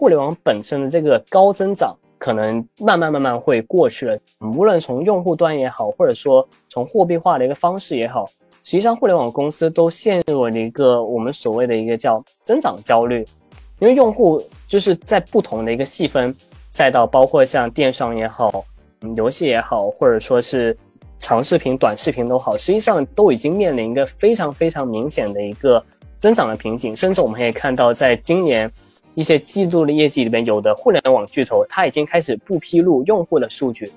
互联网本身的这个高增长，可能慢慢慢慢会过去了。无论从用户端也好，或者说从货币化的一个方式也好，实际上互联网公司都陷入了一个我们所谓的一个叫增长焦虑，因为用户就是在不同的一个细分赛道，包括像电商也好，游戏也好，或者说是长视频、短视频都好，实际上都已经面临一个非常非常明显的一个增长的瓶颈，甚至我们可以看到，在今年。一些季度的业绩里面，有的互联网巨头，它已经开始不披露用户的数据。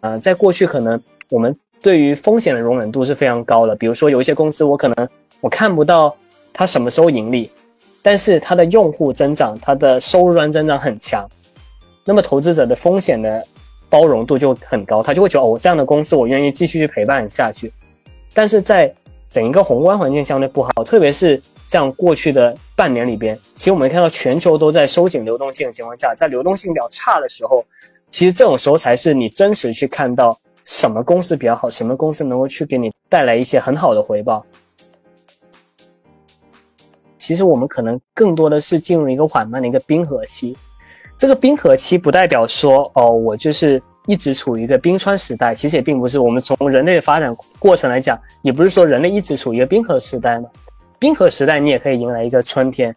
呃，在过去可能我们对于风险的容忍度是非常高的，比如说有一些公司，我可能我看不到它什么时候盈利，但是它的用户增长、它的收入端增长很强，那么投资者的风险的包容度就很高，他就会觉得哦，这样的公司我愿意继续去陪伴下去。但是在整一个宏观环境相对不好，特别是。像过去的半年里边，其实我们看到全球都在收紧流动性的情况下，在流动性比较差的时候，其实这种时候才是你真实去看到什么公司比较好，什么公司能够去给你带来一些很好的回报。其实我们可能更多的是进入一个缓慢的一个冰河期，这个冰河期不代表说哦，我就是一直处于一个冰川时代，其实也并不是。我们从人类的发展过程来讲，也不是说人类一直处于一个冰河时代嘛。冰河时代，你也可以迎来一个春天。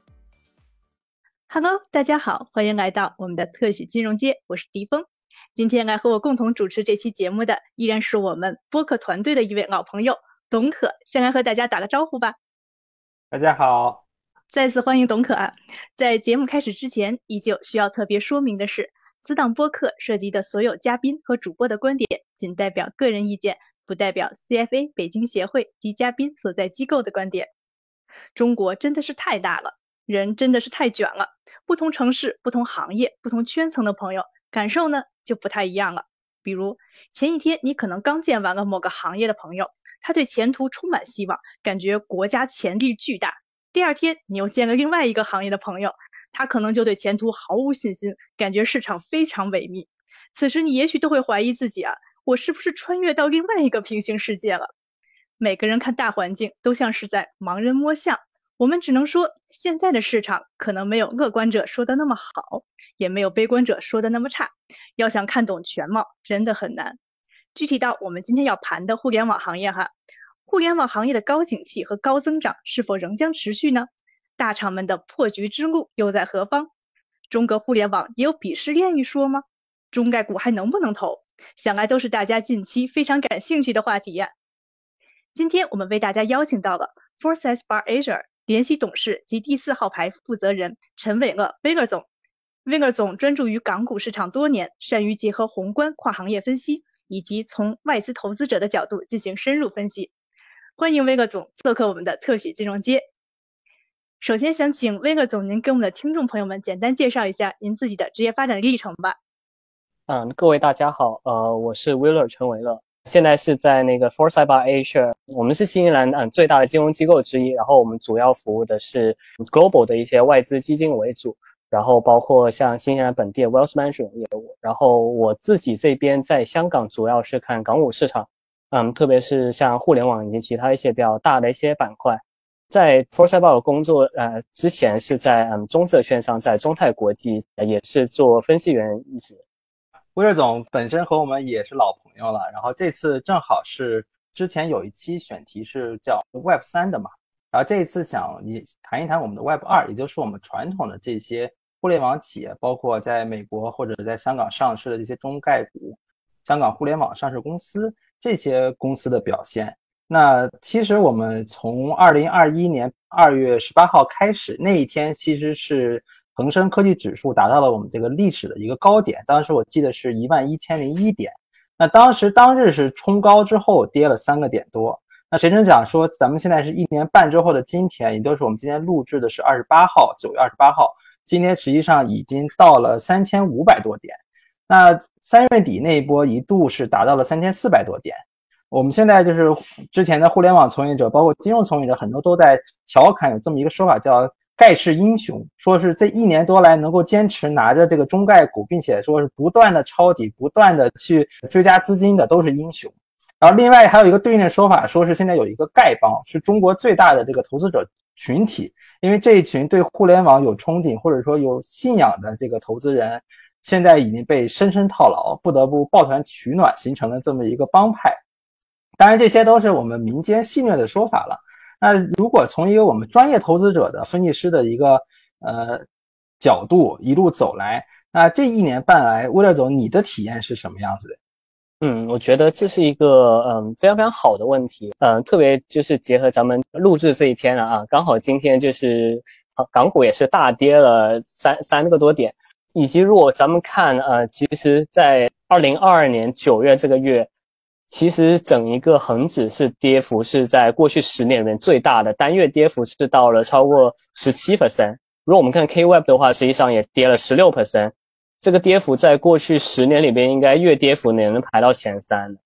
Hello，大家好，欢迎来到我们的特许金融街，我是迪峰。今天来和我共同主持这期节目的，依然是我们播客团队的一位老朋友董可，先来和大家打个招呼吧。大家好，再次欢迎董可啊！在节目开始之前，依旧需要特别说明的是，此档播客涉及的所有嘉宾和主播的观点，仅代表个人意见，不代表 CFA 北京协会及嘉宾所在机构的观点。中国真的是太大了，人真的是太卷了。不同城市、不同行业、不同圈层的朋友感受呢就不太一样了。比如前一天你可能刚见完了某个行业的朋友，他对前途充满希望，感觉国家潜力巨大。第二天你又见了另外一个行业的朋友，他可能就对前途毫无信心，感觉市场非常萎靡。此时你也许都会怀疑自己啊，我是不是穿越到另外一个平行世界了？每个人看大环境都像是在盲人摸象，我们只能说现在的市场可能没有乐观者说的那么好，也没有悲观者说的那么差。要想看懂全貌，真的很难。具体到我们今天要盘的互联网行业哈，互联网行业的高景气和高增长是否仍将持续呢？大厂们的破局之路又在何方？中国互联网也有鄙视链一说吗？中概股还能不能投？想来都是大家近期非常感兴趣的话题呀。今天我们为大家邀请到了 Foresight Bar Asia 联席董事及第四号牌负责人陈伟乐 Viger 总。Viger 总专注于港股市场多年，善于结合宏观跨行业分析，以及从外资投资者的角度进行深入分析。欢迎 Viger 总做客我们的特许金融街。首先想请 Viger 总您跟我们的听众朋友们简单介绍一下您自己的职业发展历程吧。嗯，各位大家好，呃，我是 Willer 陈伟乐。现在是在那个 Foresight Asia，我们是新西兰嗯最大的金融机构之一，然后我们主要服务的是 global 的一些外资基金为主，然后包括像新西兰本地的 wealth management 业务，然后我自己这边在香港主要是看港股市场，嗯，特别是像互联网以及其他一些比较大的一些板块，在 Foresight 工作呃之前是在嗯中策券商，在中泰国际也是做分析员一直。威尔总本身和我们也是老朋友了，然后这次正好是之前有一期选题是叫 Web 三的嘛，然后这一次想你谈一谈我们的 Web 二，也就是我们传统的这些互联网企业，包括在美国或者在香港上市的这些中概股、香港互联网上市公司这些公司的表现。那其实我们从二零二一年二月十八号开始，那一天其实是。恒生科技指数达到了我们这个历史的一个高点，当时我记得是一万一千零一点。那当时当日是冲高之后跌了三个点多。那谁成想说，咱们现在是一年半之后的今天，也就是我们今天录制的是二十八号，九月二十八号，今天实际上已经到了三千五百多点。那三月底那一波一度是达到了三千四百多点。我们现在就是之前的互联网从业者，包括金融从业者，很多都在调侃有这么一个说法叫。盖世英雄说是这一年多来能够坚持拿着这个中概股，并且说是不断的抄底、不断的去追加资金的都是英雄。然后另外还有一个对应的说法，说是现在有一个丐帮，是中国最大的这个投资者群体，因为这一群对互联网有憧憬或者说有信仰的这个投资人，现在已经被深深套牢，不得不抱团取暖，形成了这么一个帮派。当然，这些都是我们民间戏谑的说法了。那如果从一个我们专业投资者的分析师的一个呃角度一路走来，那这一年半来，魏乐总，你的体验是什么样子的？嗯，我觉得这是一个嗯非常非常好的问题，嗯，特别就是结合咱们录制这一天了啊，刚好今天就是港股也是大跌了三三个多点，以及如果咱们看呃，其实，在二零二二年九月这个月，其实整一个恒指是跌幅是在过去十年里面最大的，单月跌幅是到了超过十七 percent，如果我们看 K Web 的话，实际上也跌了十六 percent。这个跌幅在过去十年里边，应该月跌幅也能排到前三。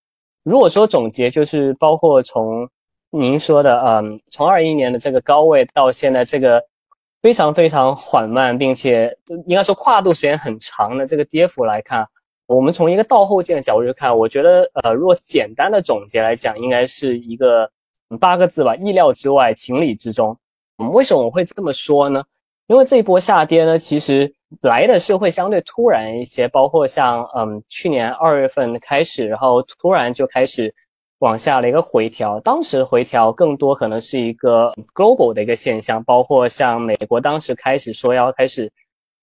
如果说总结，就是包括从您说的，嗯，从二一年的这个高位到现在这个非常非常缓慢，并且应该说跨度时间很长的这个跌幅来看，我们从一个倒后镜的角度去看，我觉得，呃，如果简单的总结来讲，应该是一个八个字吧：意料之外，情理之中。为什么我会这么说呢？因为这一波下跌呢，其实。来的是会相对突然一些，包括像嗯去年二月份开始，然后突然就开始往下的一个回调。当时回调更多可能是一个 global 的一个现象，包括像美国当时开始说要开始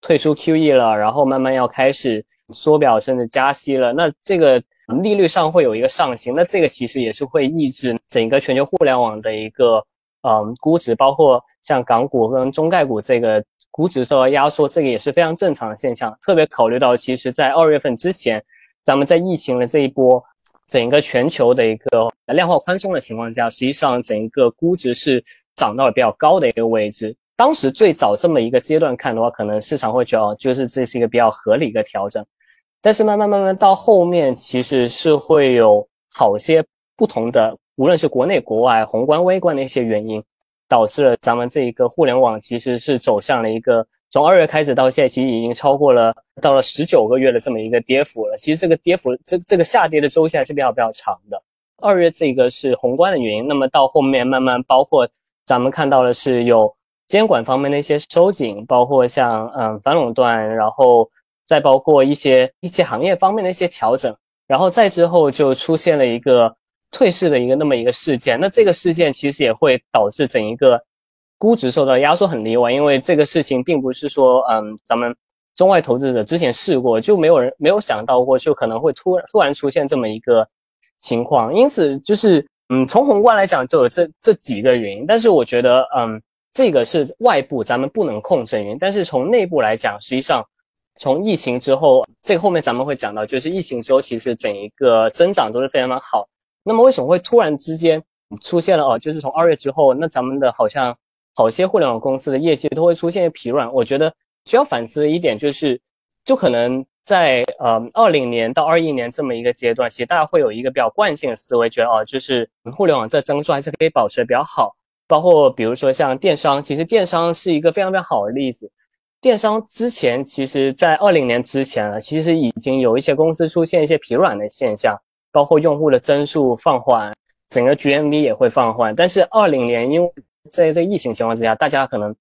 退出 QE 了，然后慢慢要开始缩表甚至加息了。那这个利率上会有一个上行，那这个其实也是会抑制整个全球互联网的一个嗯估值，包括像港股跟中概股这个。估值受到压缩，这个也是非常正常的现象。特别考虑到，其实，在二月份之前，咱们在疫情的这一波，整个全球的一个量化宽松的情况下，实际上整个估值是涨到了比较高的一个位置。当时最早这么一个阶段看的话，可能市场会觉得，就是这是一个比较合理的调整。但是慢慢慢慢到后面，其实是会有好些不同的，无论是国内国外宏观微观的一些原因。导致了咱们这一个互联网其实是走向了一个从二月开始到现在，其实已经超过了到了十九个月的这么一个跌幅了。其实这个跌幅，这这个下跌的周期还是比较比较长的。二月这个是宏观的原因，那么到后面慢慢包括咱们看到的是有监管方面的一些收紧，包括像嗯反垄断，然后再包括一些一些行业方面的一些调整，然后再之后就出现了一个。退市的一个那么一个事件，那这个事件其实也会导致整一个估值受到压缩，很例外，因为这个事情并不是说，嗯，咱们中外投资者之前试过就没有人没有想到过，就可能会突然突然出现这么一个情况，因此就是，嗯，从宏观来讲就有这这几个原因，但是我觉得，嗯，这个是外部咱们不能控制原因，但是从内部来讲，实际上从疫情之后，这个后面咱们会讲到，就是疫情之后其实整一个增长都是非常的好。那么为什么会突然之间出现了哦？就是从二月之后，那咱们的好像好些互联网公司的业绩都会出现疲软。我觉得需要反思的一点就是，就可能在呃二零年到二一年这么一个阶段，其实大家会有一个比较惯性的思维，觉得哦，就是互联网这增速还是可以保持的比较好。包括比如说像电商，其实电商是一个非常非常好的例子。电商之前其实在二零年之前啊，其实已经有一些公司出现一些疲软的现象。包括用户的增速放缓，整个 GMV 也会放缓。但是二零年，因为在这疫情情况之下，大家可能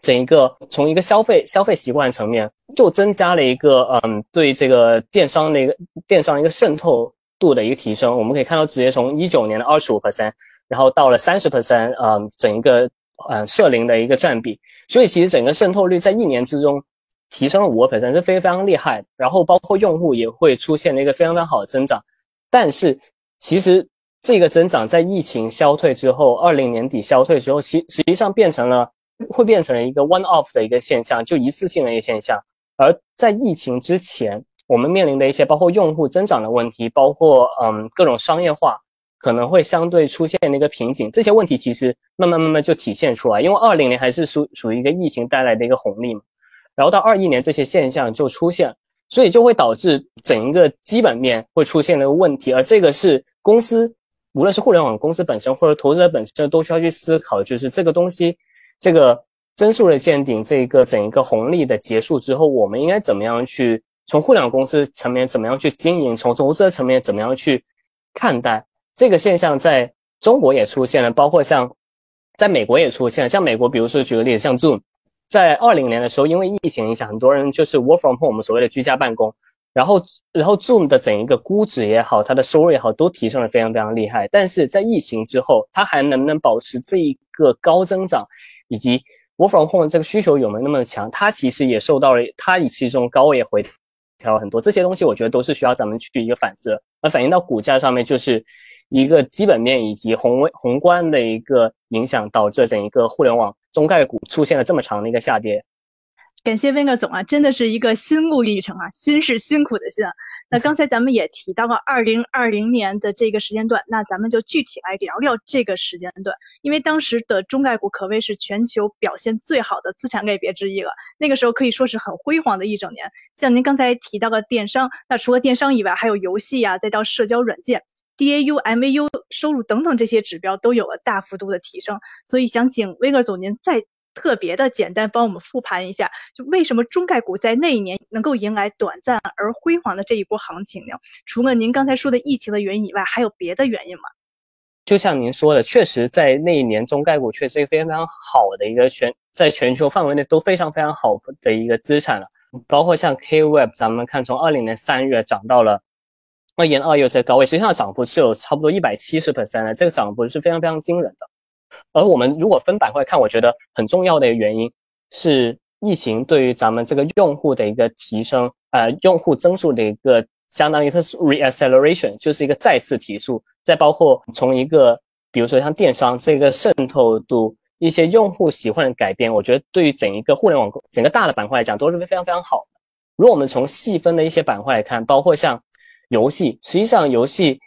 整一个从一个消费消费习惯层面，就增加了一个嗯对这个电商的一个电商一个渗透度的一个提升。我们可以看到，直接从一九年的二十五和三然后到了三十 percent，嗯，整一个嗯社龄的一个占比。所以其实整个渗透率在一年之中提升了五个 percent，是非常非常厉害。然后包括用户也会出现了一个非常非常好的增长。但是，其实这个增长在疫情消退之后，二零年底消退之后，其实际上变成了会变成了一个 one off 的一个现象，就一次性的一个现象。而在疫情之前，我们面临的一些包括用户增长的问题，包括嗯各种商业化可能会相对出现的一个瓶颈，这些问题其实慢慢慢慢就体现出来。因为二零年还是属属于一个疫情带来的一个红利嘛，然后到二一年这些现象就出现。所以就会导致整一个基本面会出现的问题，而这个是公司，无论是互联网公司本身或者投资者本身都需要去思考，就是这个东西，这个增速的见顶，这个整一个红利的结束之后，我们应该怎么样去从互联网公司层面怎么样去经营，从投资者层面怎么样去看待这个现象，在中国也出现了，包括像在美国也出现了，像美国，比如说举个例子，像 Zoom，在二零年的时候，因为疫情影响，很多人就是 work from home，我们所谓的居家办公，然后然后 Zoom 的整一个估值也好，它的收入也好，都提升的非常非常厉害。但是在疫情之后，它还能不能保持这一个高增长，以及 work from home 这个需求有没有那么强，它其实也受到了，它以其中高位回调了很多。这些东西我觉得都是需要咱们去一个反思，而反映到股价上面就是。一个基本面以及宏微宏观的一个影响，导致整一个互联网中概股出现了这么长的一个下跌。感谢温哥总啊，真的是一个心路历程啊，心是辛苦的心。那刚才咱们也提到了二零二零年的这个时间段，那咱们就具体来聊聊这个时间段，因为当时的中概股可谓是全球表现最好的资产类别之一了。那个时候可以说是很辉煌的一整年。像您刚才提到的电商，那除了电商以外，还有游戏呀，再到社交软件。DAU、MAU 收入等等这些指标都有了大幅度的提升，所以想请威哥总您再特别的简单帮我们复盘一下，就为什么中概股在那一年能够迎来短暂而辉煌的这一波行情呢？除了您刚才说的疫情的原因以外，还有别的原因吗？就像您说的，确实在那一年中概股确实一个非常非常好的一个全在全球范围内都非常非常好的一个资产了，包括像 KWeb，咱们看从二零年三月涨到了。二年二又在高位，实际上涨幅是有差不多一百七十 percent 的，这个涨幅是非常非常惊人的。而我们如果分板块看，我觉得很重要的原因是疫情对于咱们这个用户的一个提升，呃，用户增速的一个相当于它是 reacceleration，就是一个再次提速。再包括从一个比如说像电商这个渗透度，一些用户喜欢的改变，我觉得对于整一个互联网整个大的板块来讲都是非常非常好的。如果我们从细分的一些板块来看，包括像游戏实际上，游戏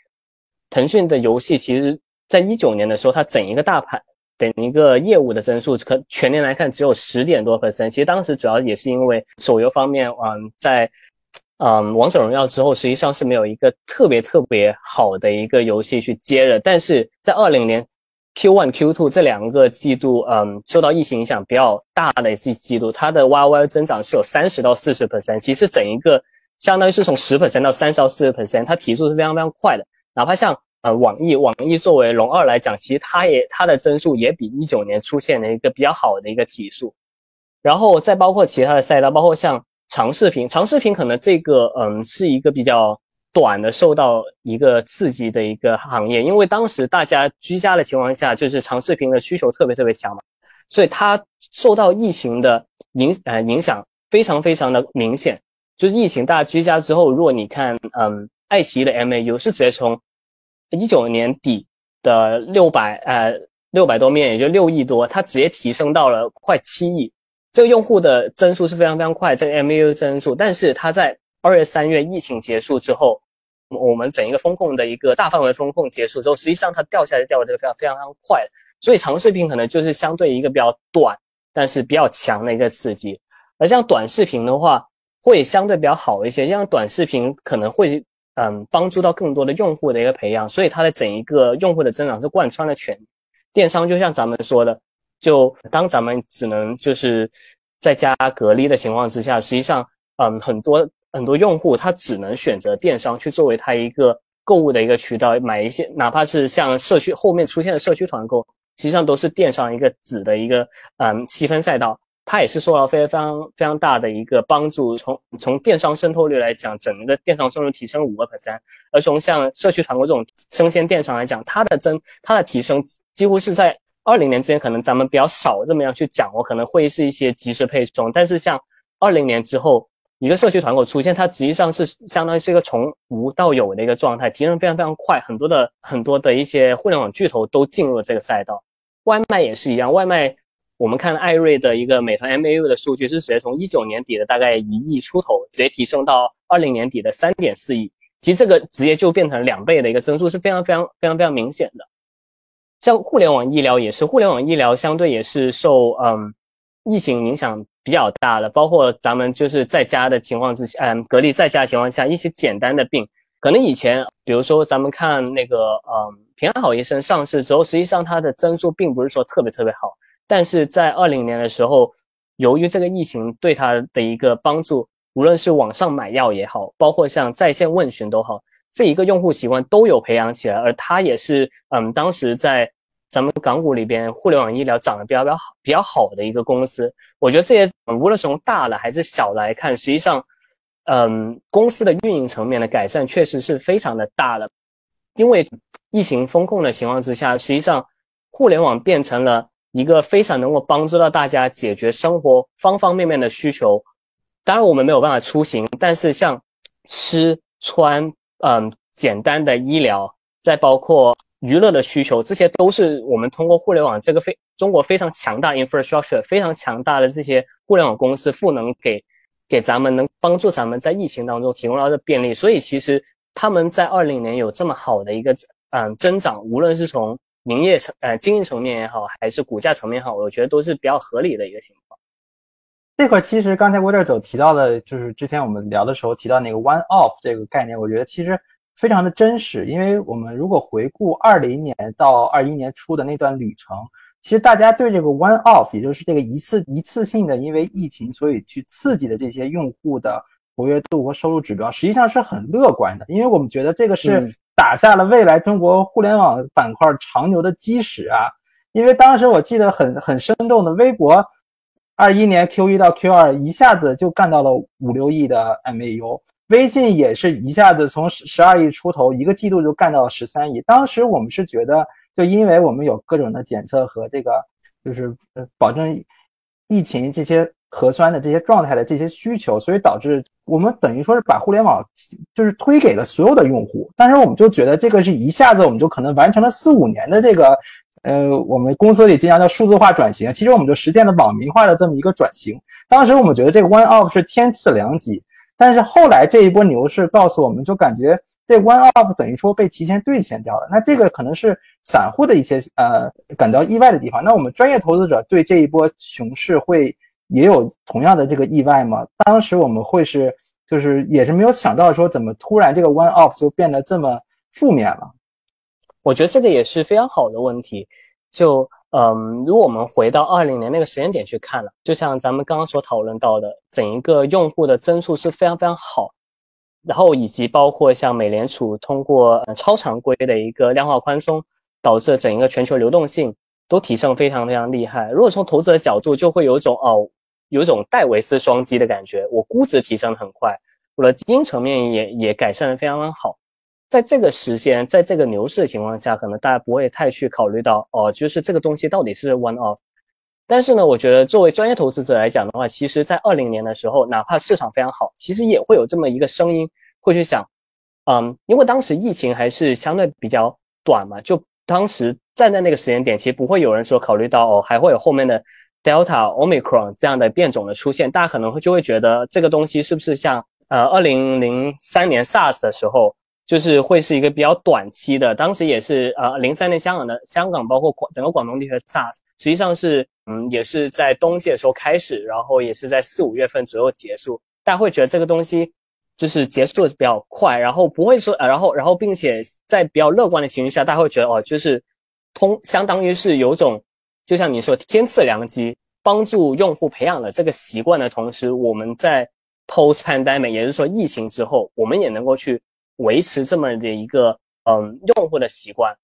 腾讯的游戏其实，在一九年的时候，它整一个大盘等一个业务的增速，可全年来看只有十点多 percent。其实当时主要也是因为手游方面，嗯，在嗯王者荣耀之后，实际上是没有一个特别特别好的一个游戏去接的。但是在二零年 Q one Q two 这两个季度，嗯，受到疫情影响比较大的一季季度，它的 Y Y 增长是有三十到四十 percent。其实整一个。相当于是从十 percent 到三十到四十 percent，它提速是非常非常快的。哪怕像呃网易，网易作为龙二来讲，其实它也它的增速也比一九年出现了一个比较好的一个提速。然后再包括其他的赛道，包括像长视频，长视频可能这个嗯是一个比较短的受到一个刺激的一个行业，因为当时大家居家的情况下，就是长视频的需求特别特别强嘛，所以它受到疫情的影呃影响非常非常的明显。就是疫情大家居家之后，如果你看，嗯，爱奇艺的 MAU 是直接从一九年底的六百呃六百多面，也就六亿多，它直接提升到了快七亿。这个用户的增速是非常非常快，这个 MAU 增速。但是它在二月三月疫情结束之后，我们整一个风控的一个大范围风控结束之后，实际上它掉下来掉的这个非常非常非常快。所以长视频可能就是相对一个比较短，但是比较强的一个刺激。而像短视频的话，会相对比较好一些，像短视频可能会嗯帮助到更多的用户的一个培养，所以它的整一个用户的增长是贯穿了全电商。就像咱们说的，就当咱们只能就是在家隔离的情况之下，实际上嗯很多很多用户他只能选择电商去作为他一个购物的一个渠道，买一些哪怕是像社区后面出现的社区团购，实际上都是电商一个子的一个嗯细分赛道。它也是受到非常非常大的一个帮助。从从电商渗透率来讲，整个电商收入提升五个 percent。而从像社区团购这种生鲜电商来讲，它的增它的提升几乎是在二零年之前，可能咱们比较少这么样去讲。我可能会是一些即时配送，但是像二零年之后，一个社区团购出现，它实际上是相当于是一个从无到有的一个状态，提升非常非常快。很多的很多的一些互联网巨头都进入了这个赛道，外卖也是一样，外卖。我们看艾瑞的一个美团 MAU 的数据是直接从一九年底的大概一亿出头，直接提升到二零年底的三点四亿。其实这个直接就变成两倍的一个增速，是非常非常非常非常明显的。像互联网医疗也是，互联网医疗相对也是受嗯疫情影响比较大的，包括咱们就是在家的情况之下，嗯隔离在家的情况下，一些简单的病，可能以前比如说咱们看那个嗯平安好医生上市之后，实际上它的增速并不是说特别特别好。但是在二零年的时候，由于这个疫情对他的一个帮助，无论是网上买药也好，包括像在线问询都好，这一个用户习惯都有培养起来，而他也是嗯，当时在咱们港股里边互联网医疗涨得比较比较好比较好的一个公司。我觉得这些无论从大的还是小来看，实际上，嗯，公司的运营层面的改善确实是非常的大的。因为疫情风控的情况之下，实际上互联网变成了一个非常能够帮助到大家解决生活方方面面的需求。当然我们没有办法出行，但是像吃穿，嗯，简单的医疗，再包括娱乐的需求，这些都是我们通过互联网这个非中国非常强大 infrastructure 非常强大的这些互联网公司赋能给给咱们，能帮助咱们在疫情当中提供到的便利。所以其实他们在二零年有这么好的一个嗯增长，无论是从营业层呃经营层面也好，还是股价层面也好，我觉得都是比较合理的一个情况。这块其实刚才我这走提到的，就是之前我们聊的时候提到那个 one off 这个概念，我觉得其实非常的真实。因为我们如果回顾二零年到二一年初的那段旅程，其实大家对这个 one off，也就是这个一次一次性的因为疫情所以去刺激的这些用户的活跃度和收入指标，实际上是很乐观的。因为我们觉得这个是打下了未来中国互联网板块长牛的基石啊。因为当时我记得很很生动的微博。二一年 Q 一到 Q 二一下子就干到了五六亿的 MAU，微信也是一下子从十十二亿出头一个季度就干到了十三亿。当时我们是觉得，就因为我们有各种的检测和这个，就是呃保证疫情这些核酸的这些状态的这些需求，所以导致我们等于说是把互联网就是推给了所有的用户。但是我们就觉得这个是一下子我们就可能完成了四五年的这个。呃，我们公司里经常叫数字化转型，其实我们就实现了网民化的这么一个转型。当时我们觉得这个 one off 是天赐良机，但是后来这一波牛市告诉我们，就感觉这 one off 等于说被提前兑现掉了。那这个可能是散户的一些呃感到意外的地方。那我们专业投资者对这一波熊市会也有同样的这个意外吗？当时我们会是就是也是没有想到说怎么突然这个 one off 就变得这么负面了。我觉得这个也是非常好的问题。就嗯，如果我们回到二零年那个时间点去看了，就像咱们刚刚所讨论到的，整一个用户的增速是非常非常好，然后以及包括像美联储通过超常规的一个量化宽松，导致整一个全球流动性都提升非常非常厉害。如果从投资的角度，就会有一种哦，有一种戴维斯双击的感觉，我估值提升的很快，我的基金层面也也改善的非常好。在这个时间，在这个牛市的情况下，可能大家不会太去考虑到哦，就是这个东西到底是 one off。但是呢，我觉得作为专业投资者来讲的话，其实，在二零年的时候，哪怕市场非常好，其实也会有这么一个声音，会去想，嗯，因为当时疫情还是相对比较短嘛，就当时站在那个时间点，其实不会有人说考虑到哦，还会有后面的 Delta、Omicron 这样的变种的出现，大家可能会就会觉得这个东西是不是像呃二零零三年 SARS 的时候。就是会是一个比较短期的，当时也是呃零三年香港的香港，包括广整个广东地区的 SARS，实际上是嗯也是在冬季的时候开始，然后也是在四五月份左右结束。大家会觉得这个东西就是结束的比较快，然后不会说呃然后然后并且在比较乐观的情绪下，大家会觉得哦就是通相当于是有种就像你说天赐良机，帮助用户培养了这个习惯的同时，我们在 post pandemic，也就是说疫情之后，我们也能够去。维持这么的一个嗯用户的习惯，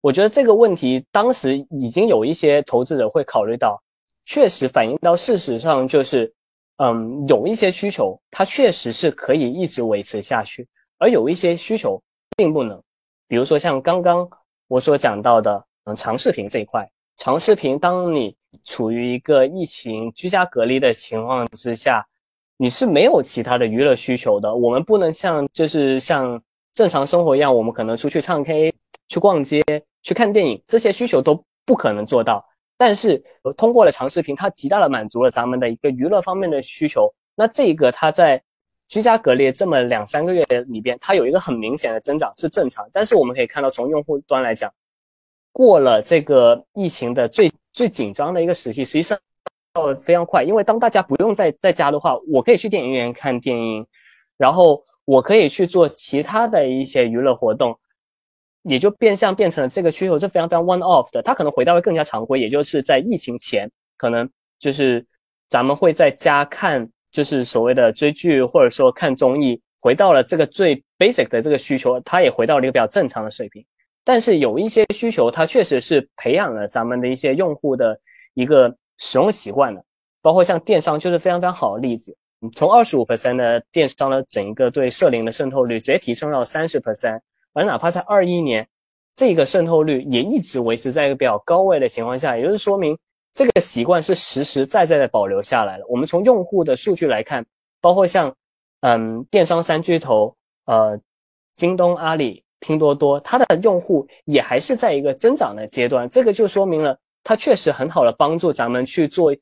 我觉得这个问题当时已经有一些投资者会考虑到，确实反映到事实上就是，嗯有一些需求它确实是可以一直维持下去，而有一些需求并不能，比如说像刚刚我所讲到的，嗯长视频这一块，长视频当你处于一个疫情居家隔离的情况之下。你是没有其他的娱乐需求的，我们不能像就是像正常生活一样，我们可能出去唱 K、去逛街、去看电影，这些需求都不可能做到。但是通过了长视频，它极大的满足了咱们的一个娱乐方面的需求。那这个它在居家隔离这么两三个月里边，它有一个很明显的增长是正常。但是我们可以看到，从用户端来讲，过了这个疫情的最最紧张的一个时期，实际上。到非常快，因为当大家不用在在家的话，我可以去电影院看电影，然后我可以去做其他的一些娱乐活动，也就变相变成了这个需求是非常非常 one off 的。它可能回到了更加常规，也就是在疫情前，可能就是咱们会在家看，就是所谓的追剧或者说看综艺，回到了这个最 basic 的这个需求，它也回到了一个比较正常的水平。但是有一些需求，它确实是培养了咱们的一些用户的一个使用习惯的，包括像电商就是非常非常好的例子。从二十五 percent 的电商的整一个对社零的渗透率直接提升到三十 percent，而哪怕在二一年，这个渗透率也一直维持在一个比较高位的情况下，也就是说明这个习惯是实实在在的保留下来了。我们从用户的数据来看，包括像嗯电商三巨头呃京东、阿里、拼多多，它的用户也还是在一个增长的阶段，这个就说明了它确实很好的帮助咱们去做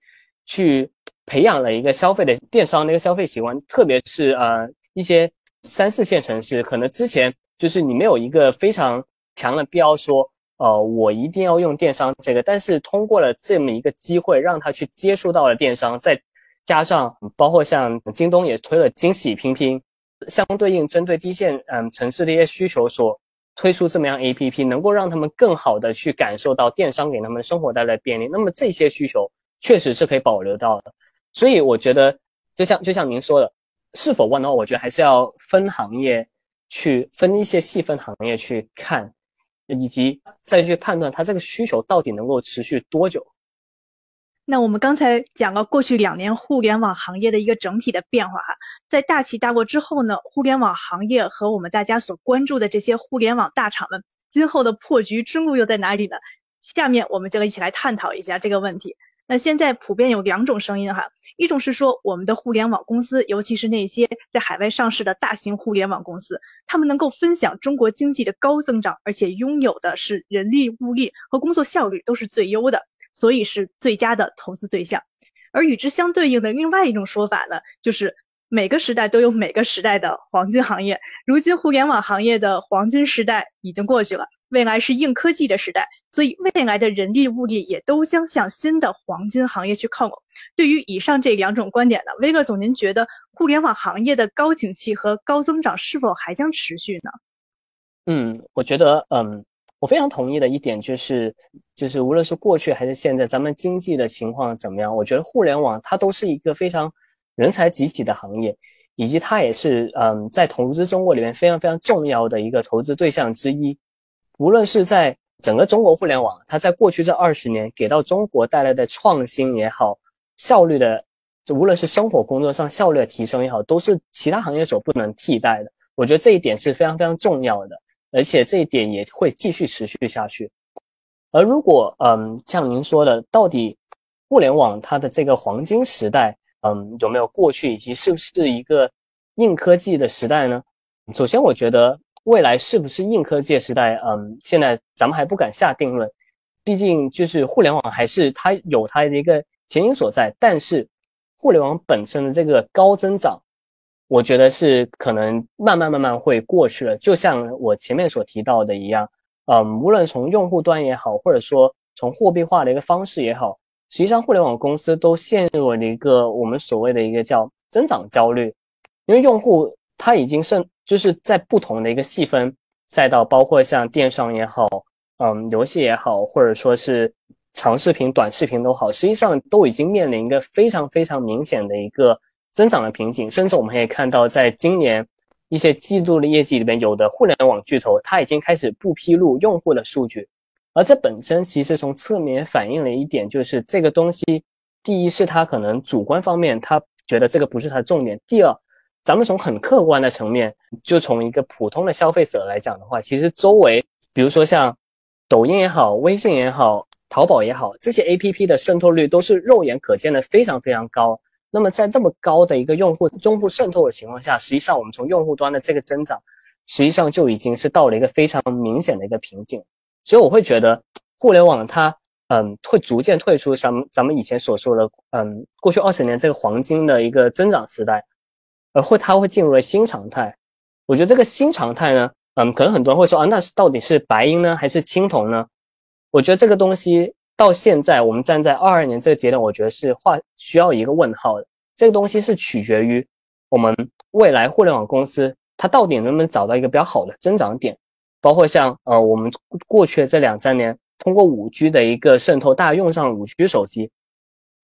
去。培养了一个消费的电商的一个消费习惯，特别是呃一些三四线城市，可能之前就是你没有一个非常强的必要说，呃我一定要用电商这个，但是通过了这么一个机会，让他去接触到了电商，再加上包括像京东也推了惊喜拼拼，相对应针对低线嗯城市的一些需求所推出这么样 A P P，能够让他们更好的去感受到电商给他们生活带来便利，那么这些需求确实是可以保留到的。所以我觉得，就像就像您说的，是否万的话，我觉得还是要分行业去分一些细分行业去看，以及再去判断它这个需求到底能够持续多久。那我们刚才讲了过去两年互联网行业的一个整体的变化哈，在大起大落之后呢，互联网行业和我们大家所关注的这些互联网大厂们今后的破局之路又在哪里呢？下面我们就一起来探讨一下这个问题。那现在普遍有两种声音哈，一种是说我们的互联网公司，尤其是那些在海外上市的大型互联网公司，他们能够分享中国经济的高增长，而且拥有的是人力、物力和工作效率都是最优的，所以是最佳的投资对象。而与之相对应的另外一种说法呢，就是每个时代都有每个时代的黄金行业，如今互联网行业的黄金时代已经过去了。未来是硬科技的时代，所以未来的人力物力也都将向新的黄金行业去靠拢。对于以上这两种观点呢，威哥总，您觉得互联网行业的高景气和高增长是否还将持续呢？嗯，我觉得，嗯，我非常同意的一点就是，就是无论是过去还是现在，咱们经济的情况怎么样，我觉得互联网它都是一个非常人才济济的行业，以及它也是，嗯，在投资中国里面非常非常重要的一个投资对象之一。无论是在整个中国互联网，它在过去这二十年给到中国带来的创新也好，效率的，就无论是生活工作上效率的提升也好，都是其他行业所不能替代的。我觉得这一点是非常非常重要的，而且这一点也会继续持续下去。而如果嗯，像您说的，到底互联网它的这个黄金时代，嗯，有没有过去，以及是不是一个硬科技的时代呢？首先，我觉得。未来是不是硬科技时代？嗯，现在咱们还不敢下定论，毕竟就是互联网还是它有它的一个前景所在。但是，互联网本身的这个高增长，我觉得是可能慢慢慢慢会过去了。就像我前面所提到的一样，嗯，无论从用户端也好，或者说从货币化的一个方式也好，实际上互联网公司都陷入了一个我们所谓的一个叫增长焦虑，因为用户他已经是。就是在不同的一个细分赛道，包括像电商也好，嗯，游戏也好，或者说是长视频、短视频都好，实际上都已经面临一个非常非常明显的一个增长的瓶颈。甚至我们可以看到，在今年一些季度的业绩里面，有的互联网巨头它已经开始不披露用户的数据，而这本身其实从侧面反映了一点，就是这个东西，第一是它可能主观方面他觉得这个不是它的重点，第二。咱们从很客观的层面，就从一个普通的消费者来讲的话，其实周围，比如说像抖音也好、微信也好、淘宝也好，这些 A P P 的渗透率都是肉眼可见的非常非常高。那么在这么高的一个用户中部渗透的情况下，实际上我们从用户端的这个增长，实际上就已经是到了一个非常明显的一个瓶颈。所以我会觉得，互联网它嗯会逐渐退出咱们咱们以前所说的嗯过去二十年这个黄金的一个增长时代。而会，它会进入了新常态。我觉得这个新常态呢，嗯，可能很多人会说啊，那是到底是白银呢，还是青铜呢？我觉得这个东西到现在，我们站在二二年这个节点，我觉得是画需要一个问号的。这个东西是取决于我们未来互联网公司它到底能不能找到一个比较好的增长点，包括像呃，我们过去的这两三年，通过五 G 的一个渗透，大家用上五 G 手机，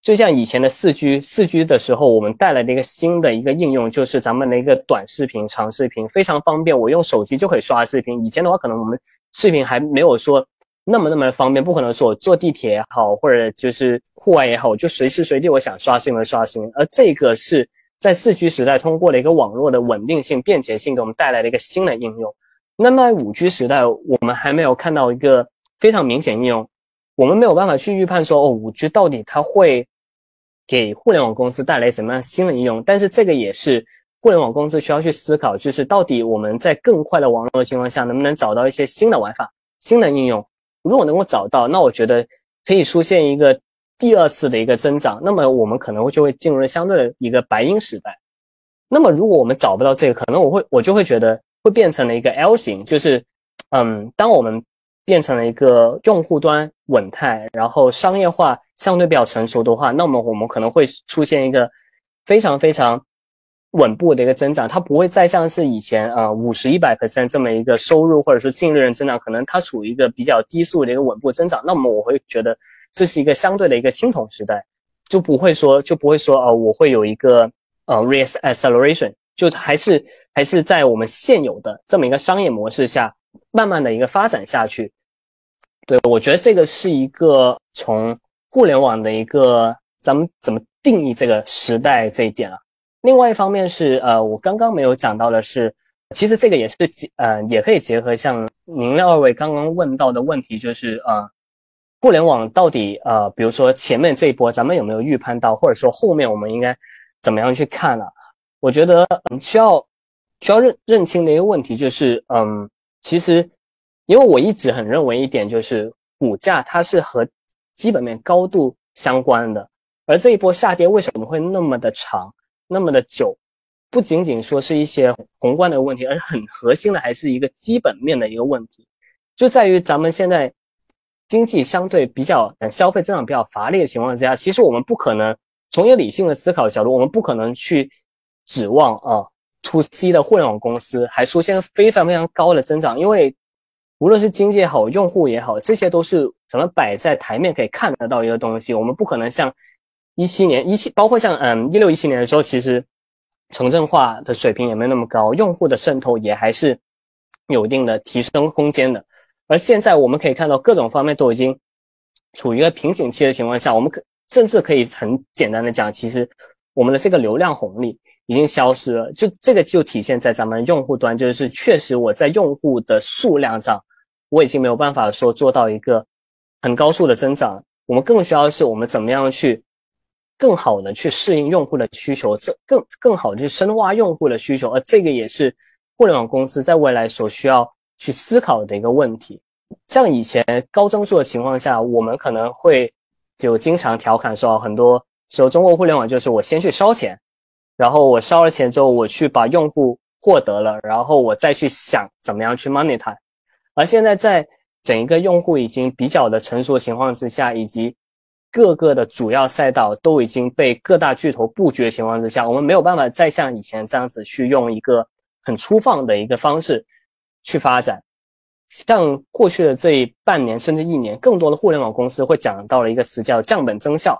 就像以前的四 G，四 G 的时候，我们带来的一个新的一个应用，就是咱们的一个短视频、长视频，非常方便。我用手机就可以刷视频。以前的话，可能我们视频还没有说那么那么方便，不可能说我坐地铁也好，或者就是户外也好，我就随时随地我想刷视频刷新。而这个是在四 G 时代通过了一个网络的稳定性、便捷性，给我们带来了一个新的应用。那么五 G 时代，我们还没有看到一个非常明显应用，我们没有办法去预判说，哦，五 G 到底它会。给互联网公司带来怎么样新的应用？但是这个也是互联网公司需要去思考，就是到底我们在更快的网络的情况下，能不能找到一些新的玩法、新的应用？如果能够找到，那我觉得可以出现一个第二次的一个增长。那么我们可能就会进入了相对的一个白银时代。那么如果我们找不到这个，可能我会我就会觉得会变成了一个 L 型，就是嗯，当我们。变成了一个用户端稳态，然后商业化相对比较成熟的话，那么我们可能会出现一个非常非常稳步的一个增长，它不会再像是以前啊五十一百 percent 这么一个收入或者说净利润增长，可能它处于一个比较低速的一个稳步增长。那么我会觉得这是一个相对的一个青铜时代，就不会说就不会说呃我会有一个呃 reacceleration，就还是还是在我们现有的这么一个商业模式下。慢慢的一个发展下去，对我觉得这个是一个从互联网的一个咱们怎么定义这个时代这一点啊。另外一方面是呃，我刚刚没有讲到的是，其实这个也是结呃也可以结合像您二位刚刚问到的问题，就是呃，互联网到底呃，比如说前面这一波咱们有没有预判到，或者说后面我们应该怎么样去看呢？我觉得需要需要认认清的一个问题就是嗯。其实，因为我一直很认为一点，就是股价它是和基本面高度相关的。而这一波下跌为什么会那么的长、那么的久？不仅仅说是一些宏观的问题，而很核心的还是一个基本面的一个问题，就在于咱们现在经济相对比较消费增长比较乏力的情况之下，其实我们不可能从一个理性的思考角度，我们不可能去指望啊。to C 的互联网公司还出现非常非常高的增长，因为无论是经济也好，用户也好，这些都是怎么摆在台面可以看得到一个东西。我们不可能像一七年一七，包括像嗯一六一七年的时候，其实城镇化的水平也没有那么高，用户的渗透也还是有一定的提升空间的。而现在我们可以看到各种方面都已经处于一个瓶颈期的情况下，我们可甚至可以很简单的讲，其实我们的这个流量红利。已经消失了，就这个就体现在咱们用户端，就是确实我在用户的数量上，我已经没有办法说做到一个很高速的增长。我们更需要的是我们怎么样去更好的去适应用户的需求，这更更好的去深挖用户的需求，而这个也是互联网公司在未来所需要去思考的一个问题。像以前高增速的情况下，我们可能会就经常调侃说，很多时候中国互联网就是我先去烧钱。然后我烧了钱之后，我去把用户获得了，然后我再去想怎么样去 monetize。而现在在整一个用户已经比较的成熟的情况之下，以及各个的主要赛道都已经被各大巨头布局的情况之下，我们没有办法再像以前这样子去用一个很粗放的一个方式去发展。像过去的这半年甚至一年，更多的互联网公司会讲到了一个词叫降本增效。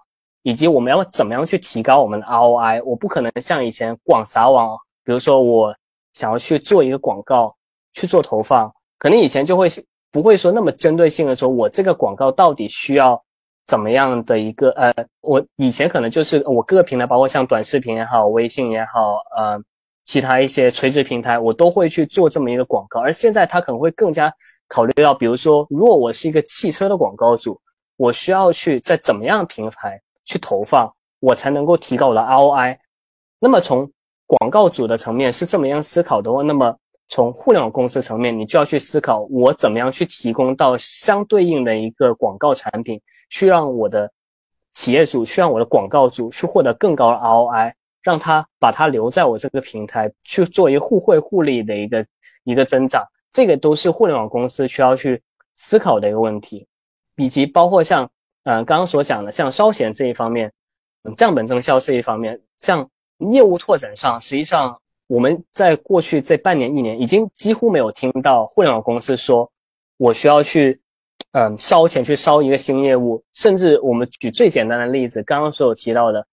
以及我们要怎么样去提高我们的 ROI？我不可能像以前广撒网，比如说我想要去做一个广告去做投放，可能以前就会不会说那么针对性的说，我这个广告到底需要怎么样的一个呃，我以前可能就是我各个平台，包括像短视频也好、微信也好，呃，其他一些垂直平台，我都会去做这么一个广告。而现在他可能会更加考虑到，比如说，如果我是一个汽车的广告主，我需要去在怎么样平台。去投放，我才能够提高我的 ROI。那么从广告主的层面是这么样思考的话，那么从互联网公司层面，你就要去思考，我怎么样去提供到相对应的一个广告产品，去让我的企业主，去让我的广告主去获得更高的 ROI，让他把他留在我这个平台去做一个互惠互利的一个一个增长。这个都是互联网公司需要去思考的一个问题，以及包括像。嗯，刚刚所讲的，像烧钱这一方面，降本增效这一方面，像业务拓展上，实际上我们在过去这半年一年，已经几乎没有听到互联网公司说，我需要去嗯烧钱去烧一个新业务，甚至我们举最简单的例子，刚刚所有提到的，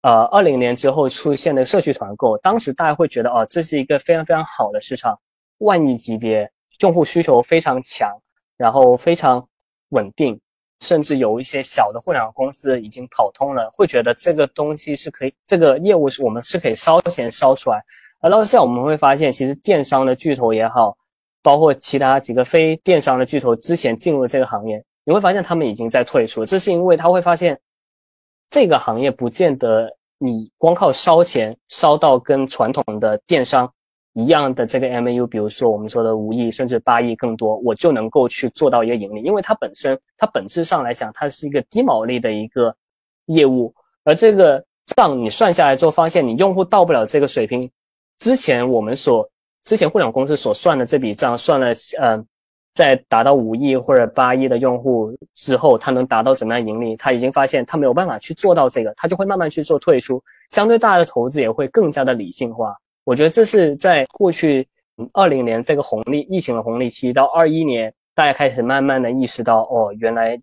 呃，二零年之后出现的社区团购，当时大家会觉得哦，这是一个非常非常好的市场，万亿级别，用户需求非常强，然后非常稳定。甚至有一些小的互联网公司已经跑通了，会觉得这个东西是可以，这个业务是我们是可以烧钱烧出来。而到现在我们会发现，其实电商的巨头也好，包括其他几个非电商的巨头之前进入这个行业，你会发现他们已经在退出。这是因为他会发现，这个行业不见得你光靠烧钱烧到跟传统的电商。一样的这个 MAU，比如说我们说的五亿甚至八亿更多，我就能够去做到一个盈利，因为它本身它本质上来讲，它是一个低毛利的一个业务，而这个账你算下来之后，发现你用户到不了这个水平，之前我们所之前互联网公司所算的这笔账算了，嗯，在达到五亿或者八亿的用户之后，它能达到怎么样盈利？他已经发现他没有办法去做到这个，他就会慢慢去做退出，相对大的投资也会更加的理性化。我觉得这是在过去二零年这个红利疫情的红利期到二一年，大家开始慢慢的意识到，哦，原来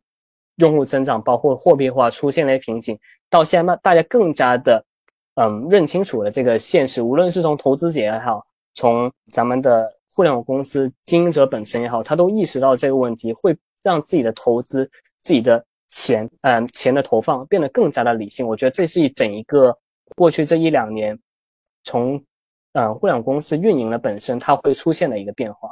用户增长包括货币化出现了瓶颈。到现在，大家更加的嗯认清楚了这个现实。无论是从投资者也好，从咱们的互联网公司经营者本身也好，他都意识到这个问题，会让自己的投资、自己的钱嗯钱的投放变得更加的理性。我觉得这是一整一个过去这一两年从。嗯，互联网公司运营的本身，它会出现的一个变化。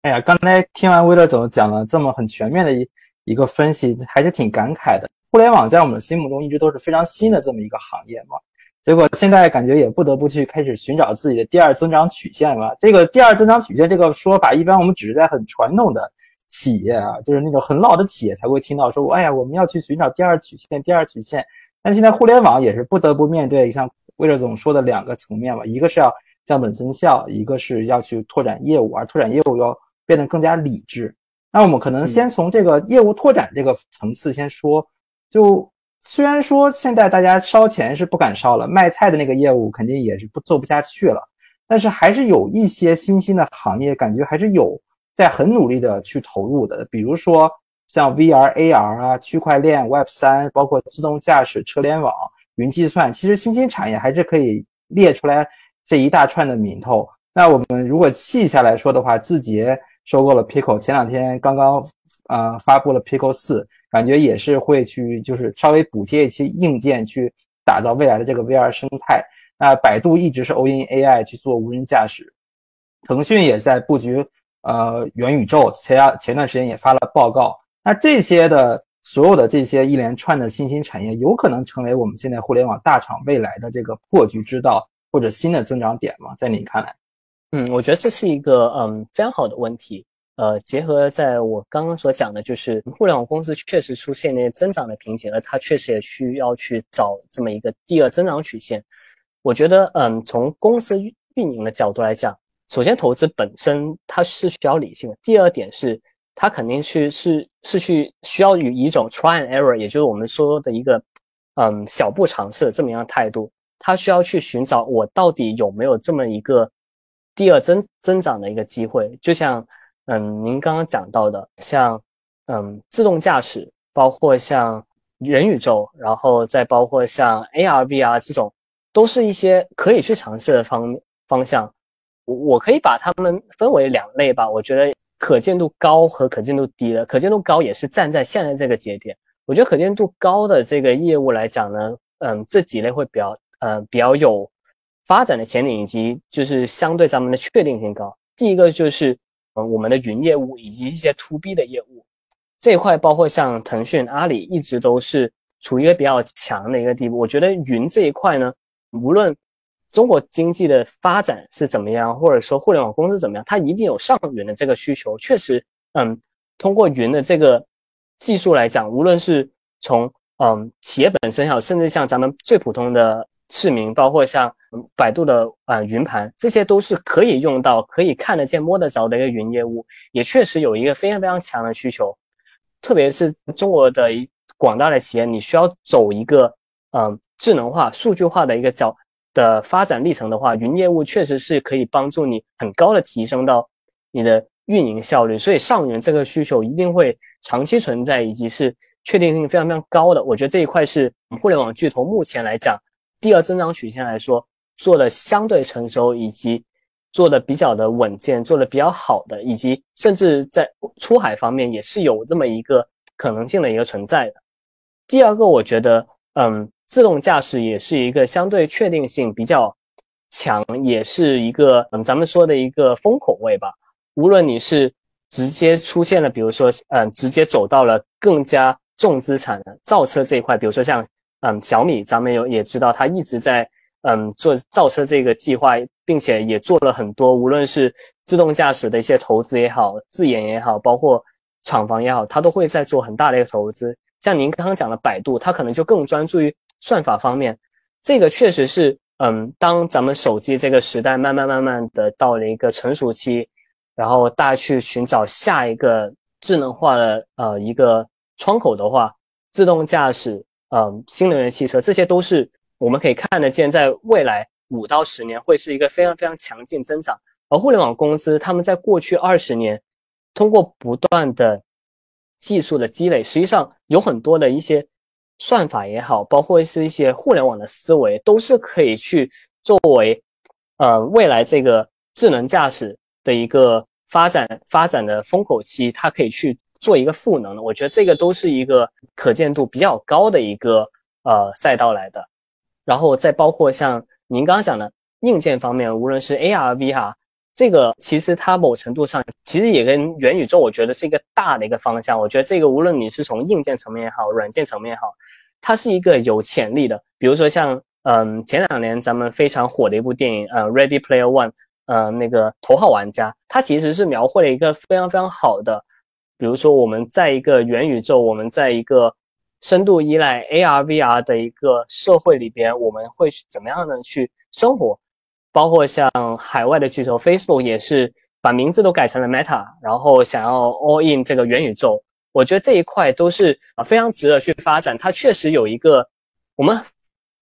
哎呀，刚才听完威乐总讲了这么很全面的一一个分析，还是挺感慨的。互联网在我们心目中一直都是非常新的这么一个行业嘛，结果现在感觉也不得不去开始寻找自己的第二增长曲线了。这个第二增长曲线这个说法，一般我们只是在很传统的企业啊，就是那种很老的企业才会听到说，哎呀，我们要去寻找第二曲线，第二曲线。但现在互联网也是不得不面对像。魏乐总说的两个层面吧，一个是要降本增效，一个是要去拓展业务，而拓展业务要变得更加理智。那我们可能先从这个业务拓展这个层次先说。就虽然说现在大家烧钱是不敢烧了，卖菜的那个业务肯定也是不做不下去了，但是还是有一些新兴的行业，感觉还是有在很努力的去投入的，比如说像 VR、AR 啊、区块链、Web 三，包括自动驾驶、车联网。云计算其实新兴产业还是可以列出来这一大串的名头。那我们如果细下来说的话，字节收购了 Pico，前两天刚刚呃发布了 Pico 四，感觉也是会去就是稍微补贴一些硬件去打造未来的这个 VR 生态。那百度一直是 all in AI 去做无人驾驶，腾讯也在布局呃元宇宙，前前段时间也发了报告。那这些的。所有的这些一连串的新兴产业，有可能成为我们现在互联网大厂未来的这个破局之道，或者新的增长点吗？在你看来？嗯，我觉得这是一个嗯非常好的问题。呃，结合在我刚刚所讲的，就是互联网公司确实出现那些增长的瓶颈，而它确实也需要去找这么一个第二增长曲线。我觉得，嗯，从公司运营的角度来讲，首先投资本身它是需要理性的。第二点是。它肯定是是是去需要以一种 try and error，也就是我们说的一个嗯小步尝试这么样的态度。他需要去寻找我到底有没有这么一个第二增增长的一个机会。就像嗯您刚刚讲到的，像嗯自动驾驶，包括像元宇宙，然后再包括像 AR、VR 这种，都是一些可以去尝试的方方向。我我可以把它们分为两类吧，我觉得。可见度高和可见度低的，可见度高也是站在现在这个节点。我觉得可见度高的这个业务来讲呢，嗯，这几类会比较，呃，比较有发展的前景，以及就是相对咱们的确定性高。第一个就是，嗯，我们的云业务以及一些 to B 的业务这一块，包括像腾讯、阿里，一直都是处于一个比较强的一个地步。我觉得云这一块呢，无论中国经济的发展是怎么样，或者说互联网公司怎么样，它一定有上云的这个需求。确实，嗯，通过云的这个技术来讲，无论是从嗯企业本身也好，甚至像咱们最普通的市民，包括像百度的啊云盘，这些都是可以用到、可以看得见、摸得着的一个云业务，也确实有一个非常非常强的需求。特别是中国的广大的企业，你需要走一个嗯智能化、数据化的一个角。的发展历程的话，云业务确实是可以帮助你很高的提升到你的运营效率，所以上云这个需求一定会长期存在，以及是确定性非常非常高的。我觉得这一块是互联网巨头目前来讲，第二增长曲线来说做的相对成熟，以及做的比较的稳健，做的比较好的，以及甚至在出海方面也是有这么一个可能性的一个存在的。第二个，我觉得，嗯，自动驾驶也是一个相对确定性比较强，也是一个嗯，咱们说的一个风口位吧。无论你是直接出现了，比如说，嗯，直接走到了更加重资产的造车这一块，比如说像，嗯，小米，咱们有也知道，它一直在，嗯，做造车这个计划，并且也做了很多，无论是自动驾驶的一些投资也好，自研也好，包括厂房也好，它都会在做很大的一个投资。像您刚刚讲的百度，它可能就更专注于算法方面，这个确实是，嗯，当咱们手机这个时代慢慢慢慢的到了一个成熟期。然后大家去寻找下一个智能化的呃一个窗口的话，自动驾驶、嗯新能源汽车，这些都是我们可以看得见，在未来五到十年会是一个非常非常强劲增长。而互联网公司他们在过去二十年，通过不断的技术的积累，实际上有很多的一些算法也好，包括是一些互联网的思维，都是可以去作为呃未来这个智能驾驶的一个。发展发展的风口期，它可以去做一个赋能的，我觉得这个都是一个可见度比较高的一个呃赛道来的。然后再包括像您刚刚讲的硬件方面，无论是 AR、VR，这个其实它某程度上其实也跟元宇宙，我觉得是一个大的一个方向。我觉得这个无论你是从硬件层面也好，软件层面也好，它是一个有潜力的。比如说像嗯前两年咱们非常火的一部电影，呃《Ready Player One》。呃，那个头号玩家，他其实是描绘了一个非常非常好的，比如说我们在一个元宇宙，我们在一个深度依赖 AR、VR 的一个社会里边，我们会怎么样的去生活？包括像海外的巨头 Facebook 也是把名字都改成了 Meta，然后想要 all in 这个元宇宙。我觉得这一块都是啊非常值得去发展。它确实有一个我们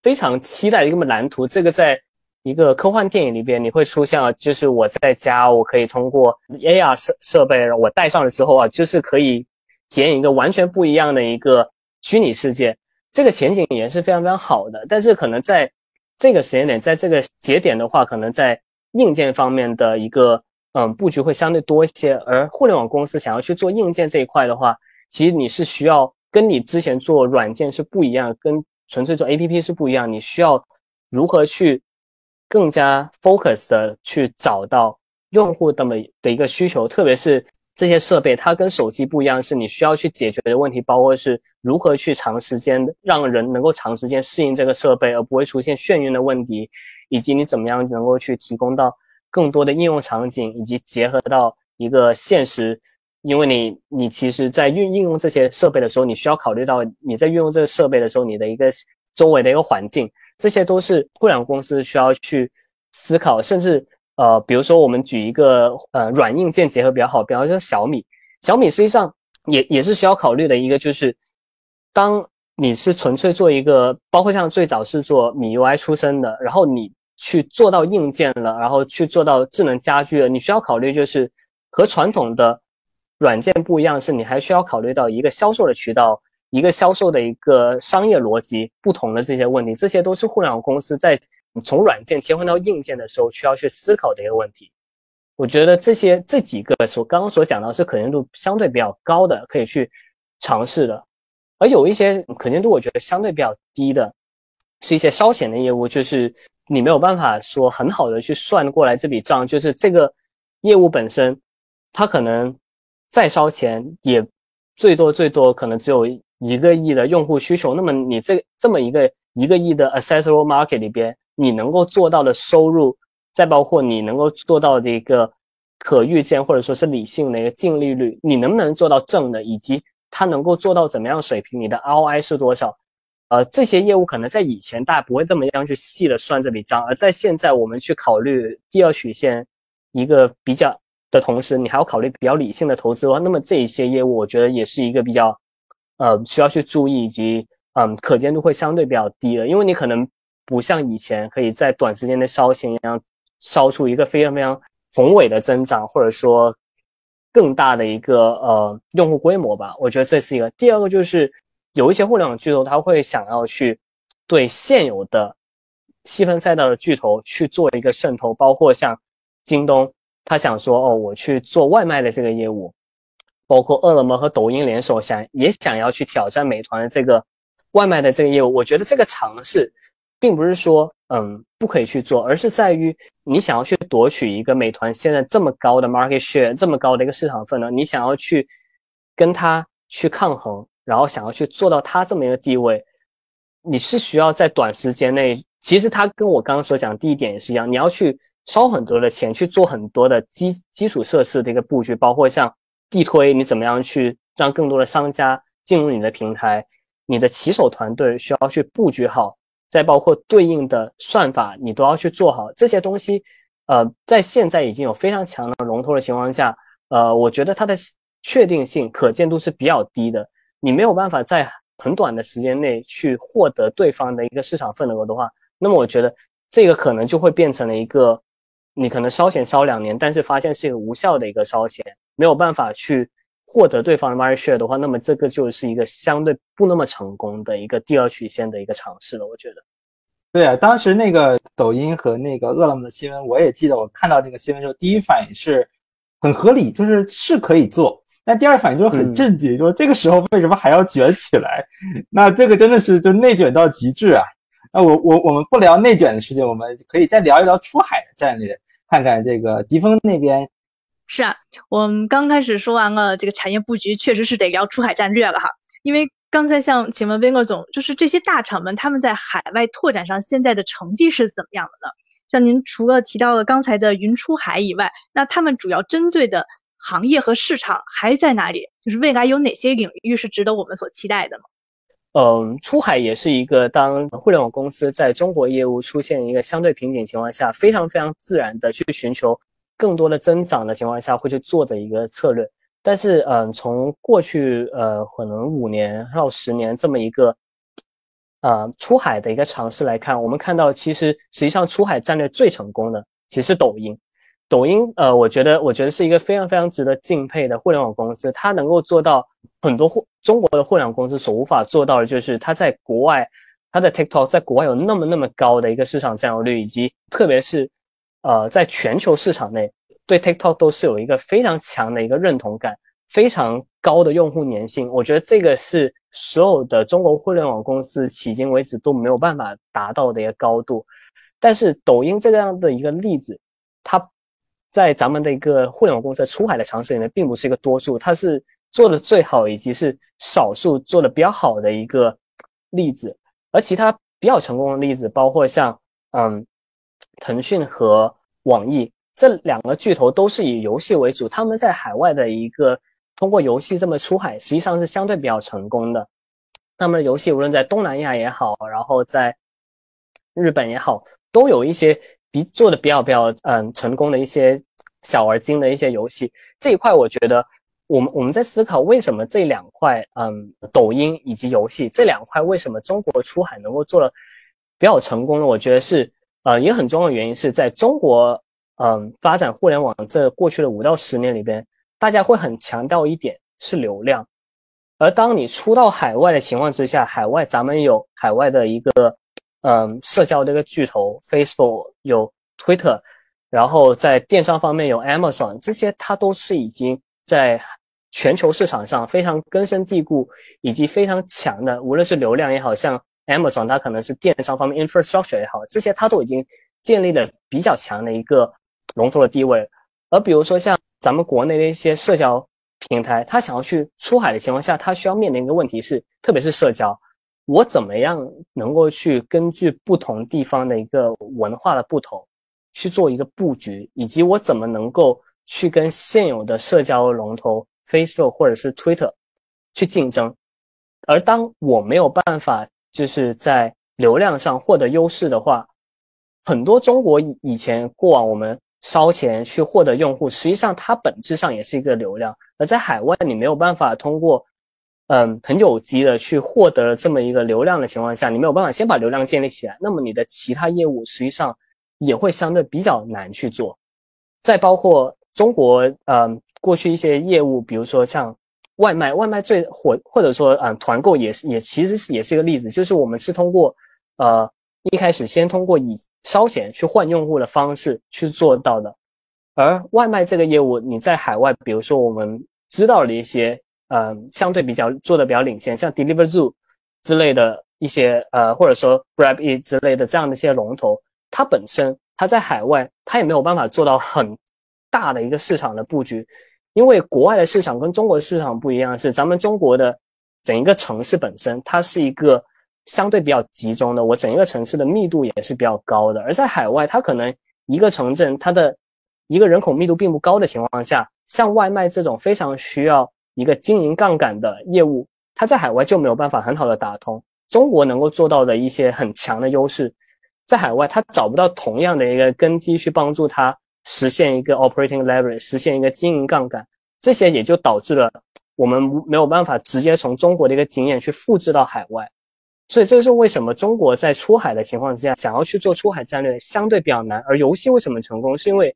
非常期待的一个蓝图，这个在。一个科幻电影里边，你会出现啊，就是我在家，我可以通过 AR 设设备，我戴上了之后啊，就是可以体验一个完全不一样的一个虚拟世界。这个前景也是非常非常好的。但是可能在这个时间点，在这个节点的话，可能在硬件方面的一个嗯布局会相对多一些。而互联网公司想要去做硬件这一块的话，其实你是需要跟你之前做软件是不一样，跟纯粹做 APP 是不一样。你需要如何去？更加 focus 的去找到用户的么的一个需求，特别是这些设备，它跟手机不一样，是你需要去解决的问题，包括是如何去长时间让人能够长时间适应这个设备，而不会出现眩晕的问题，以及你怎么样能够去提供到更多的应用场景，以及结合到一个现实，因为你你其实在运应用这些设备的时候，你需要考虑到你在运用这个设备的时候，你的一个周围的一个环境。这些都是互联网公司需要去思考，甚至呃，比如说我们举一个呃软硬件结合比较好，比方说小米，小米实际上也也是需要考虑的一个，就是当你是纯粹做一个，包括像最早是做米 UI 出身的，然后你去做到硬件了，然后去做到智能家居了，你需要考虑就是和传统的软件不一样，是你还需要考虑到一个销售的渠道。一个销售的一个商业逻辑不同的这些问题，这些都是互联网公司在从软件切换到硬件的时候需要去思考的一个问题。我觉得这些这几个所刚刚所讲到是可见度相对比较高的，可以去尝试的。而有一些可见度我觉得相对比较低的，是一些烧钱的业务，就是你没有办法说很好的去算过来这笔账，就是这个业务本身，它可能再烧钱也最多最多可能只有。一个亿的用户需求，那么你这这么一个一个亿的 accessible market 里边，你能够做到的收入，再包括你能够做到的一个可预见或者说是理性的一个净利率，你能不能做到正的，以及它能够做到怎么样水平，你的 ROI 是多少？呃，这些业务可能在以前大家不会这么样去细的算这笔账，而在现在我们去考虑第二曲线一个比较的同时，你还要考虑比较理性的投资的话，那么这一些业务我觉得也是一个比较。呃，需要去注意，以及嗯，可见度会相对比较低的，因为你可能不像以前可以在短时间内烧钱一样，烧出一个非常非常宏伟的增长，或者说更大的一个呃用户规模吧。我觉得这是一个。第二个就是有一些互联网巨头，他会想要去对现有的细分赛道的巨头去做一个渗透，包括像京东，他想说哦，我去做外卖的这个业务，包括饿了么和抖音联手想也想要去挑战美团的这个外卖的这个业务。我觉得这个尝试，并不是说。嗯，不可以去做，而是在于你想要去夺取一个美团现在这么高的 market share，这么高的一个市场份额，你想要去跟它去抗衡，然后想要去做到它这么一个地位，你是需要在短时间内，其实它跟我刚刚所讲第一点也是一样，你要去烧很多的钱去做很多的基基础设施的一个布局，包括像地推，你怎么样去让更多的商家进入你的平台，你的骑手团队需要去布局好。再包括对应的算法，你都要去做好这些东西。呃，在现在已经有非常强的龙头的情况下，呃，我觉得它的确定性、可见度是比较低的。你没有办法在很短的时间内去获得对方的一个市场份额的话，那么我觉得这个可能就会变成了一个你可能烧钱烧两年，但是发现是一个无效的一个烧钱，没有办法去获得对方的 market share 的话，那么这个就是一个相对不那么成功的一个第二曲线的一个尝试了。我觉得。对啊，当时那个抖音和那个饿了么的新闻，我也记得。我看到这个新闻之后，第一反应是很合理，就是是可以做。但第二反应就是很震惊，就是这个时候为什么还要卷起来？那这个真的是就内卷到极致啊！那我我我们不聊内卷的事情，我们可以再聊一聊出海的战略，看看这个迪峰那边。是啊，我们刚开始说完了这个产业布局，确实是得聊出海战略了哈，因为。刚才像请问边哥总，就是这些大厂们他们在海外拓展上现在的成绩是怎么样的呢？像您除了提到了刚才的云出海以外，那他们主要针对的行业和市场还在哪里？就是未来有哪些领域是值得我们所期待的吗？嗯，出海也是一个当互联网公司在中国业务出现一个相对瓶颈情况下，非常非常自然的去寻求更多的增长的情况下会去做的一个策略。但是，嗯，从过去呃可能五年到十年这么一个呃出海的一个尝试来看，我们看到其实实际上出海战略最成功的其实是抖音。抖音，呃，我觉得我觉得是一个非常非常值得敬佩的互联网公司，它能够做到很多互中国的互联网公司所无法做到的，就是它在国外，它的 TikTok 在国外有那么那么高的一个市场占有率，以及特别是呃在全球市场内。对 TikTok 都是有一个非常强的一个认同感，非常高的用户粘性。我觉得这个是所有的中国互联网公司迄今为止都没有办法达到的一个高度。但是抖音这样的一个例子，它在咱们的一个互联网公司出海的尝试里面，并不是一个多数，它是做的最好，以及是少数做的比较好的一个例子。而其他比较成功的例子，包括像嗯，腾讯和网易。这两个巨头都是以游戏为主，他们在海外的一个通过游戏这么出海，实际上是相对比较成功的。他们的游戏无论在东南亚也好，然后在日本也好，都有一些比做的比较比较嗯成功的一些小而精的一些游戏。这一块我觉得，我们我们在思考为什么这两块嗯抖音以及游戏这两块为什么中国出海能够做的比较成功呢？我觉得是呃一个很重要的原因是在中国。嗯，发展互联网这过去的五到十年里边，大家会很强调一点是流量，而当你出到海外的情况之下，海外咱们有海外的一个嗯社交的一个巨头，Facebook 有 Twitter，然后在电商方面有 Amazon，这些它都是已经在全球市场上非常根深蒂固以及非常强的，无论是流量也好像 Amazon，它可能是电商方面 infrastructure 也好，这些它都已经建立了比较强的一个。龙头的地位，而比如说像咱们国内的一些社交平台，它想要去出海的情况下，它需要面临一个问题是，特别是社交，我怎么样能够去根据不同地方的一个文化的不同，去做一个布局，以及我怎么能够去跟现有的社交龙头 Facebook 或者是 Twitter 去竞争，而当我没有办法就是在流量上获得优势的话，很多中国以前过往我们。烧钱去获得用户，实际上它本质上也是一个流量。而在海外，你没有办法通过，嗯，很有机的去获得这么一个流量的情况下，你没有办法先把流量建立起来，那么你的其他业务实际上也会相对比较难去做。再包括中国嗯过去一些业务，比如说像外卖，外卖最火，或者说嗯团购也是也其实是也是一个例子，就是我们是通过呃一开始先通过以烧钱去换用户的方式去做到的。而外卖这个业务，你在海外，比如说我们知道的一些，呃，相对比较做的比较领先，像 Deliveroo 之类的一些，呃，或者说 GrabE 之类的这样的一些龙头，它本身它在海外，它也没有办法做到很大的一个市场的布局，因为国外的市场跟中国的市场不一样，是咱们中国的整一个城市本身，它是一个相对比较集中的，我整一个城市的密度也是比较高的，而在海外，它可能一个城镇它的一个人口密度并不高的情况下，像外卖这种非常需要一个经营杠杆的业务，它在海外就没有办法很好的打通。中国能够做到的一些很强的优势，在海外它找不到同样的一个根基去帮助它实现一个 operating leverage，实现一个经营杠杆。这些也就导致了我们没有办法直接从中国的一个经验去复制到海外。所以这是为什么中国在出海的情况之下，想要去做出海战略相对比较难。而游戏为什么成功，是因为。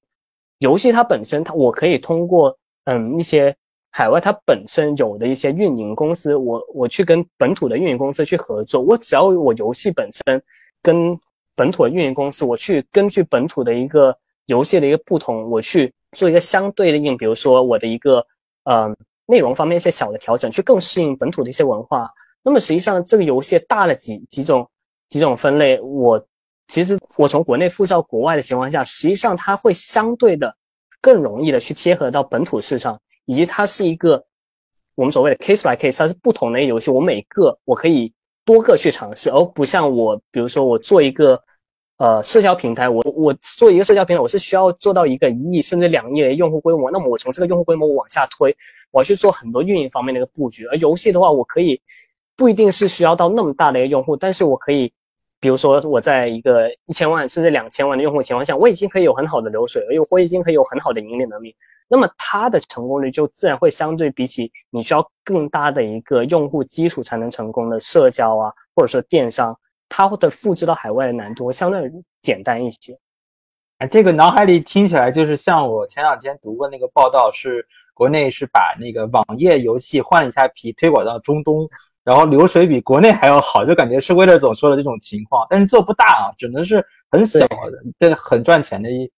游戏它本身，它我可以通过嗯一些海外它本身有的一些运营公司，我我去跟本土的运营公司去合作，我只要我游戏本身跟本土的运营公司，我去根据本土的一个游戏的一个不同，我去做一个相对的应，比如说我的一个嗯内容方面一些小的调整，去更适应本土的一些文化。那么实际上这个游戏大了几几种几种分类，我。其实我从国内复制到国外的情况下，实际上它会相对的更容易的去贴合到本土市场，以及它是一个我们所谓的 case by case，它是不同的游戏，我每个我可以多个去尝试，而不像我，比如说我做一个呃社交平台，我我做一个社交平台，我是需要做到一个一亿甚至两亿的用户规模，那么我从这个用户规模往下推，我要去做很多运营方面的一个布局，而游戏的话，我可以不一定是需要到那么大的一个用户，但是我可以。比如说，我在一个一千万甚至两千万的用户情况下，我已经可以有很好的流水，而我已经可以有很好的盈利能力。那么它的成功率就自然会相对比起你需要更大的一个用户基础才能成功的社交啊，或者说电商，它的复制到海外的难度相对简单一些。哎，这个脑海里听起来就是像我前两天读过那个报道，是国内是把那个网页游戏换一下皮，推广到中东。然后流水比国内还要好，就感觉是威勒总说的这种情况，但是做不大啊，只能是很小的，这很赚钱的一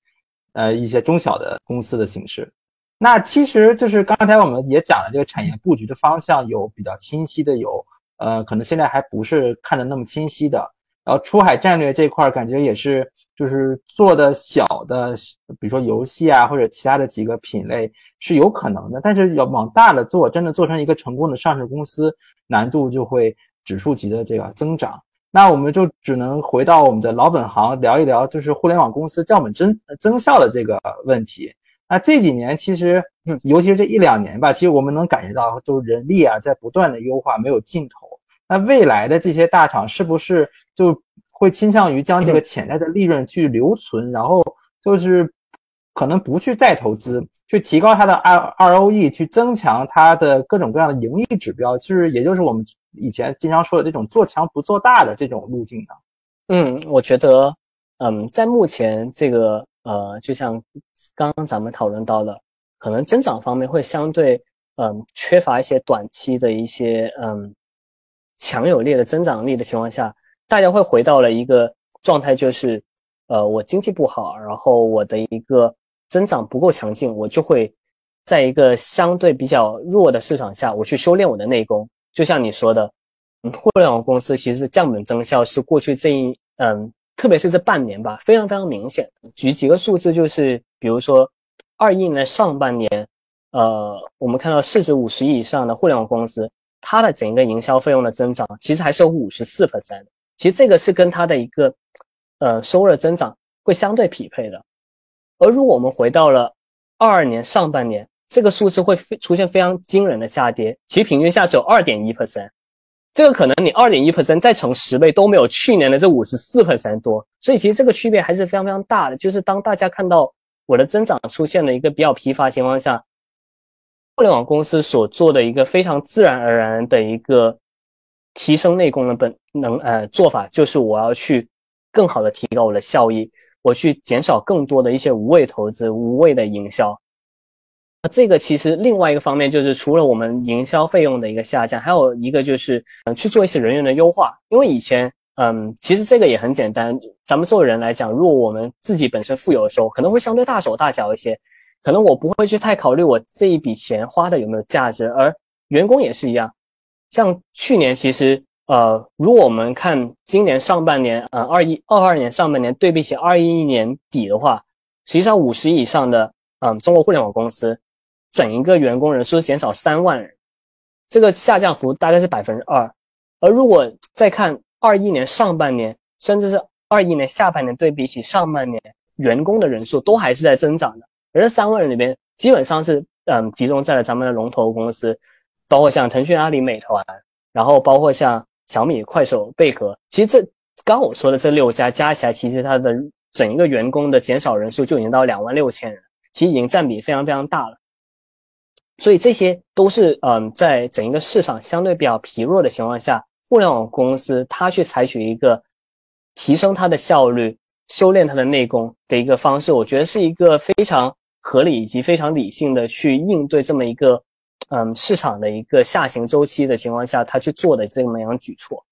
呃一些中小的公司的形式。那其实就是刚才我们也讲了，这个产业布局的方向有比较清晰的，有呃可能现在还不是看的那么清晰的。然后出海战略这块儿感觉也是，就是做的小的，比如说游戏啊或者其他的几个品类是有可能的，但是要往大了做，真的做成一个成功的上市公司，难度就会指数级的这个增长。那我们就只能回到我们的老本行，聊一聊就是互联网公司降本增增效的这个问题。那这几年其实，尤其是这一两年吧，其实我们能感觉到，就是人力啊在不断的优化，没有尽头。那未来的这些大厂是不是就会倾向于将这个潜在的利润去留存，然后就是可能不去再投资，去提高它的 R ROE，去增强它的各种各样的盈利指标，就是也就是我们以前经常说的这种做强不做大的这种路径呢？嗯，我觉得，嗯，在目前这个呃，就像刚刚咱们讨论到的，可能增长方面会相对嗯缺乏一些短期的一些嗯。强有力的增长力的情况下，大家会回到了一个状态，就是，呃，我经济不好，然后我的一个增长不够强劲，我就会在一个相对比较弱的市场下，我去修炼我的内功。就像你说的，嗯，互联网公司其实降本增效是过去这一，嗯，特别是这半年吧，非常非常明显。举几个数字，就是比如说，二一年上半年，呃，我们看到市值五十亿以上的互联网公司。它的整个营销费用的增长其实还是有五十四 percent，其实这个是跟它的一个呃收入的增长会相对匹配的。而如果我们回到了二二年上半年，这个数字会出现非常惊人的下跌，其实平均下只有二点一 percent，这个可能你二点一 percent 再乘十倍都没有去年的这五十四 percent 多，所以其实这个区别还是非常非常大的。就是当大家看到我的增长出现了一个比较疲乏情况下。互联网公司所做的一个非常自然而然的一个提升内功的本能呃做法，就是我要去更好的提高我的效益，我去减少更多的一些无谓投资、无谓的营销。这个其实另外一个方面就是除了我们营销费用的一个下降，还有一个就是嗯去做一些人员的优化，因为以前嗯其实这个也很简单，咱们作为人来讲，如果我们自己本身富有的时候，可能会相对大手大脚一些，可能我不会去太考虑我这一笔钱花的有没有价值，而员工也是一样，像去年其实呃如果我们看今年上半年呃二一二二年上半年对比起二一年底的话，实际上五十以上的嗯中国互联网公司。整一个员工人数减少三万人，这个下降幅大概是百分之二。而如果再看二一年上半年，甚至是二一年下半年对比起上半年，员工的人数都还是在增长的。而这三万人里边，基本上是嗯集中在了咱们的龙头公司，包括像腾讯、阿里、美团，然后包括像小米、快手、贝壳。其实这刚我说的这六家加起来，其实它的整一个员工的减少人数就已经到两万六千人，其实已经占比非常非常大了。所以这些都是嗯，在整一个市场相对比较疲弱的情况下，互联网公司它去采取一个提升它的效率、修炼它的内功的一个方式，我觉得是一个非常合理以及非常理性的去应对这么一个嗯市场的一个下行周期的情况下，他去做的这么样举措。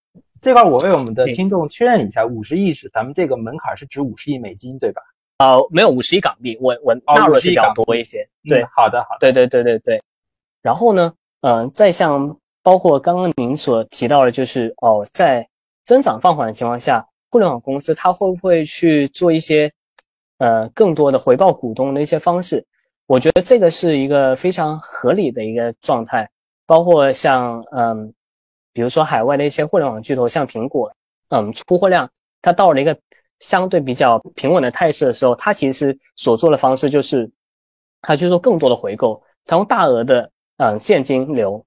这块我为我们的听众确认一下，五十亿是咱们这个门槛是指五十亿美金，对吧？呃，没有五十亿港币，我我纳入是比较多一些。对，好的，好的，对对对对对。然后呢，嗯，再像包括刚刚您所提到的，就是哦，在增长放缓的情况下，互联网公司它会不会去做一些呃更多的回报股东的一些方式？我觉得这个是一个非常合理的一个状态。包括像嗯，比如说海外的一些互联网巨头，像苹果，嗯，出货量它到了一个。相对比较平稳的态势的时候，它其实所做的方式就是，它去做更多的回购，采用大额的嗯现金流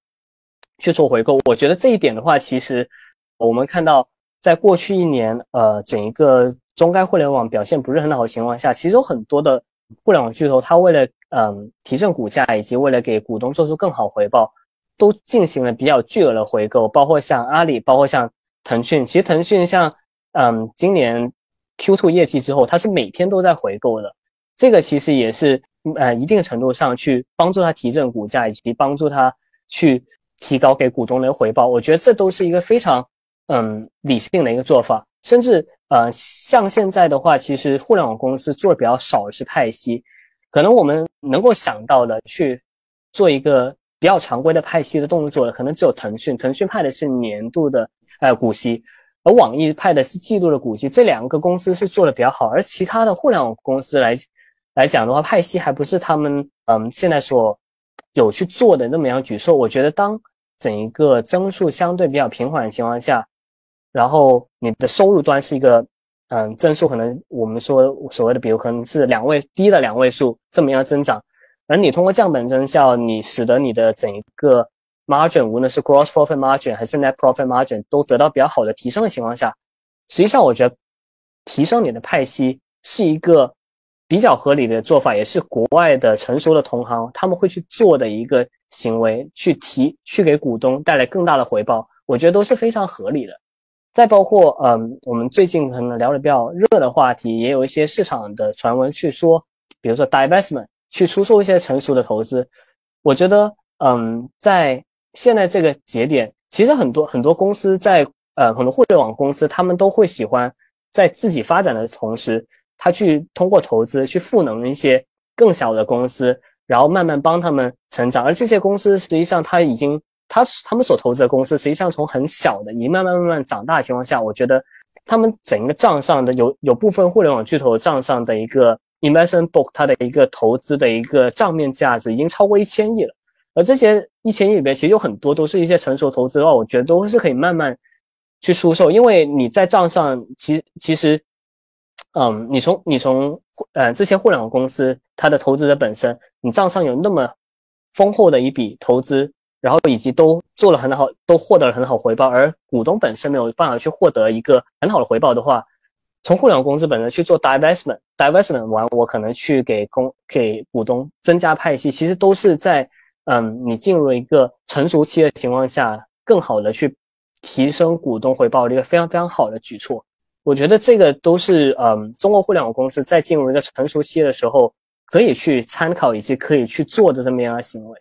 去做回购。我觉得这一点的话，其实我们看到，在过去一年，呃，整一个中概互联网表现不是很好的情况下，其实有很多的互联网巨头，它为了嗯提振股价，以及为了给股东做出更好回报，都进行了比较巨额的回购，包括像阿里，包括像腾讯。其实腾讯像嗯今年。Q2 业绩之后，它是每天都在回购的，这个其实也是呃一定程度上去帮助它提振股价，以及帮助它去提高给股东的回报。我觉得这都是一个非常嗯理性的一个做法。甚至呃像现在的话，其实互联网公司做的比较少的是派息，可能我们能够想到的去做一个比较常规的派息的动作的，可能只有腾讯，腾讯派的是年度的呃股息。而网易派的是季度的股息，这两个公司是做的比较好，而其他的互联网公司来来讲的话，派息还不是他们嗯现在所有去做的那么样举措。我觉得当整一个增速相对比较平缓的情况下，然后你的收入端是一个嗯增速可能我们说所谓的比如可能是两位低的两位数这么样增长，而你通过降本增效，你使得你的整一个。Margin 无论是 gross profit margin 还是 net profit margin 都得到比较好的提升的情况下，实际上我觉得提升你的派息是一个比较合理的做法，也是国外的成熟的同行他们会去做的一个行为，去提去给股东带来更大的回报，我觉得都是非常合理的。再包括嗯，我们最近可能聊的比较热的话题，也有一些市场的传闻去说，比如说 divestment 去出售一些成熟的投资，我觉得嗯，在现在这个节点，其实很多很多公司在呃，很多互联网公司，他们都会喜欢在自己发展的同时，他去通过投资去赋能一些更小的公司，然后慢慢帮他们成长。而这些公司实际上，他已经他他们所投资的公司，实际上从很小的，已经慢慢慢慢长大的情况下，我觉得他们整个账上的有有部分互联网巨头账上的一个 investment book，它的一个投资的一个账面价值已经超过一千亿了。而这些一千亿里边，其实有很多都是一些成熟投资的话，我觉得都是可以慢慢去出售，因为你在账上，其其实，嗯，你从你从呃这些互联网公司它的投资者本身，你账上有那么丰厚的一笔投资，然后以及都做了很好，都获得了很好回报，而股东本身没有办法去获得一个很好的回报的话，从互联网公司本身去做 divestment，divestment 完，我可能去给公给股东增加派息，其实都是在。嗯，你进入一个成熟期的情况下，更好的去提升股东回报的一个非常非常好的举措。我觉得这个都是嗯，中国互联网公司在进入一个成熟期的时候，可以去参考以及可以去做的这么样的行为。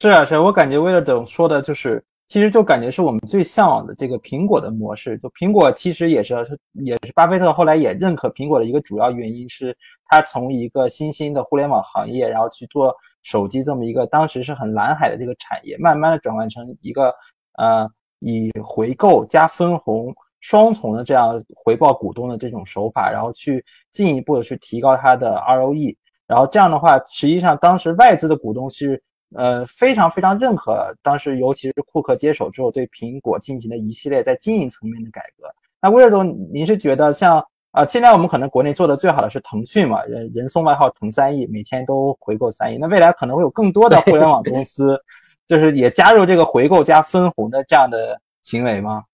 是啊，是，我感觉威尔总说的就是，其实就感觉是我们最向往的这个苹果的模式。就苹果其实也是，也是巴菲特后来也认可苹果的一个主要原因是，他从一个新兴的互联网行业，然后去做手机这么一个当时是很蓝海的这个产业，慢慢的转换成一个呃以回购加分红双重的这样回报股东的这种手法，然后去进一步的去提高它的 ROE。然后这样的话，实际上当时外资的股东是。呃，非常非常认可当时，尤其是库克接手之后对苹果进行的一系列在经营层面的改革。那威尔总，您是觉得像啊，现在我们可能国内做的最好的是腾讯嘛？人人送外号“腾三亿”，每天都回购三亿。那未来可能会有更多的互联网公司，就是也加入这个回购加分红的这样的行为吗？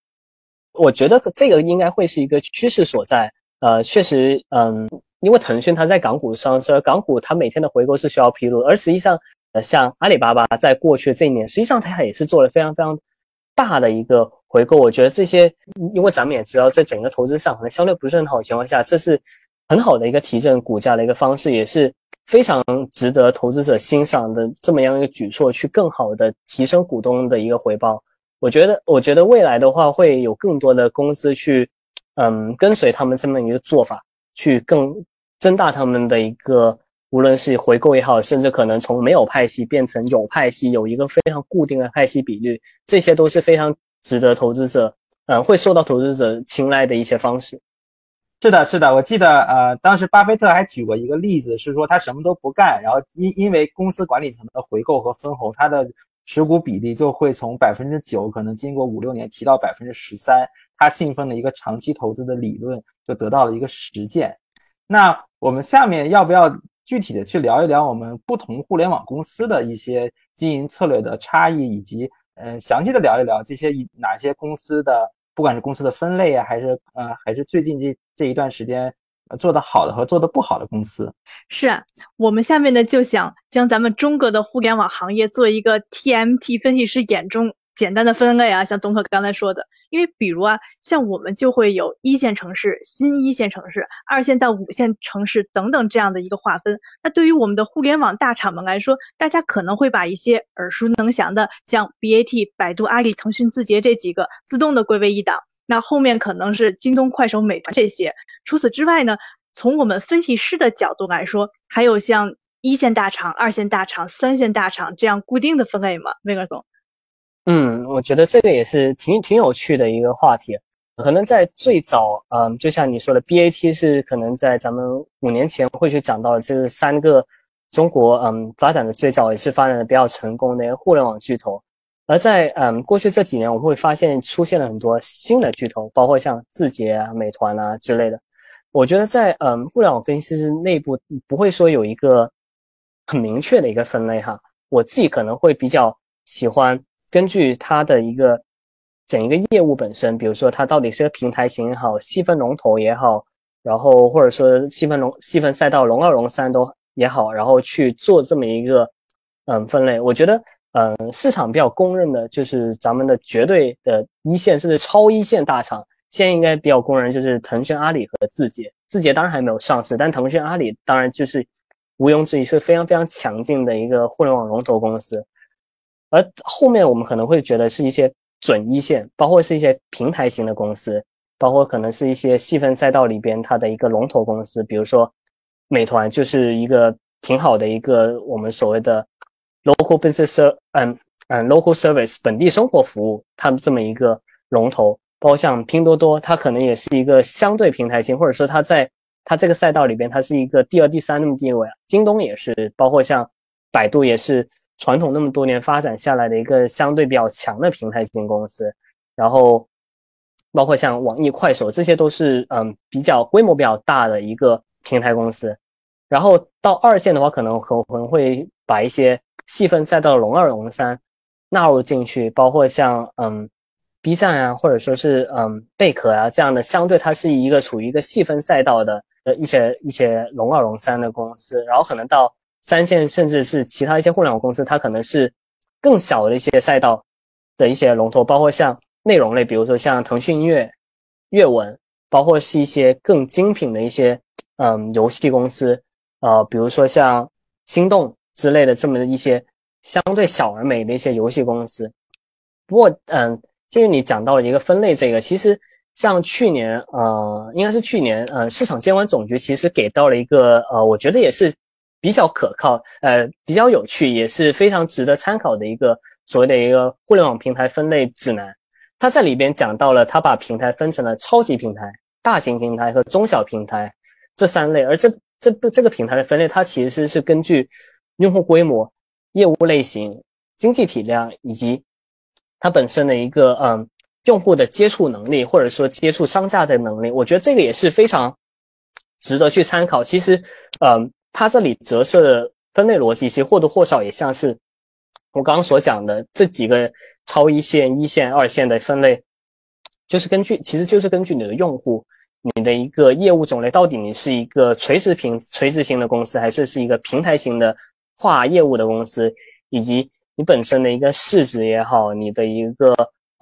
我觉得这个应该会是一个趋势所在。呃，确实，嗯，因为腾讯它在港股上市，港股它每天的回购是需要披露，而实际上。像阿里巴巴在过去这一年，实际上它也是做了非常非常大的一个回购。我觉得这些，因为咱们也知道，在整个投资上可能相对不是很好的情况下，这是很好的一个提振股价的一个方式，也是非常值得投资者欣赏的这么样一个举措，去更好的提升股东的一个回报。我觉得，我觉得未来的话会有更多的公司去，嗯，跟随他们这么一个做法，去更增大他们的一个。无论是回购也好，甚至可能从没有派息变成有派息，有一个非常固定的派息比率，这些都是非常值得投资者，嗯，会受到投资者青睐的一些方式。是的，是的，我记得，呃，当时巴菲特还举过一个例子，是说他什么都不干，然后因因为公司管理层的回购和分红，他的持股比例就会从百分之九，可能经过五六年提到百分之十三。他信奉的一个长期投资的理论，就得到了一个实践。那我们下面要不要？具体的去聊一聊我们不同互联网公司的一些经营策略的差异，以及嗯，详细的聊一聊这些哪些公司的，不管是公司的分类啊，还是呃，还是最近这这一段时间做的好的和做的不好的公司。是，我们下面呢就想将咱们中国的互联网行业做一个 TMT 分析师眼中简单的分类啊，像东哥刚才说的。因为比如啊，像我们就会有一线城市、新一线城市、二线到五线城市等等这样的一个划分。那对于我们的互联网大厂们来说，大家可能会把一些耳熟能详的，像 BAT、百度、阿里、腾讯、字节这几个自动的归为一档。那后面可能是京东、快手、美团这些。除此之外呢，从我们分析师的角度来说，还有像一线大厂、二线大厂、三线大厂这样固定的分类吗？魏哥总。嗯，我觉得这个也是挺挺有趣的一个话题。可能在最早，嗯，就像你说的，BAT 是可能在咱们五年前会去讲到，这三个中国，嗯，发展的最早也是发展的比较成功的互联网巨头。而在嗯过去这几年，我们会发现出现了很多新的巨头，包括像字节啊、美团啊之类的。我觉得在嗯互联网分析师内部不会说有一个很明确的一个分类哈。我自己可能会比较喜欢。根据它的一个整一个业务本身，比如说它到底是个平台型也好，细分龙头也好，然后或者说细分龙细分赛道龙二龙三都也好，然后去做这么一个嗯分类。我觉得嗯市场比较公认的就是咱们的绝对的一线甚至超一线大厂，现在应该比较公认就是腾讯、阿里和字节。字节当然还没有上市，但腾讯、阿里当然就是毋庸置疑是非常非常强劲的一个互联网龙头公司。而后面我们可能会觉得是一些准一线，包括是一些平台型的公司，包括可能是一些细分赛道里边它的一个龙头公司，比如说美团就是一个挺好的一个我们所谓的 local business，嗯嗯 local service 本地生活服务，它们这么一个龙头，包括像拼多多，它可能也是一个相对平台型，或者说它在它这个赛道里边它是一个第二、第三那么地位。京东也是，包括像百度也是。传统那么多年发展下来的一个相对比较强的平台型公司，然后包括像网易、快手，这些都是嗯比较规模比较大的一个平台公司。然后到二线的话，可能可能会把一些细分赛道的龙二、龙三纳入进去，包括像嗯 B 站啊，或者说是嗯贝壳啊这样的，相对它是一个处于一个细分赛道的呃一些一些龙二、龙三的公司，然后可能到。三线甚至是其他一些互联网公司，它可能是更小的一些赛道的一些龙头，包括像内容类，比如说像腾讯音乐、阅文，包括是一些更精品的一些嗯游戏公司，呃，比如说像心动之类的这么的一些相对小而美的一些游戏公司。不过，嗯，鉴于你讲到了一个分类，这个其实像去年，呃，应该是去年，呃，市场监管总局其实给到了一个，呃，我觉得也是比较可靠，呃，比较有趣，也是非常值得参考的一个所谓的一个互联网平台分类指南。它在里边讲到了，它把平台分成了超级平台、大型平台和中小平台这三类，而这这个这个平台的分类，它其实是根据用户规模、业务类型、经济体量以及它本身的一个嗯用户的接触能力，或者说接触商家的能力，我觉得这个也是非常值得去参考。其实，嗯，它这里折射的分类逻辑，其实或多或少也像是我刚刚所讲的这几个超一线、一线、二线的分类，就是根据，其实就是根据你的用户、你的一个业务种类，到底你是一个垂直平、垂直型的公司，还是是一个平台型的跨业务的公司，以及。你本身的一个市值也好，你的一个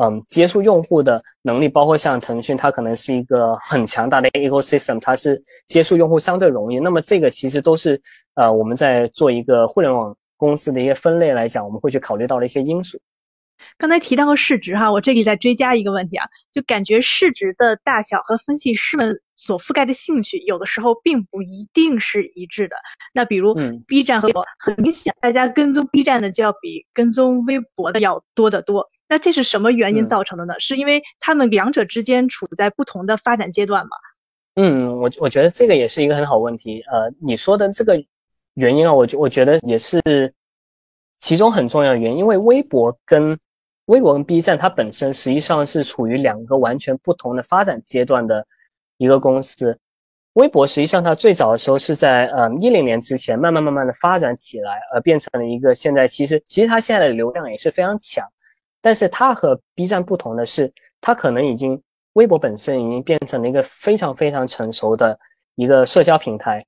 嗯接触用户的能力，包括像腾讯，它可能是一个很强大的 ecosystem，它是接触用户相对容易。那么这个其实都是呃我们在做一个互联网公司的一个分类来讲，我们会去考虑到的一些因素。刚才提到了市值哈，我这里再追加一个问题啊，就感觉市值的大小和分析师们所覆盖的兴趣，有的时候并不一定是一致的。那比如 B 站和微博，很明显，大家跟踪 B 站的就要比跟踪微博的要多得多。那这是什么原因造成的呢？是因为他们两者之间处在不同的发展阶段吗？嗯，我我觉得这个也是一个很好问题。呃，你说的这个原因啊，我我觉得也是其中很重要的原因，因为微博跟微博跟 B 站，它本身实际上是处于两个完全不同的发展阶段的一个公司。微博实际上它最早的时候是在呃一零年之前，慢慢慢慢的发展起来，而变成了一个现在其实其实它现在的流量也是非常强。但是它和 B 站不同的是，它可能已经微博本身已经变成了一个非常非常成熟的一个社交平台，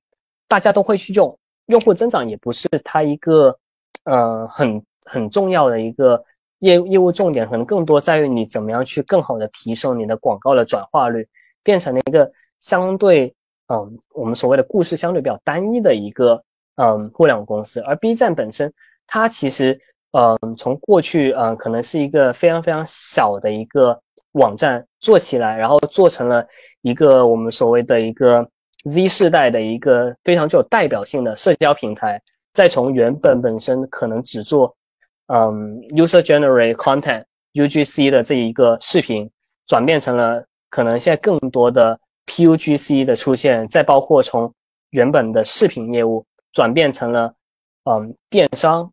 大家都会去用，用户增长也不是它一个呃很很重要的一个。业业务重点可能更多在于你怎么样去更好的提升你的广告的转化率，变成了一个相对嗯我们所谓的故事相对比较单一的一个嗯互联网公司。而 B 站本身，它其实嗯从过去嗯可能是一个非常非常小的一个网站做起来，然后做成了一个我们所谓的一个 Z 世代的一个非常具有代表性的社交平台，再从原本本身可能只做嗯，user generate content UGC 的这一个视频，转变成了可能现在更多的 PUGC 的出现，再包括从原本的视频业务转变成了嗯电商、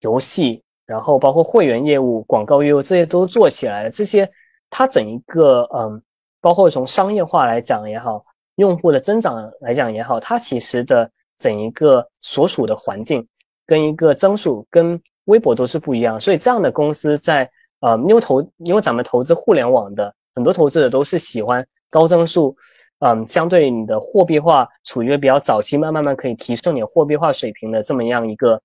游戏，然后包括会员业务、广告业务这些都做起来了。这些它整一个嗯，包括从商业化来讲也好，用户的增长来讲也好，它其实的整一个所处的环境跟一个增速跟。微博都是不一样，所以这样的公司在呃，因为投，因为咱们投资互联网的很多投资者都是喜欢高增速，嗯，相对你的货币化处于比较早期，慢慢慢可以提升你货币化水平的这么样一个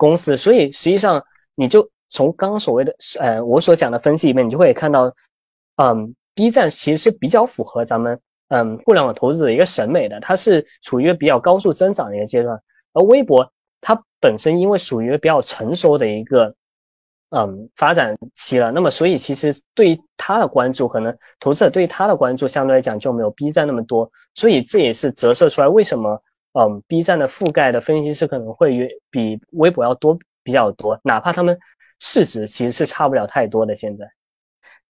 公司，所以实际上你就从刚刚所谓的呃我所讲的分析里面，你就会看到，嗯，B 站其实是比较符合咱们嗯互联网投资者的一个审美的，它是处于一个比较高速增长的一个阶段，而微博。它本身因为属于比较成熟的一个嗯发展期了，那么所以其实对于它的关注，可能投资者对于它的关注相对来讲就没有 B 站那么多，所以这也是折射出来为什么嗯 B 站的覆盖的分析师可能会比微博要多比较多，哪怕他们市值其实是差不了太多的现在。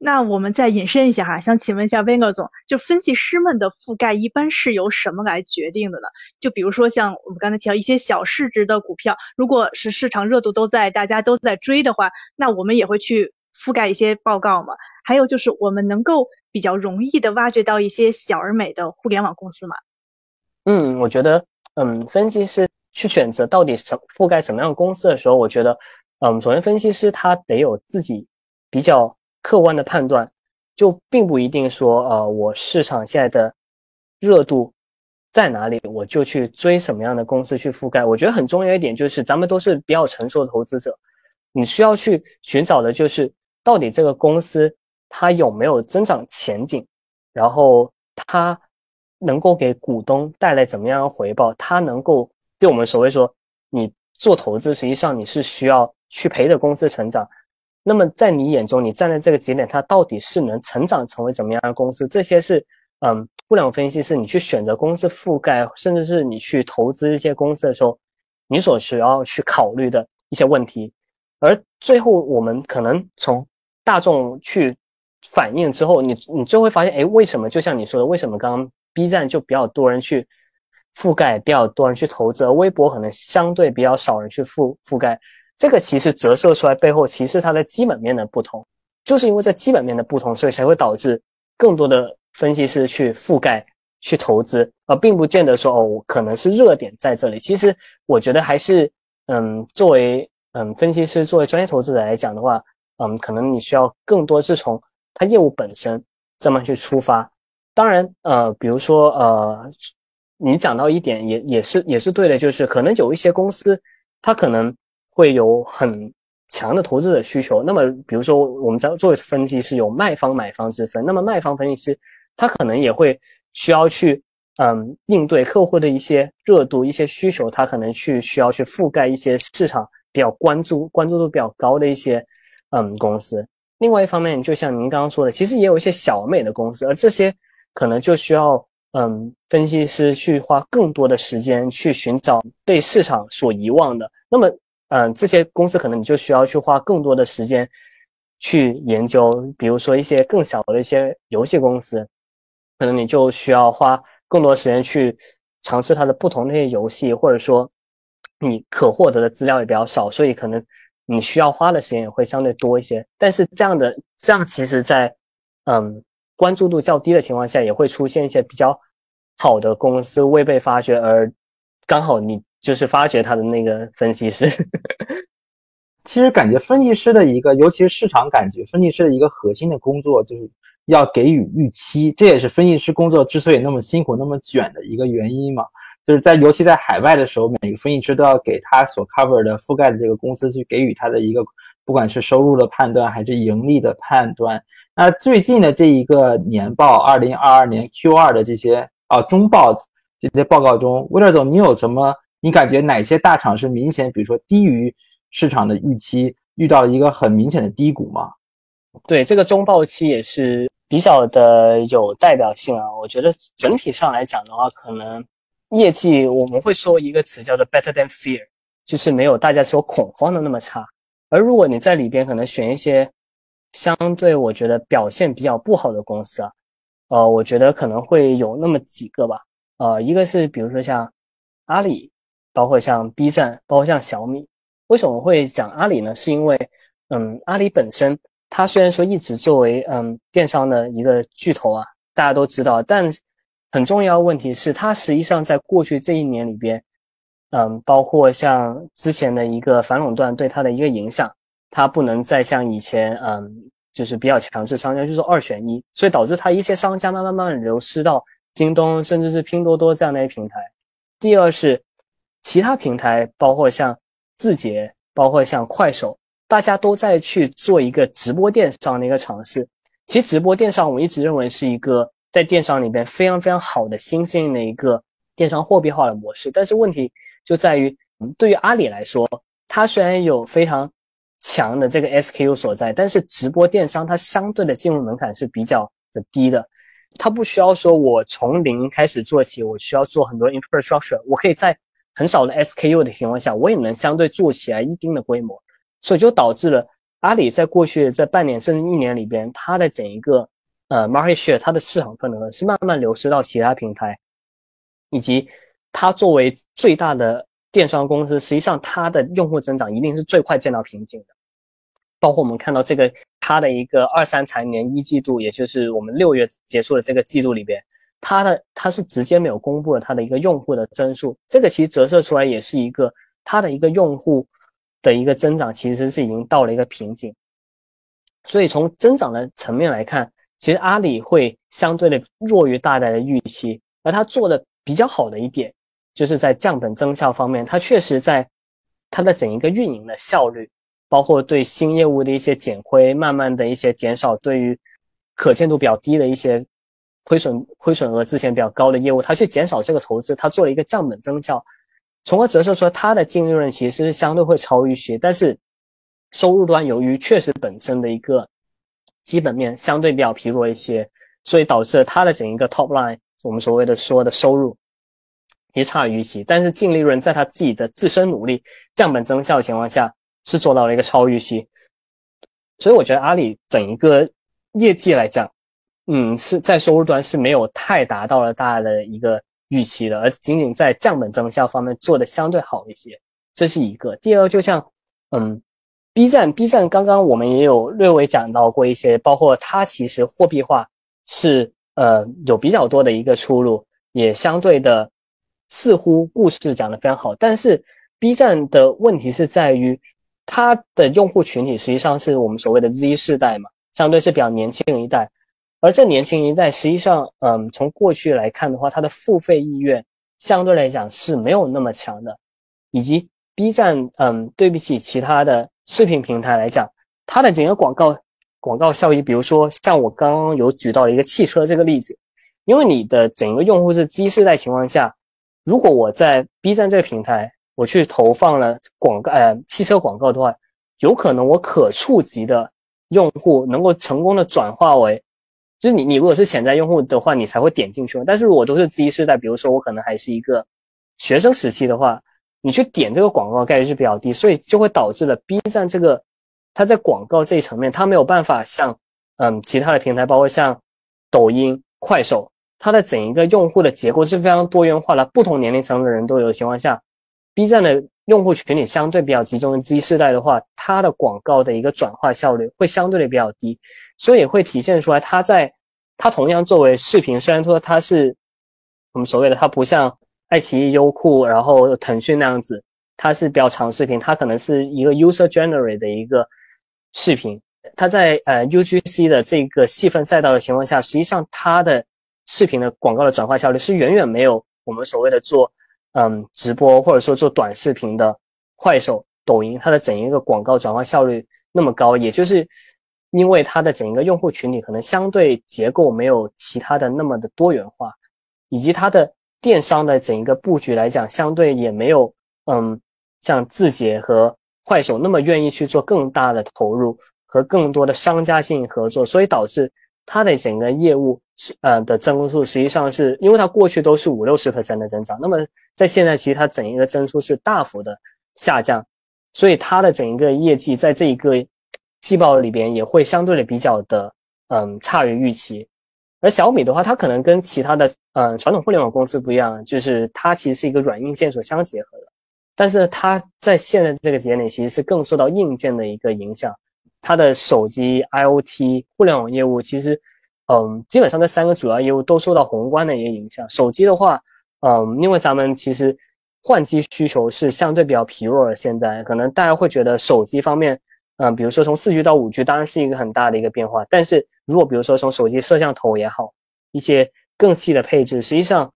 那我们再引申一下哈，想请问一下 Vinger 总，就分析师们的覆盖一般是由什么来决定的呢？就比如说像我们刚才提到一些小市值的股票，如果是市场热度都在，大家都在追的话，那我们也会去覆盖一些报告嘛。还有就是我们能够比较容易的挖掘到一些小而美的互联网公司嘛？嗯，我觉得，嗯，分析师去选择到底什覆盖什么样公司的时候，我觉得，嗯，首先分析师他得有自己比较。客观的判断，就并不一定说，呃，我市场现在的热度在哪里，我就去追什么样的公司去覆盖。我觉得很重要一点就是，咱们都是比较成熟的投资者，你需要去寻找的就是，到底这个公司它有没有增长前景，然后它能够给股东带来怎么样的回报，它能够对我们所谓说，你做投资，实际上你是需要去陪着公司成长。那么在你眼中，你站在这个节点，它到底是能成长成为怎么样的公司？这些是，嗯，互联网分析师你去选择公司覆盖，甚至是你去投资一些公司的时候，你所需要去考虑的一些问题。而最后，我们可能从大众去反映之后，你你就会发现，哎，为什么？就像你说的，为什么刚刚 B 站就比较多人去覆盖，比较多人去投资，而微博可能相对比较少人去覆覆盖？这个其实折射出来背后，其实它的基本面的不同，就是因为这基本面的不同，所以才会导致更多的分析师去覆盖、去投资，而并不见得说哦，可能是热点在这里。其实我觉得还是，嗯，作为嗯分析师，作为专业投资者来讲的话，嗯，可能你需要更多是从它业务本身这么去出发。当然，呃，比如说呃，你讲到一点也也是也是对的，就是可能有一些公司，它可能。会有很强的投资者需求。那么，比如说我们在做分析是，有卖方、买方之分。那么，卖方分析师他可能也会需要去，嗯，应对客户的一些热度、一些需求，他可能去需要去覆盖一些市场比较关注、关注度比较高的一些，嗯，公司。另外一方面，就像您刚刚说的，其实也有一些小美的公司，而这些可能就需要，嗯，分析师去花更多的时间去寻找被市场所遗忘的。那么。嗯，这些公司可能你就需要去花更多的时间去研究，比如说一些更小的一些游戏公司，可能你就需要花更多时间去尝试它的不同的一些游戏，或者说你可获得的资料也比较少，所以可能你需要花的时间也会相对多一些。但是这样的这样，其实在嗯关注度较低的情况下，也会出现一些比较好的公司未被发掘，而刚好你。就是发掘他的那个分析师，其实感觉分析师的一个，尤其是市场感觉，分析师的一个核心的工作就是要给予预期，这也是分析师工作之所以那么辛苦、那么卷的一个原因嘛。就是在尤其在海外的时候，每个分析师都要给他所 cover 的覆盖的这个公司去给予他的一个，不管是收入的判断还是盈利的判断。那最近的这一个年报，二零二二年 Q 二的这些啊中报这些报告中，威勒总，你有什么？你感觉哪些大厂是明显，比如说低于市场的预期，遇到一个很明显的低谷吗？对，这个中报期也是比较的有代表性啊。我觉得整体上来讲的话，可能业绩我们会说一个词叫做 better than fear，就是没有大家所恐慌的那么差。而如果你在里边可能选一些相对我觉得表现比较不好的公司啊，呃，我觉得可能会有那么几个吧。呃，一个是比如说像阿里。包括像 B 站，包括像小米，为什么会讲阿里呢？是因为，嗯，阿里本身它虽然说一直作为嗯电商的一个巨头啊，大家都知道，但很重要问题是它实际上在过去这一年里边，嗯，包括像之前的一个反垄断对它的一个影响，它不能再像以前嗯就是比较强势商家，就是二选一，所以导致它一些商家慢慢慢慢流失到京东甚至是拼多多这样的一些平台。第二是。其他平台包括像字节，包括像快手，大家都在去做一个直播电商的一个尝试。其实直播电商，我一直认为是一个在电商里边非常非常好的新兴的一个电商货币化的模式。但是问题就在于，对于阿里来说，它虽然有非常强的这个 SKU 所在，但是直播电商它相对的进入门槛是比较的低的。它不需要说我从零开始做起，我需要做很多 infrastructure，我可以在很少的 SKU 的情况下，我也能相对做起来一定的规模，所以就导致了阿里在过去这半年甚至一年里边，它的整一个呃 market share，它的市场份额是慢慢流失到其他平台，以及它作为最大的电商公司，实际上它的用户增长一定是最快见到瓶颈的。包括我们看到这个它的一个二三财年一季度，也就是我们六月结束的这个季度里边。它的它是直接没有公布了它的一个用户的增速，这个其实折射出来也是一个它的一个用户的一个增长其实是已经到了一个瓶颈，所以从增长的层面来看，其实阿里会相对的弱于大家的预期，而它做的比较好的一点，就是在降本增效方面，它确实在它的整一个运营的效率，包括对新业务的一些减亏，慢慢的一些减少，对于可见度比较低的一些。亏损亏损额之前比较高的业务，它去减少这个投资，它做了一个降本增效，从而折射出它的净利润其实是相对会超预期，但是收入端由于确实本身的一个基本面相对比较疲弱一些，所以导致它的整一个 top line，我们所谓的说的收入也差于预期，但是净利润在他自己的自身努力降本增效的情况下，是做到了一个超预期。所以我觉得阿里整一个业绩来讲，嗯，是在收入端是没有太达到了大家的一个预期的，而仅仅在降本增效方面做的相对好一些，这是一个。第二，就像嗯，B 站，B 站刚刚我们也有略微讲到过一些，包括它其实货币化是呃有比较多的一个出路，也相对的似乎故事讲的非常好，但是 B 站的问题是在于。它的用户群体实际上是我们所谓的 Z 世代嘛，相对是比较年轻一代。而这年轻一代实际上，嗯，从过去来看的话，它的付费意愿相对来讲是没有那么强的。以及 B 站，嗯，对比起其他的视频平台来讲，它的整个广告广告效益，比如说像我刚刚有举到一个汽车这个例子，因为你的整个用户是 Z 世代情况下，如果我在 B 站这个平台。我去投放了广告，呃，汽车广告的话，有可能我可触及的用户能够成功的转化为，就是你，你如果是潜在用户的话，你才会点进去。但是如果都是 Z 世代，比如说我可能还是一个学生时期的话，你去点这个广告概率是比较低，所以就会导致了 B 站这个它在广告这一层面，它没有办法像嗯其他的平台，包括像抖音、快手，它的整一个用户的结构是非常多元化的，不同年龄层的人都有的情况下。B 站的用户群体相对比较集中的 Z 世代的话，它的广告的一个转化效率会相对的比较低，所以会体现出来，它在它同样作为视频，虽然说它是我们所谓的它不像爱奇艺、优酷，然后腾讯那样子，它是比较长视频，它可能是一个 user generate 的一个视频，它在呃 UGC 的这个细分赛道的情况下，实际上它的视频的广告的转化效率是远远没有我们所谓的做。嗯，直播或者说做短视频的快手、抖音，它的整一个广告转化效率那么高，也就是因为它的整一个用户群体可能相对结构没有其他的那么的多元化，以及它的电商的整一个布局来讲，相对也没有嗯像字节和快手那么愿意去做更大的投入和更多的商家进行合作，所以导致它的整个业务。是呃的增速实际上是因为它过去都是五六十 percent 的增长，那么在现在其实它整一个增速是大幅的下降，所以它的整一个业绩在这一个季报里边也会相对的比较的嗯差于预期。而小米的话，它可能跟其他的嗯传统互联网公司不一样，就是它其实是一个软硬件所相结合的，但是它在现在这个节点其实是更受到硬件的一个影响，它的手机 IOT 互联网业务其实。嗯，基本上这三个主要业务都受到宏观的一个影响。手机的话，嗯，因为咱们其实换机需求是相对比较疲弱的，现在可能大家会觉得手机方面，嗯，比如说从四 G 到五 G，当然是一个很大的一个变化。但是如果比如说从手机摄像头也好，一些更细的配置，实际上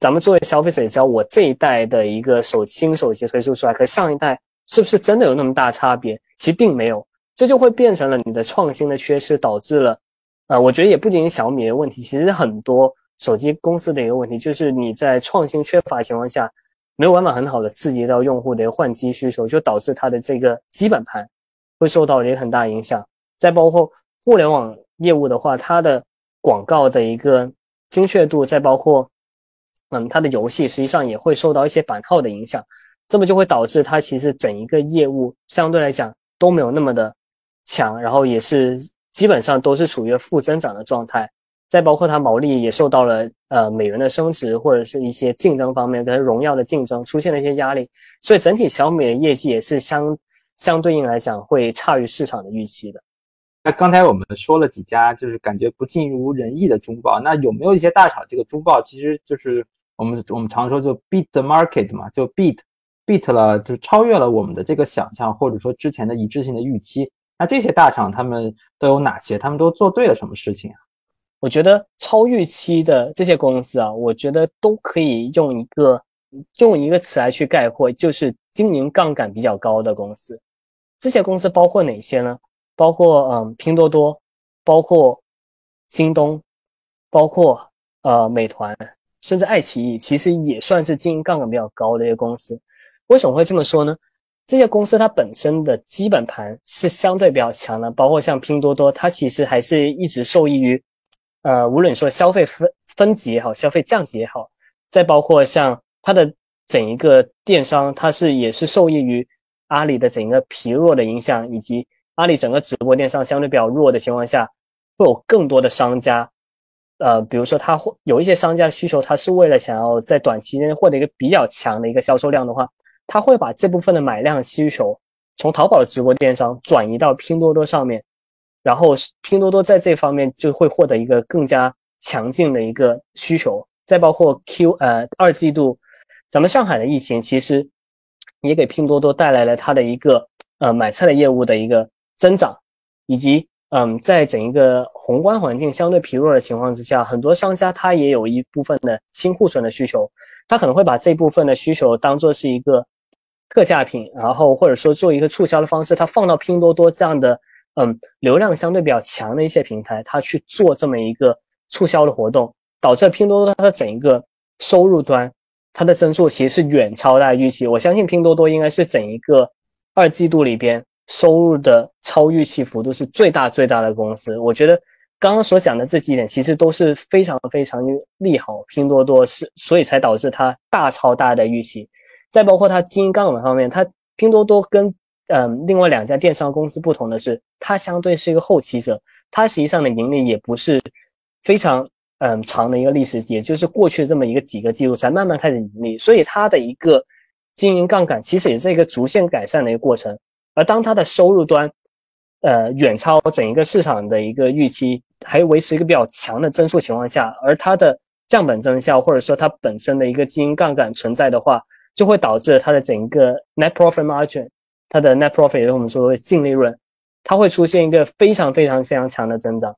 咱们作为消费者也知道，我这一代的一个手新手机推出出来，和上一代是不是真的有那么大差别？其实并没有，这就会变成了你的创新的缺失，导致了。啊，我觉得也不仅仅小米的问题，其实很多手机公司的一个问题，就是你在创新缺乏情况下，没有办法很好的刺激到用户的换机需求，就导致它的这个基本盘会受到一个很大影响。再包括互联网业务的话，它的广告的一个精确度，再包括嗯，它的游戏实际上也会受到一些版号的影响，这么就会导致它其实整一个业务相对来讲都没有那么的强，然后也是。基本上都是处于负增长的状态，再包括它毛利也受到了呃美元的升值或者是一些竞争方面跟荣耀的竞争出现了一些压力，所以整体小米的业绩也是相相对应来讲会差于市场的预期的。那刚才我们说了几家就是感觉不尽如人意的中报，那有没有一些大厂这个中报其实就是我们我们常说就 beat the market 嘛，就 beat beat 了就超越了我们的这个想象或者说之前的一致性的预期。那这些大厂他们都有哪些？他们都做对了什么事情啊？我觉得超预期的这些公司啊，我觉得都可以用一个用一个词来去概括，就是经营杠杆比较高的公司。这些公司包括哪些呢？包括嗯拼多多，包括京东，包括呃美团，甚至爱奇艺，其实也算是经营杠杆比较高的一个公司。为什么会这么说呢？这些公司它本身的基本盘是相对比较强的，包括像拼多多，它其实还是一直受益于，呃，无论说消费分分级也好，消费降级也好，再包括像它的整一个电商，它是也是受益于阿里的整个疲弱的影响，以及阿里整个直播电商相对比较弱的情况下，会有更多的商家，呃，比如说他会有一些商家需求，他是为了想要在短期内获得一个比较强的一个销售量的话。他会把这部分的买量需求从淘宝的直播电商转移到拼多多上面，然后拼多多在这方面就会获得一个更加强劲的一个需求。再包括 Q 呃二季度，咱们上海的疫情其实也给拼多多带来了它的一个呃买菜的业务的一个增长，以及嗯在整一个宏观环境相对疲弱的情况之下，很多商家他也有一部分的清库存的需求，他可能会把这部分的需求当做是一个。特价品，然后或者说做一个促销的方式，它放到拼多多这样的嗯流量相对比较强的一些平台，它去做这么一个促销的活动，导致拼多多它的整一个收入端它的增速其实是远超大家预期。我相信拼多多应该是整一个二季度里边收入的超预期幅度是最大最大的公司。我觉得刚刚所讲的这几点其实都是非常非常利好拼多多，是所以才导致它大超大的预期。再包括它经营杠杆方面，它拼多多跟嗯另外两家电商公司不同的是，它相对是一个后期者，它实际上的盈利也不是非常嗯长的一个历史，也就是过去这么一个几个季度才慢慢开始盈利，所以它的一个经营杠杆其实也是一个逐渐改善的一个过程。而当它的收入端呃远超整一个市场的一个预期，还维持一个比较强的增速情况下，而它的降本增效或者说它本身的一个经营杠杆存在的话。就会导致它的整个 net profit margin，它的 net profit 也是我们说的净利润，它会出现一个非常非常非常强的增长。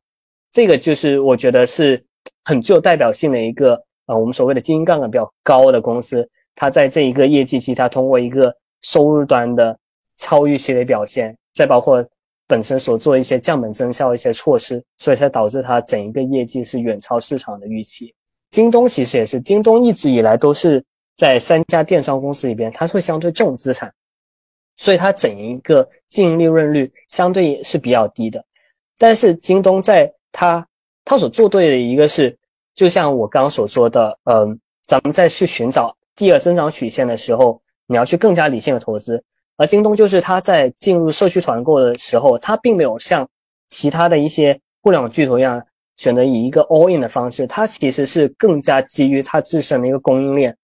这个就是我觉得是很具有代表性的一个呃，我们所谓的经营杠杆比较高的公司，它在这一个业绩期，它通过一个收入端的超预期的表现，再包括本身所做一些降本增效一些措施，所以才导致它整一个业绩是远超市场的预期。京东其实也是，京东一直以来都是。在三家电商公司里边，它会相对重资产，所以它整一个净利润率相对是比较低的。但是京东在它它所做对的一个是，就像我刚刚所说的，嗯，咱们在去寻找第二增长曲线的时候，你要去更加理性的投资。而京东就是它在进入社区团购的时候，它并没有像其他的一些互联网巨头一样选择以一个 all in 的方式，它其实是更加基于它自身的一个供应链。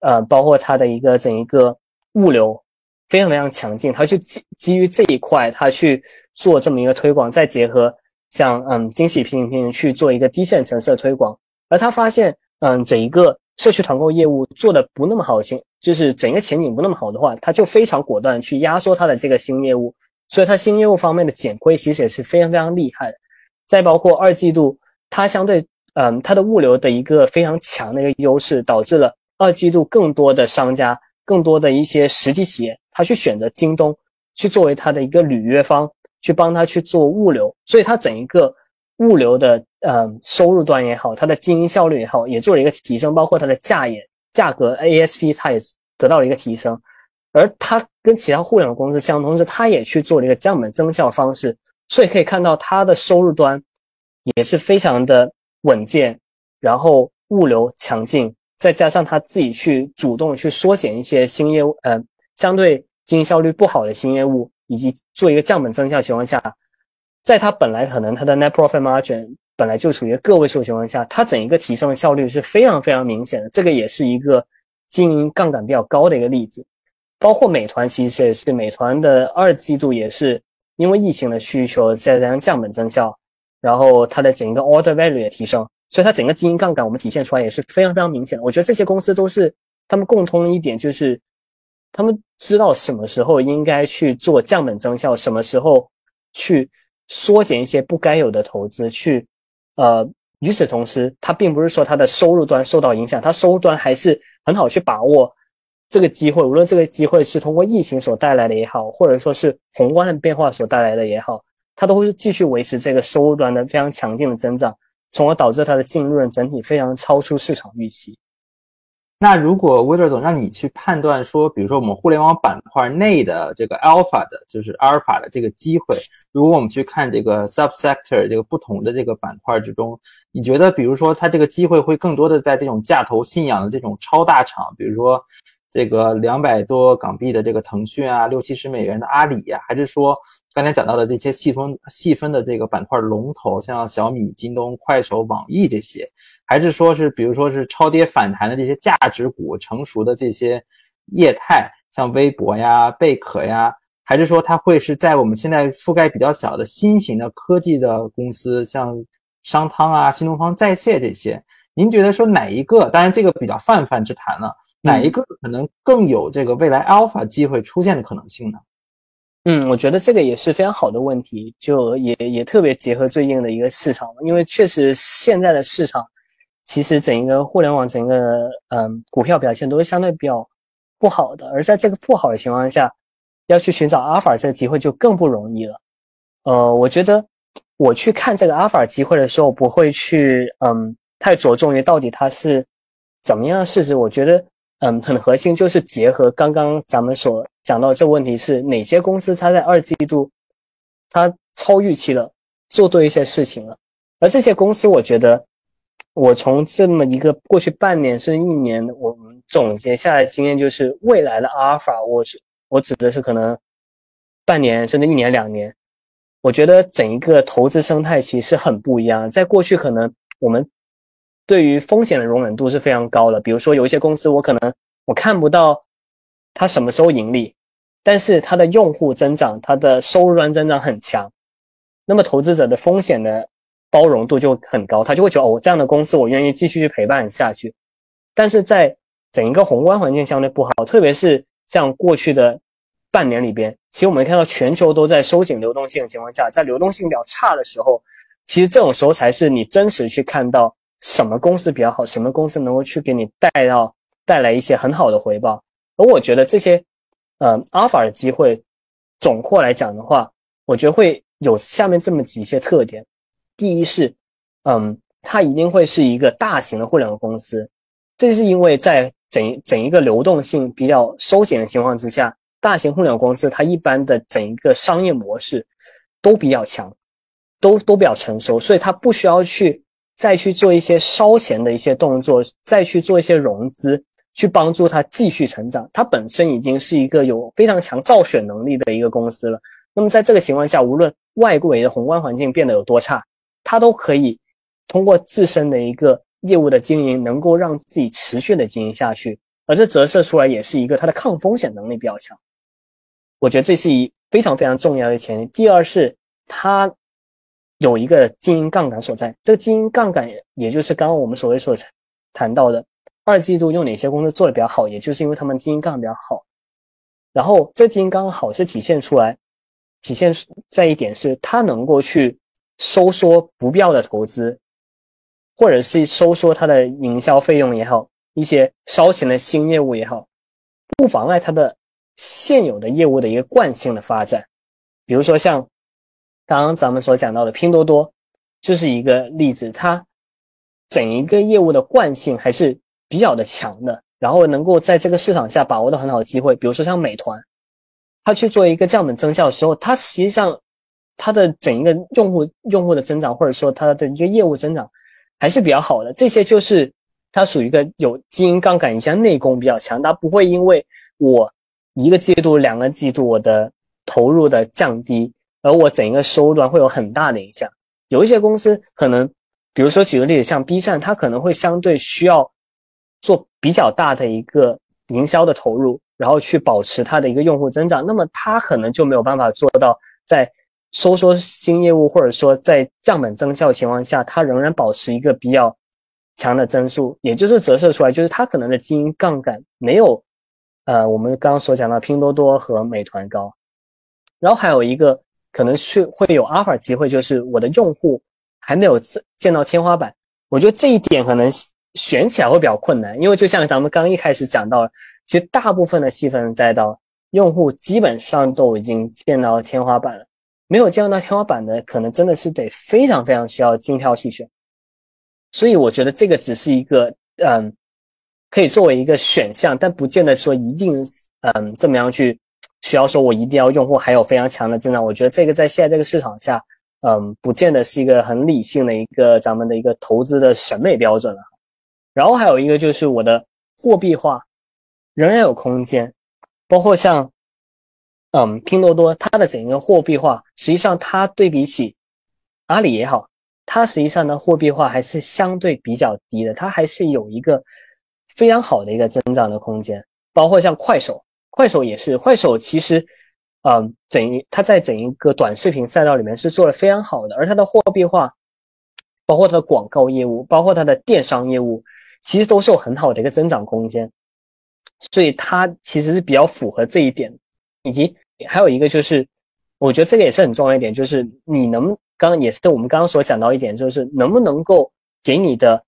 呃，包括它的一个整一个物流非常非常强劲，它去基基于这一块，它去做这么一个推广，再结合像嗯惊喜拼拼去做一个低线城市的推广，而他发现嗯整一个社区团购业务做的不那么好，前就是整个前景不那么好的话，他就非常果断去压缩他的这个新业务，所以它新业务方面的减亏其实也是非常非常厉害。再包括二季度，它相对嗯它的物流的一个非常强的一个优势，导致了。二季度更多的商家，更多的一些实体企业，他去选择京东，去作为他的一个履约方，去帮他去做物流，所以他整一个物流的呃收入端也好，它的经营效率也好，也做了一个提升，包括它的价也价格 ASP 它也得到了一个提升，而它跟其他互联网公司相同是，它也去做了一个降本增效方式，所以可以看到它的收入端也是非常的稳健，然后物流强劲。再加上他自己去主动去缩减一些新业务，呃，相对经营效率不好的新业务，以及做一个降本增效情况下，在他本来可能他的 net profit margin 本来就处于个位数情况下，它整一个提升的效率是非常非常明显的。这个也是一个经营杠杆比较高的一个例子。包括美团其实也是，美团的二季度也是因为疫情的需求再加上降本增效，然后它的整一个 order value 也提升。所以它整个经营杠杆，我们体现出来也是非常非常明显的。我觉得这些公司都是他们共通一点，就是他们知道什么时候应该去做降本增效，什么时候去缩减一些不该有的投资。去，呃，与此同时，它并不是说它的收入端受到影响，它收入端还是很好去把握这个机会。无论这个机会是通过疫情所带来的也好，或者说是宏观的变化所带来的也好，它都会继续维持这个收入端的非常强劲的增长。从而导致它的净利润整体非常超出市场预期。那如果威勒总让你去判断说，比如说我们互联网板块内的这个 alpha 的，就是阿尔法的这个机会，如果我们去看这个 subsector 这个不同的这个板块之中，你觉得比如说它这个机会会更多的在这种价投信仰的这种超大厂，比如说这个两百多港币的这个腾讯啊，六七十美元的阿里呀，还是说？刚才讲到的这些细分细分的这个板块龙头，像小米、京东、快手、网易这些，还是说是比如说是超跌反弹的这些价值股，成熟的这些业态，像微博呀、贝壳呀，还是说它会是在我们现在覆盖比较小的新型的科技的公司，像商汤啊、新东方在线这些？您觉得说哪一个？当然这个比较泛泛之谈了，哪一个可能更有这个未来 alpha 机会出现的可能性呢？嗯，嗯我觉得这个也是非常好的问题，就也也特别结合最近的一个市场，因为确实现在的市场，其实整一个互联网整个嗯股票表现都是相对比较不好的，而在这个不好的情况下，要去寻找阿尔法这个机会就更不容易了。呃，我觉得我去看这个阿尔法机会的时候，不会去嗯太着重于到底它是怎么样的市值，我觉得嗯很核心就是结合刚刚咱们所。讲到这个问题是哪些公司它在二季度它超预期了，做对一些事情了，而这些公司，我觉得我从这么一个过去半年甚至一年，我们总结下来经验就是未来的阿尔法，我是我指的是可能半年甚至一年两年，我觉得整一个投资生态其实很不一样。在过去可能我们对于风险的容忍度是非常高的，比如说有一些公司我可能我看不到。它什么时候盈利？但是它的用户增长，它的收入端增长很强，那么投资者的风险的包容度就很高，他就会觉得哦，这样的公司我愿意继续去陪伴下去。但是在整一个宏观环境相对不好，特别是像过去的半年里边，其实我们看到全球都在收紧流动性的情况下，在流动性比较差的时候，其实这种时候才是你真实去看到什么公司比较好，什么公司能够去给你带到带来一些很好的回报。而我觉得这些，呃，阿尔法的机会，总括来讲的话，我觉得会有下面这么几些特点。第一是，嗯，它一定会是一个大型的互联网公司，这是因为在整整一个流动性比较收紧的情况之下，大型互联网公司它一般的整一个商业模式都比较强，都都比较成熟，所以它不需要去再去做一些烧钱的一些动作，再去做一些融资。去帮助它继续成长，它本身已经是一个有非常强造血能力的一个公司了。那么在这个情况下，无论外围的宏观环境变得有多差，它都可以通过自身的一个业务的经营，能够让自己持续的经营下去。而这折射出来也是一个它的抗风险能力比较强。我觉得这是一非常非常重要的前提。第二是它有一个经营杠杆所在，这个经营杠杆也就是刚刚我们所谓所谈到的。二季度用哪些公司做的比较好，也就是因为他们经营杠杆比较好。然后这经营杠杆好是体现出来，体现在一点是它能够去收缩不必要的投资，或者是收缩它的营销费用也好，一些烧钱的新业务也好，不妨碍它的现有的业务的一个惯性的发展。比如说像刚刚咱们所讲到的拼多多，就是一个例子，它整一个业务的惯性还是。比较的强的，然后能够在这个市场下把握到很好的机会，比如说像美团，它去做一个降本增效的时候，它实际上它的整一个用户用户的增长，或者说它的一个业务增长还是比较好的。这些就是它属于一个有经营杠杆一些内功比较强，它不会因为我一个季度、两个季度我的投入的降低，而我整一个收入端会有很大的影响。有一些公司可能，比如说举个例子，像 B 站，它可能会相对需要。做比较大的一个营销的投入，然后去保持它的一个用户增长，那么它可能就没有办法做到在收缩新业务或者说在降本增效情况下，它仍然保持一个比较强的增速，也就是折射出来，就是它可能的经营杠杆没有呃我们刚刚所讲到拼多多和美团高。然后还有一个可能是会有阿尔法机会，就是我的用户还没有见到天花板，我觉得这一点可能。选起来会比较困难，因为就像咱们刚一开始讲到，其实大部分的细分赛道用户基本上都已经见到天花板了，没有见到天花板的，可能真的是得非常非常需要精挑细选。所以我觉得这个只是一个嗯，可以作为一个选项，但不见得说一定嗯这么样去需要说我一定要用户还有非常强的增长。我觉得这个在现在这个市场下，嗯，不见得是一个很理性的一个咱们的一个投资的审美标准了。然后还有一个就是我的货币化仍然有空间，包括像嗯拼多多它的整个货币化，实际上它对比起阿里也好。它实际上呢，货币化还是相对比较低的，它还是有一个非常好的一个增长的空间。包括像快手，快手也是，快手其实，嗯，整它在整一个短视频赛道里面是做的非常好的，而它的货币化，包括它的广告业务，包括它的电商业务，其实都是有很好的一个增长空间。所以它其实是比较符合这一点，以及还有一个就是，我觉得这个也是很重要一点，就是你能。刚刚也是我们刚刚所讲到一点，就是能不能够给你的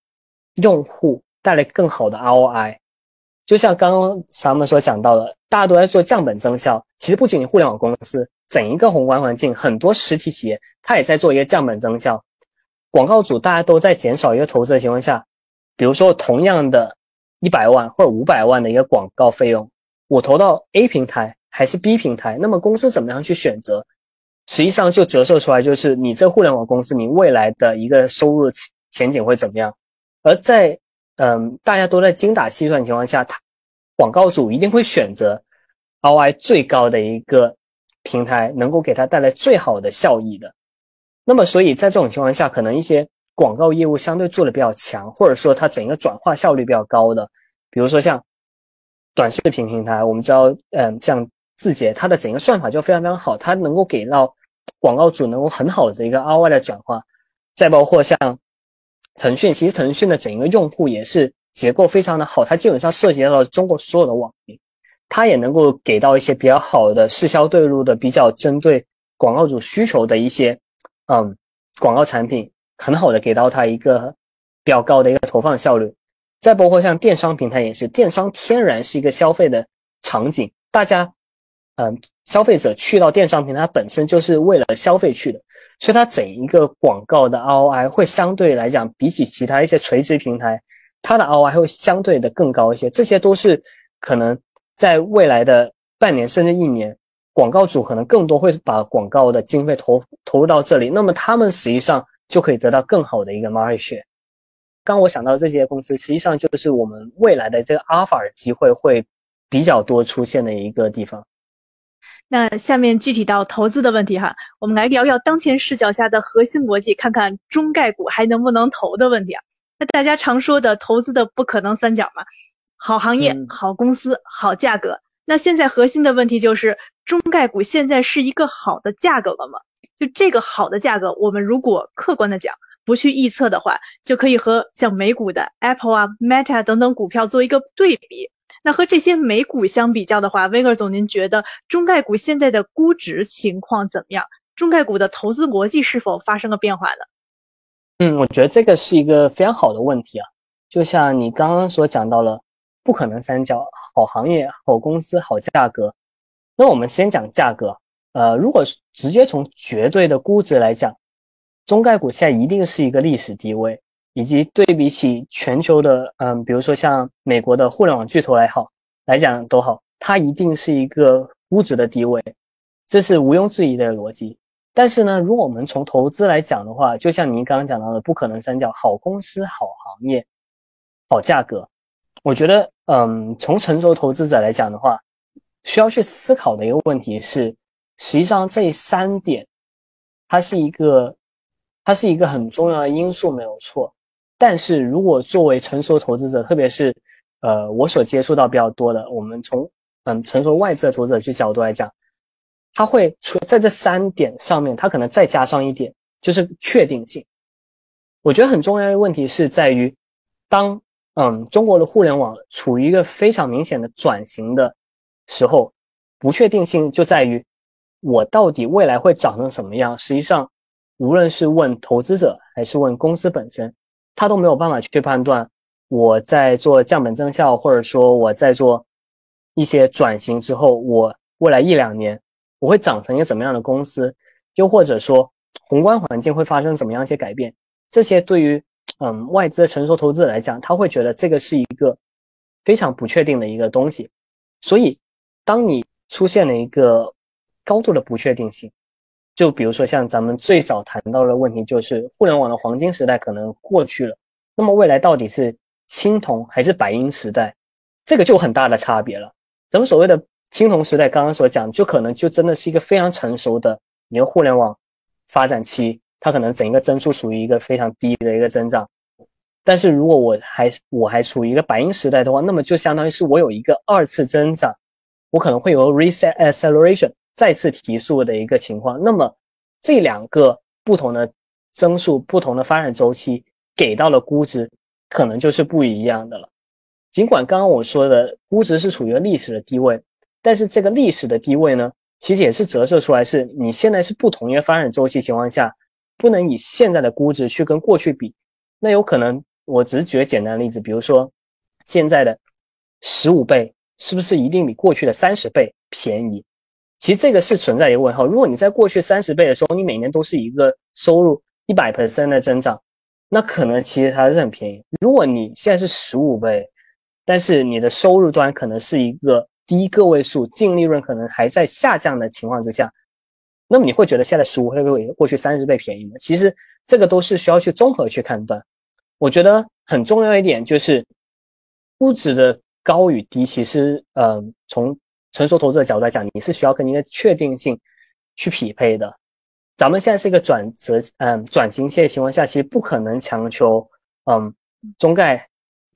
用户带来更好的 ROI。就像刚刚咱们所讲到的，大家都在做降本增效。其实不仅互联网公司，整一个宏观环境，很多实体企业它也在做一个降本增效。广告主大家都在减少一个投资的情况下，比如说同样的一百万或者五百万的一个广告费用，我投到 A 平台还是 B 平台，那么公司怎么样去选择？实际上就折射出来，就是你这互联网公司，你未来的一个收入前景会怎么样？而在嗯，大家都在精打细算情况下，他广告主一定会选择 ROI 最高的一个平台，能够给他带来最好的效益的。那么，所以在这种情况下，可能一些广告业务相对做的比较强，或者说它整个转化效率比较高的，比如说像短视频平台，我们知道，嗯，像。字节它的整个算法就非常非常好，它能够给到广告主能够很好的一个 ROI 的转化，再包括像腾讯，其实腾讯的整个用户也是结构非常的好，它基本上涉及到了中国所有的网民，它也能够给到一些比较好的市销对路的比较针对广告主需求的一些嗯广告产品，很好的给到他一个比较高的一个投放效率，再包括像电商平台也是，电商天然是一个消费的场景，大家。嗯，消费者去到电商平台它本身就是为了消费去的，所以它整一个广告的 ROI 会相对来讲，比起其他一些垂直平台，它的 ROI 会相对的更高一些。这些都是可能在未来的半年甚至一年，广告主可能更多会把广告的经费投投入到这里，那么他们实际上就可以得到更好的一个 market share。刚我想到这些公司，实际上就是我们未来的这个阿尔法的机会会比较多出现的一个地方。那下面具体到投资的问题哈，我们来聊聊当前视角下的核心逻辑，看看中概股还能不能投的问题啊。那大家常说的投资的不可能三角嘛，好行业、好公司、好价格。那现在核心的问题就是中概股现在是一个好的价格了吗？就这个好的价格，我们如果客观的讲，不去预测的话，就可以和像美股的 Apple 啊、Meta 等等股票做一个对比。那和这些美股相比较的话，威克总，您觉得中概股现在的估值情况怎么样？中概股的投资逻辑是否发生了变化呢？嗯，我觉得这个是一个非常好的问题啊。就像你刚刚所讲到了，不可能三角，好行业、好公司、好价格。那我们先讲价格。呃，如果直接从绝对的估值来讲，中概股现在一定是一个历史低位。以及对比起全球的，嗯，比如说像美国的互联网巨头来好来讲都好，它一定是一个估值的低位，这是毋庸置疑的逻辑。但是呢，如果我们从投资来讲的话，就像您刚刚讲到的，不可能三角，好公司、好行业、好价格，我觉得，嗯，从成熟投资者来讲的话，需要去思考的一个问题是，实际上这三点，它是一个，它是一个很重要的因素，没有错。但是如果作为成熟投资者，特别是，呃，我所接触到比较多的，我们从嗯成熟外资的投资者去角度来讲，他会除在这三点上面，他可能再加上一点，就是确定性。我觉得很重要的问题是在于，当嗯中国的互联网处于一个非常明显的转型的时候，不确定性就在于我到底未来会长成什么样。实际上，无论是问投资者还是问公司本身。他都没有办法去判断，我在做降本增效，或者说我在做一些转型之后，我未来一两年我会长成一个怎么样的公司，又或者说宏观环境会发生怎么样一些改变，这些对于嗯外资的成熟投资者来讲，他会觉得这个是一个非常不确定的一个东西。所以，当你出现了一个高度的不确定性，就比如说像咱们最早谈到的问题，就是互联网的黄金时代可能过去了，那么未来到底是青铜还是白银时代？这个就很大的差别了。咱们所谓的青铜时代，刚刚所讲，就可能就真的是一个非常成熟的一个互联网发展期，它可能整个增速属于一个非常低的一个增长。但是如果我还我还处于一个白银时代的话，那么就相当于是我有一个二次增长，我可能会有 reset acceleration 再次提速的一个情况。那么这两个不同的增速、不同的发展周期给到的估值，可能就是不一样的了。尽管刚刚我说的估值是处于历史的低位，但是这个历史的低位呢，其实也是折射出来是你现在是不同一个发展周期情况下，不能以现在的估值去跟过去比，那有可能。我只举个简单例子，比如说现在的十五倍是不是一定比过去的三十倍便宜？其实这个是存在一个问号。如果你在过去三十倍的时候，你每年都是一个收入一百 percent 的增长，那可能其实它是很便宜。如果你现在是十五倍，但是你的收入端可能是一个低个位数，净利润可能还在下降的情况之下，那么你会觉得现在十五倍比过去三十倍便宜吗？其实这个都是需要去综合去判断。我觉得很重要一点就是，估值的高与低，其实，呃，从成熟投资的角度来讲，你是需要跟一个确定性去匹配的。咱们现在是一个转折，嗯，转型期的情况下，其实不可能强求，嗯，中概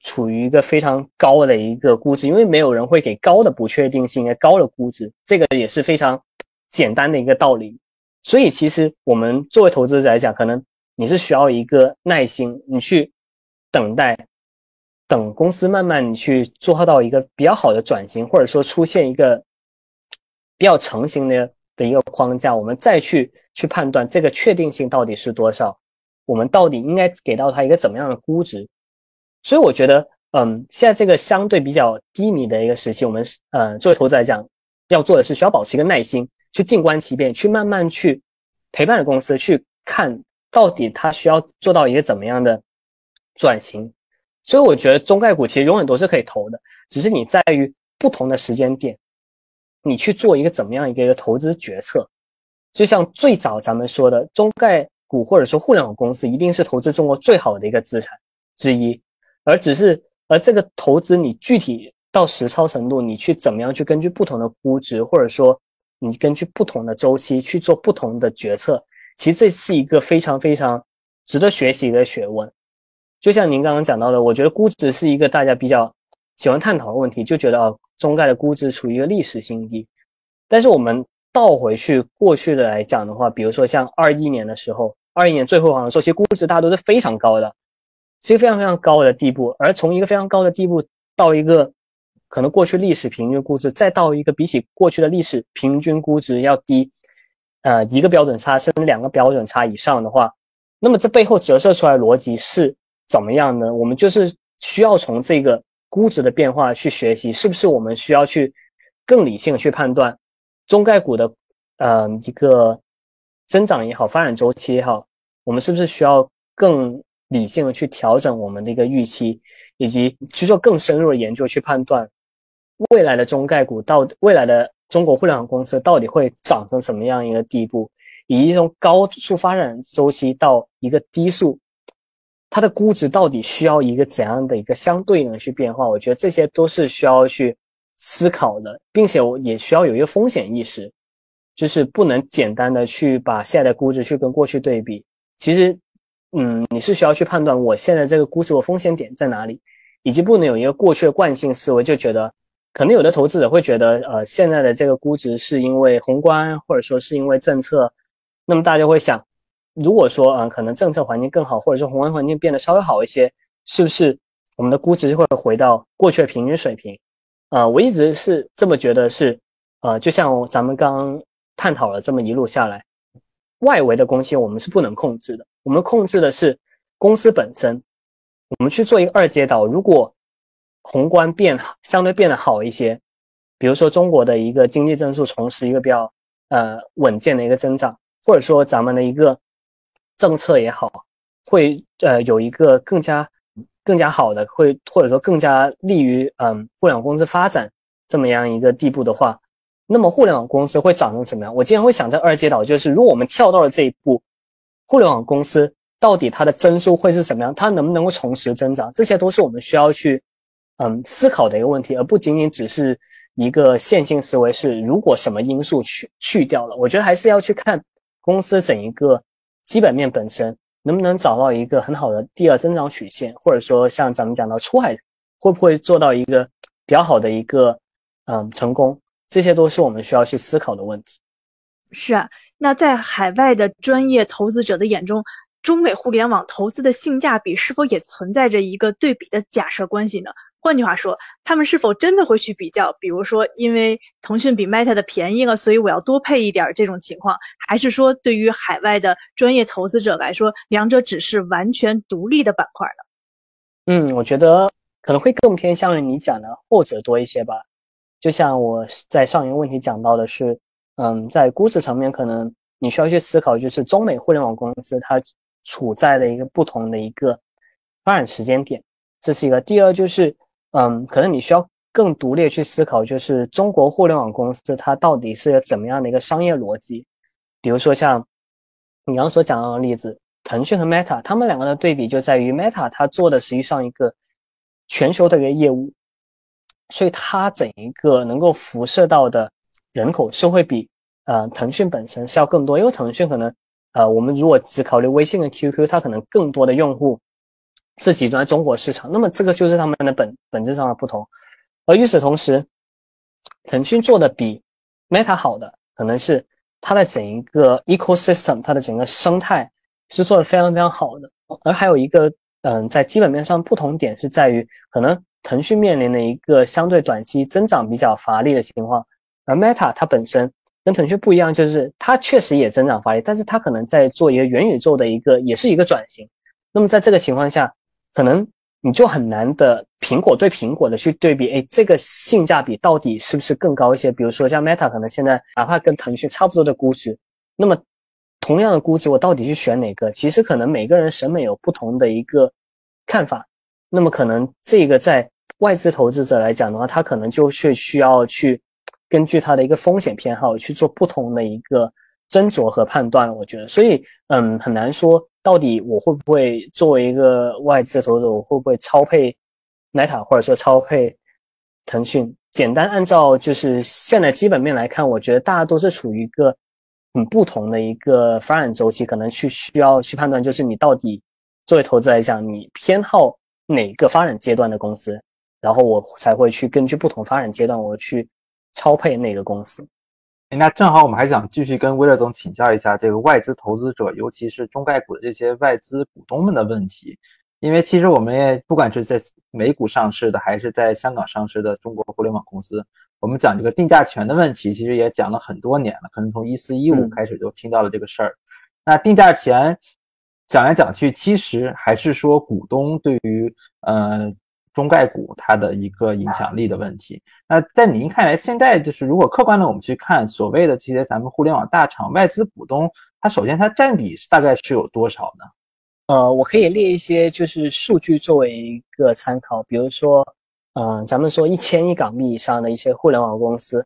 处于一个非常高的一个估值，因为没有人会给高的不确定性、高的估值，这个也是非常简单的一个道理。所以，其实我们作为投资者来讲，可能你是需要一个耐心，你去。等待，等公司慢慢去做到一个比较好的转型，或者说出现一个比较成型的的一个框架，我们再去去判断这个确定性到底是多少，我们到底应该给到它一个怎么样的估值。所以我觉得，嗯，现在这个相对比较低迷的一个时期，我们呃作为投资来讲，要做的是需要保持一个耐心，去静观其变，去慢慢去陪伴着公司，去看到底它需要做到一个怎么样的。转型，所以我觉得中概股其实永远都是可以投的，只是你在于不同的时间点，你去做一个怎么样一个一个投资决策。就像最早咱们说的，中概股或者说互联网公司一定是投资中国最好的一个资产之一，而只是而这个投资你具体到实操程度，你去怎么样去根据不同的估值，或者说你根据不同的周期去做不同的决策，其实这是一个非常非常值得学习的学问。就像您刚刚讲到的，我觉得估值是一个大家比较喜欢探讨的问题，就觉得啊，中概的估值处于一个历史新低。但是我们倒回去过去的来讲的话，比如说像二一年的时候，二一年最辉煌的时候，其实估值大家都是非常高的，是一个非常非常高的地步。而从一个非常高的地步到一个可能过去历史平均估值，再到一个比起过去的历史平均估值要低，呃，一个标准差甚至两个标准差以上的话，那么这背后折射出来的逻辑是。怎么样呢？我们就是需要从这个估值的变化去学习，是不是我们需要去更理性的去判断中概股的呃一个增长也好，发展周期也好，我们是不是需要更理性的去调整我们的一个预期，以及去做更深入的研究，去判断未来的中概股到未来的中国互联网公司到底会涨成什么样一个地步，以一种高速发展周期到一个低速。它的估值到底需要一个怎样的一个相对应的去变化？我觉得这些都是需要去思考的，并且我也需要有一个风险意识，就是不能简单的去把现在的估值去跟过去对比。其实，嗯，你是需要去判断我现在这个估值我风险点在哪里，以及不能有一个过去的惯性思维，就觉得可能有的投资者会觉得，呃，现在的这个估值是因为宏观或者说是因为政策，那么大家会想。如果说啊，可能政策环境更好，或者说宏观环境变得稍微好一些，是不是我们的估值就会回到过去的平均水平？啊，我一直是这么觉得，是呃，就像咱们刚探讨了这么一路下来，外围的公司我们是不能控制的，我们控制的是公司本身。我们去做一个二阶导，如果宏观变相对变得好一些，比如说中国的一个经济增速重拾一个比较呃稳健的一个增长，或者说咱们的一个。政策也好，会呃有一个更加更加好的，会或者说更加利于嗯互联网公司发展这么样一个地步的话，那么互联网公司会长成什么样？我经常会想在二阶岛，就是如果我们跳到了这一步，互联网公司到底它的增速会是怎么样？它能不能够重拾增长？这些都是我们需要去嗯思考的一个问题，而不仅仅只是一个线性思维。是如果什么因素去去掉了，我觉得还是要去看公司整一个基本面本身。能不能找到一个很好的第二增长曲线，或者说像咱们讲到出海，会不会做到一个比较好的一个嗯成功？这些都是我们需要去思考的问题。是啊，那在海外的专业投资者的眼中，中美互联网投资的性价比是否也存在着一个对比的假设关系呢？换句话说，他们是否真的会去比较？比如说，因为腾讯比 Meta 的便宜了，所以我要多配一点这种情况，还是说对于海外的专业投资者来说，两者只是完全独立的板块呢？嗯，我觉得可能会更偏向于你讲的后者多一些吧。就像我在上一个问题讲到的是，嗯，在估值层面，可能你需要去思考，就是中美互联网公司它处在的一个不同的一个发展时间点，这是一个。第二就是。嗯，可能你需要更独立去思考，就是中国互联网公司它到底是怎么样的一个商业逻辑？比如说像你刚刚所讲到的例子，腾讯和 Meta，他们两个的对比就在于 Meta 它做的实际上一个全球的一个业务，所以它整一个能够辐射到的人口是会比呃腾讯本身是要更多，因为腾讯可能呃我们如果只考虑微信和 QQ，它可能更多的用户。是集中在中国市场，那么这个就是他们的本本质上的不同。而与此同时，腾讯做的比 Meta 好的，可能是它的整一个 ecosystem，它的整个生态是做的非常非常好的。而还有一个，嗯，在基本面上不同点是在于，可能腾讯面临的一个相对短期增长比较乏力的情况，而 Meta 它本身跟腾讯不一样，就是它确实也增长乏力，但是它可能在做一个元宇宙的一个，也是一个转型。那么在这个情况下，可能你就很难的苹果对苹果的去对比，哎，这个性价比到底是不是更高一些？比如说像 Meta，可能现在哪怕跟腾讯差不多的估值，那么同样的估值，我到底去选哪个？其实可能每个人审美有不同的一个看法。那么可能这个在外资投资者来讲的话，他可能就是需要去根据他的一个风险偏好去做不同的一个斟酌和判断。我觉得，所以嗯，很难说。到底我会不会作为一个外资投资者，我会不会超配 Meta 或者说超配腾讯？简单按照就是现在基本面来看，我觉得大家都是处于一个很不同的一个发展周期，可能去需要去判断，就是你到底作为投资来讲，你偏好哪个发展阶段的公司，然后我才会去根据不同发展阶段，我去超配哪个公司。那正好我们还想继续跟威勒总请教一下这个外资投资者，尤其是中概股的这些外资股东们的问题，因为其实我们也不管是在美股上市的，还是在香港上市的中国互联网公司，我们讲这个定价权的问题，其实也讲了很多年了，可能从一四一五开始就听到了这个事儿。那定价权讲来讲去，其实还是说股东对于呃。中概股它的一个影响力的问题，那在您看来，现在就是如果客观的我们去看所谓的这些咱们互联网大厂外资股东，它首先它占比是大概是有多少呢？呃，我可以列一些就是数据作为一个参考，比如说，嗯，咱们说一千亿港币以上的一些互联网公司，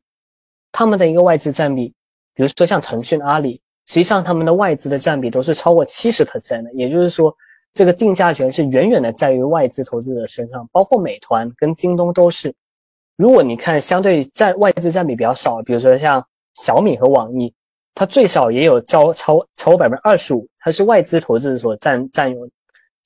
他们的一个外资占比，比如说像腾讯、阿里，实际上他们的外资的占比都是超过七十 percent 的，也就是说。这个定价权是远远的在于外资投资者身上，包括美团跟京东都是。如果你看相对占外资占比比较少，比如说像小米和网易，它最少也有超超超过百分之二十五，它是外资投资者所占占有。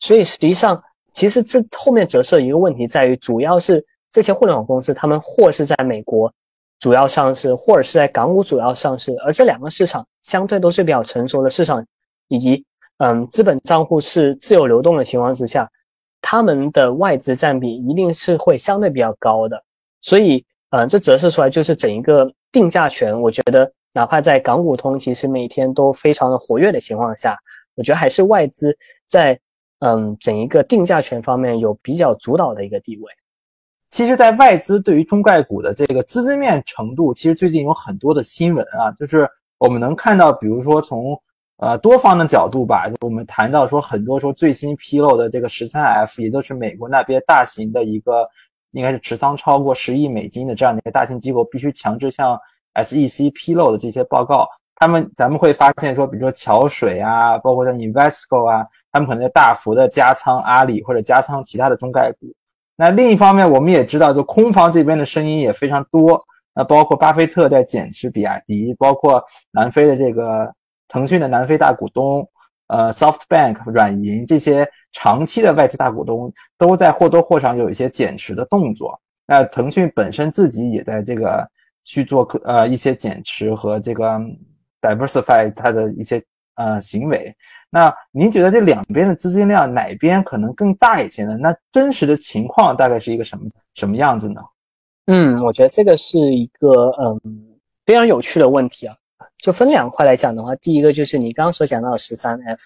所以实际上，其实这后面折射一个问题在于，主要是这些互联网公司，他们或是在美国主要上市，或者是在港股主要上市，而这两个市场相对都是比较成熟的市场，以及。嗯，资本账户是自由流动的情况之下，他们的外资占比一定是会相对比较高的。所以，呃，这折射出来就是整一个定价权。我觉得，哪怕在港股通其实每天都非常的活跃的情况下，我觉得还是外资在嗯整一个定价权方面有比较主导的一个地位。其实，在外资对于中概股的这个资金面程度，其实最近有很多的新闻啊，就是我们能看到，比如说从呃多方的角度吧，我们谈到说很多说最新披露的这个十三 F，也就是美国那边大型的一个应该是持仓超过十亿美金的这样的一个大型机构，必须强制向 SEC 披露的这些报告。他们咱们会发现说，比如说桥水啊，包括像 Invesco 啊，他们可能大幅的加仓阿里或者加仓其他的中概股。那另一方面，我们也知道，就空方这边的声音也非常多。那包括巴菲特在减持比亚迪，包括南非的这个腾讯的南非大股东，呃，SoftBank 软银这些长期的外资大股东都在或多或少有一些减持的动作。那腾讯本身自己也在这个去做呃一些减持和这个。diversify 它的一些呃行为，那您觉得这两边的资金量哪边可能更大一些呢？那真实的情况大概是一个什么什么样子呢？嗯，我觉得这个是一个嗯非常有趣的问题啊。就分两块来讲的话，第一个就是你刚刚所讲到的十三 F，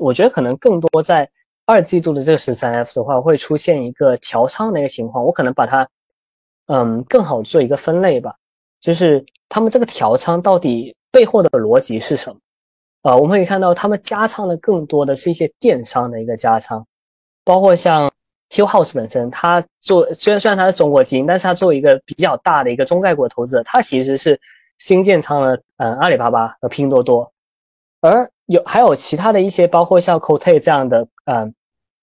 我觉得可能更多在二季度的这个十三 F 的话，会出现一个调仓的一个情况。我可能把它嗯更好做一个分类吧，就是他们这个调仓到底。背后的逻辑是什么？呃，我们可以看到，他们加仓的更多的是一些电商的一个加仓，包括像 Hillhouse 本身，它做虽然虽然它是中国基因，但是它作为一个比较大的一个中概股的投资者，它其实是新建仓了嗯阿里巴巴和拼多多，而有还有其他的一些，包括像 c o t e 这样的嗯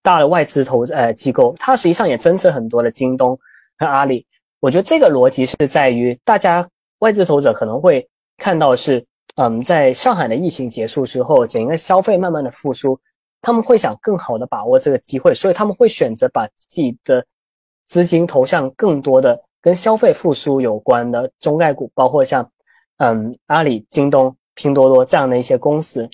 大的外资投呃机构，它实际上也增持很多的京东和阿里。我觉得这个逻辑是在于，大家外资投资者可能会。看到是，嗯，在上海的疫情结束之后，整个消费慢慢的复苏，他们会想更好的把握这个机会，所以他们会选择把自己的资金投向更多的跟消费复苏有关的中概股，包括像，嗯，阿里、京东、拼多多这样的一些公司。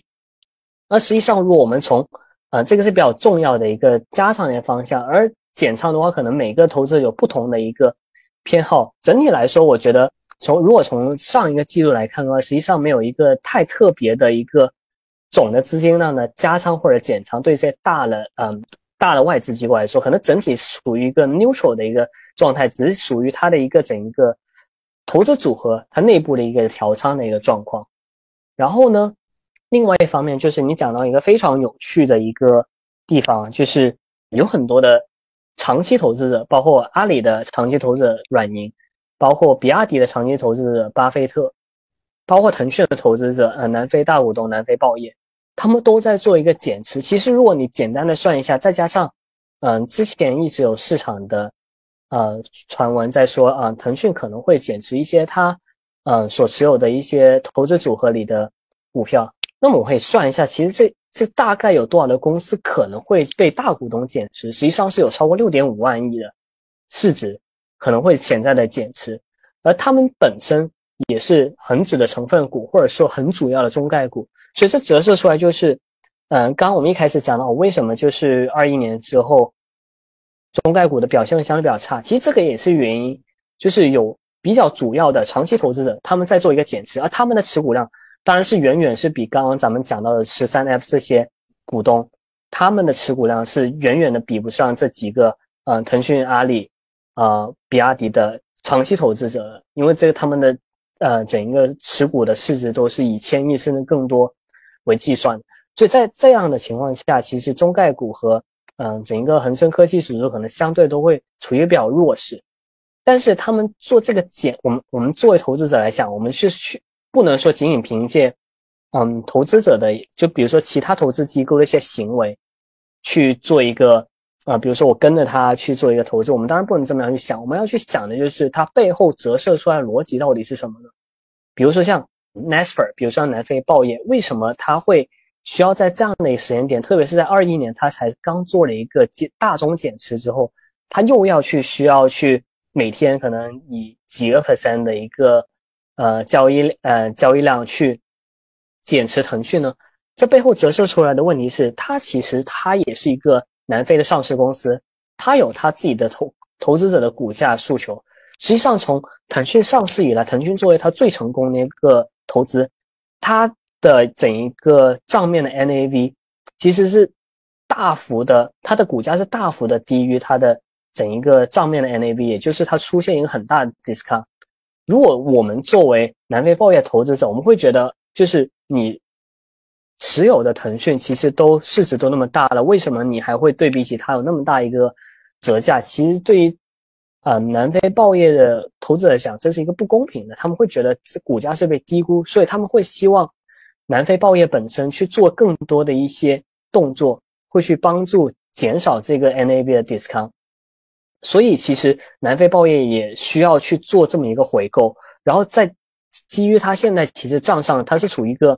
那实际上，如果我们从，呃，这个是比较重要的一个加仓的方向，而减仓的话，可能每个投资者有不同的一个偏好。整体来说，我觉得。从如果从上一个季度来看的话，实际上没有一个太特别的一个总的资金量的加仓或者减仓，对这些大的嗯大的外资机构来说，可能整体属于一个 neutral 的一个状态，只是属于它的一个整一个投资组合它内部的一个调仓的一个状况。然后呢，另外一方面就是你讲到一个非常有趣的一个地方，就是有很多的长期投资者，包括阿里的长期投资者软银。包括比亚迪的长期投资者巴菲特，包括腾讯的投资者呃南非大股东南非报业，他们都在做一个减持。其实如果你简单的算一下，再加上嗯之前一直有市场的呃传闻在说啊腾讯可能会减持一些它嗯所持有的一些投资组合里的股票，那么我可以算一下，其实这这大概有多少的公司可能会被大股东减持？实际上是有超过六点五万亿的市值。可能会潜在的减持，而他们本身也是恒指的成分股，或者说很主要的中概股，所以这折射出来就是，嗯，刚刚我们一开始讲到为什么就是二一年之后，中概股的表现会相对比较差，其实这个也是原因，就是有比较主要的长期投资者他们在做一个减持，而他们的持股量当然是远远是比刚刚咱们讲到的十三 F 这些股东，他们的持股量是远远的比不上这几个，嗯，腾讯、阿里。呃，比亚迪的长期投资者，因为这个他们的呃整一个持股的市值都是以千亿甚至更多为计算，所以在这样的情况下，其实中概股和嗯整一个恒生科技指数可能相对都会处于比较弱势。但是他们做这个减，我们我们作为投资者来讲，我们是去不能说仅仅凭借嗯投资者的，就比如说其他投资机构的一些行为去做一个。啊，比如说我跟着他去做一个投资，我们当然不能这么样去想，我们要去想的就是它背后折射出来的逻辑到底是什么呢？比如说像 Naspers，比如说南非报业，为什么它会需要在这样的一个时间点，特别是在二一年，它才刚做了一个减大宗减持之后，它又要去需要去每天可能以几个 percent 的一个呃交易呃交易量去减持腾讯呢？这背后折射出来的问题是，它其实它也是一个。南非的上市公司，它有它自己的投投资者的股价诉求。实际上，从腾讯上市以来，腾讯作为它最成功的一个投资，它的整一个账面的 NAV 其实是大幅的，它的股价是大幅的低于它的整一个账面的 NAV，也就是它出现一个很大的 discount。如果我们作为南非报业投资者，我们会觉得，就是你持有的腾讯其实都市值都那么大了，为什么你还会对比起它有那么大一个折价？其实对于啊南非报业的投资者讲，这是一个不公平的，他们会觉得这股价是被低估，所以他们会希望南非报业本身去做更多的一些动作，会去帮助减少这个 NAV 的 discount。所以其实南非报业也需要去做这么一个回购，然后在基于它现在其实账上它是处于一个。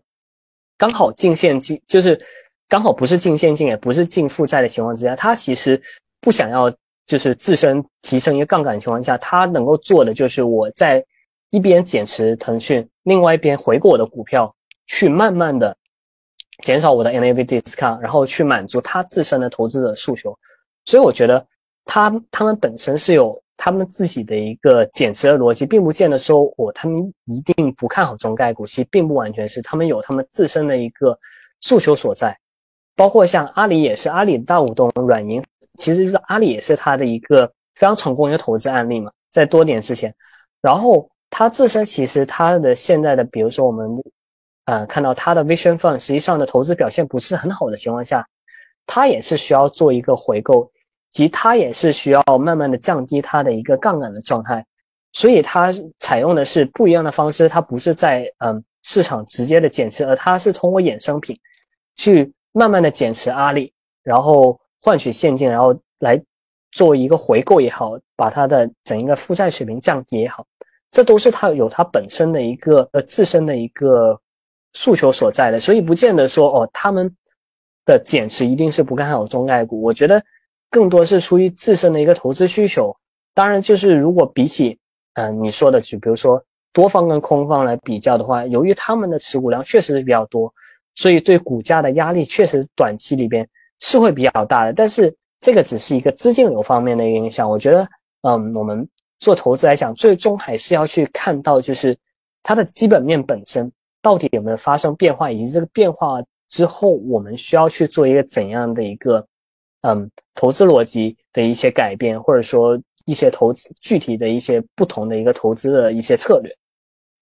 刚好净现金就是刚好不是净现金，也不是净负债的情况之下，他其实不想要就是自身提升一个杠杆的情况下，他能够做的就是我在一边减持腾讯，另外一边回购我的股票，去慢慢的减少我的 NAV discount，然后去满足他自身的投资者诉求。所以我觉得他他们本身是有。他们自己的一个减持的逻辑，并不见得说我他们一定不看好中概股，其实并不完全是他们有他们自身的一个诉求所在。包括像阿里也是，阿里的大股东软银，其实就是阿里也是他的一个非常成功一个投资案例嘛，在多年之前。然后他自身其实他的现在的，比如说我们呃看到他的 Vision Fund 实际上的投资表现不是很好的情况下，他也是需要做一个回购。及它也是需要慢慢的降低它的一个杠杆的状态，所以它采用的是不一样的方式，它不是在嗯市场直接的减持，而它是通过衍生品去慢慢的减持阿里，然后换取现金，然后来做一个回购也好，把它的整一个负债水平降低也好，这都是它有它本身的一个呃自身的一个诉求所在的，所以不见得说哦他们的减持一定是不看好中概股，我觉得。更多是出于自身的一个投资需求，当然就是如果比起，嗯，你说的就比如说多方跟空方来比较的话，由于他们的持股量确实是比较多，所以对股价的压力确实短期里边是会比较大的。但是这个只是一个资金流方面的影响，我觉得，嗯，我们做投资来讲，最终还是要去看到就是它的基本面本身到底有没有发生变化，以及这个变化之后我们需要去做一个怎样的一个。嗯，投资逻辑的一些改变，或者说一些投资具体的一些不同的一个投资的一些策略。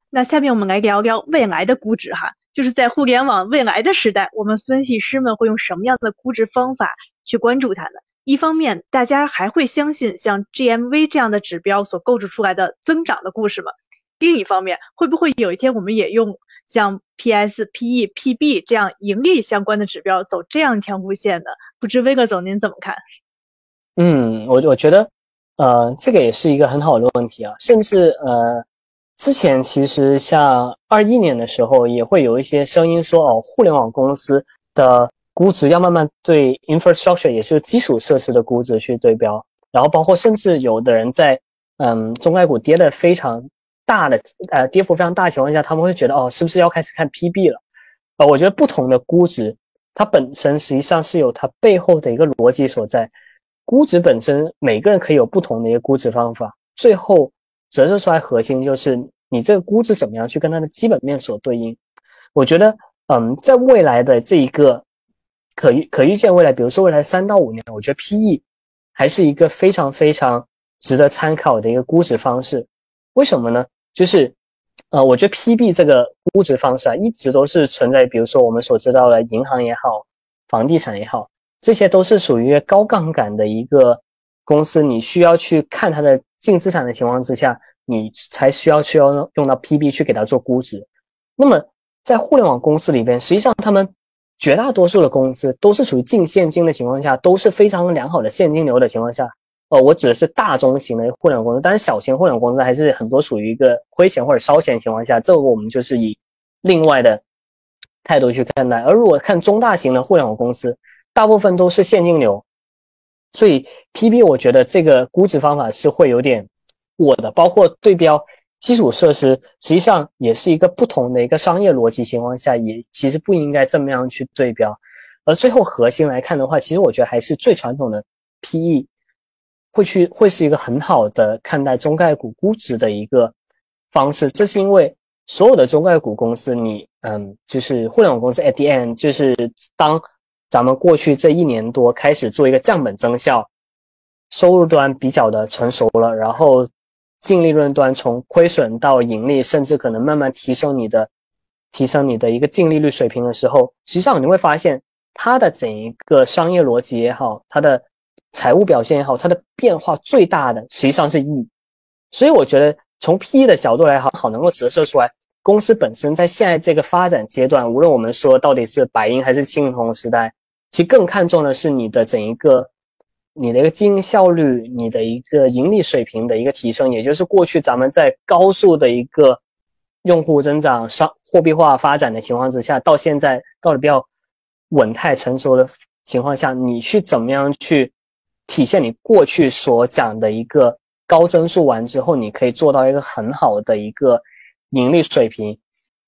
那下面我们来聊聊未来的估值哈，就是在互联网未来的时代，我们分析师们会用什么样的估值方法去关注它呢？一方面，大家还会相信像 GMV 这样的指标所构筑出来的增长的故事吗？另一方面，会不会有一天我们也用像 PS、PE、PB 这样盈利相关的指标走这样一条路线呢？不知威哥总您怎么看？嗯，我我觉得，呃，这个也是一个很好的问题啊。甚至呃，之前其实像二一年的时候，也会有一些声音说，哦，互联网公司的估值要慢慢对 infrastructure，也就是基础设施的估值去对标。然后包括甚至有的人在，嗯，中概股跌的非常大的，呃，跌幅非常大的情况下，他们会觉得，哦，是不是要开始看 PB 了？呃，我觉得不同的估值。它本身实际上是有它背后的一个逻辑所在，估值本身每个人可以有不同的一个估值方法，最后折射出来核心就是你这个估值怎么样去跟它的基本面所对应。我觉得，嗯，在未来的这一个可预可预见未来，比如说未来三到五年，我觉得 PE 还是一个非常非常值得参考的一个估值方式。为什么呢？就是。呃，我觉得 PB 这个估值方式啊，一直都是存在。比如说我们所知道的银行也好，房地产也好，这些都是属于高杠杆的一个公司，你需要去看它的净资产的情况之下，你才需要需要用到 PB 去给它做估值。那么在互联网公司里边，实际上他们绝大多数的公司都是属于净现金的情况下，都是非常良好的现金流的情况下。哦，我指的是大中型的互联网公司，但是小型互联网公司还是很多属于一个亏钱或者烧钱的情况下，这个我们就是以另外的态度去看待。而如果看中大型的互联网公司，大部分都是现金流，所以 PB 我觉得这个估值方法是会有点过的。包括对标基础设施，实际上也是一个不同的一个商业逻辑情况下，也其实不应该这么样去对标。而最后核心来看的话，其实我觉得还是最传统的 PE。会去会是一个很好的看待中概股估值的一个方式，这是因为所有的中概股公司，你嗯，就是互联网公司 at the end，就是当咱们过去这一年多开始做一个降本增效，收入端比较的成熟了，然后净利润端从亏损到盈利，甚至可能慢慢提升你的提升你的一个净利率水平的时候，实际上你会发现它的整一个商业逻辑也好，它的财务表现也好，它的变化最大的实际上是 E。所以我觉得从 PE 的角度来好，好能够折射出来公司本身在现在这个发展阶段，无论我们说到底是白银还是青铜时代，其实更看重的是你的整一个你的一个经营效率，你的一个盈利水平的一个提升，也就是过去咱们在高速的一个用户增长、商货币化发展的情况之下，到现在到底比较稳态成熟的情况下，你去怎么样去体现你过去所讲的一个。高增速完之后，你可以做到一个很好的一个盈利水平，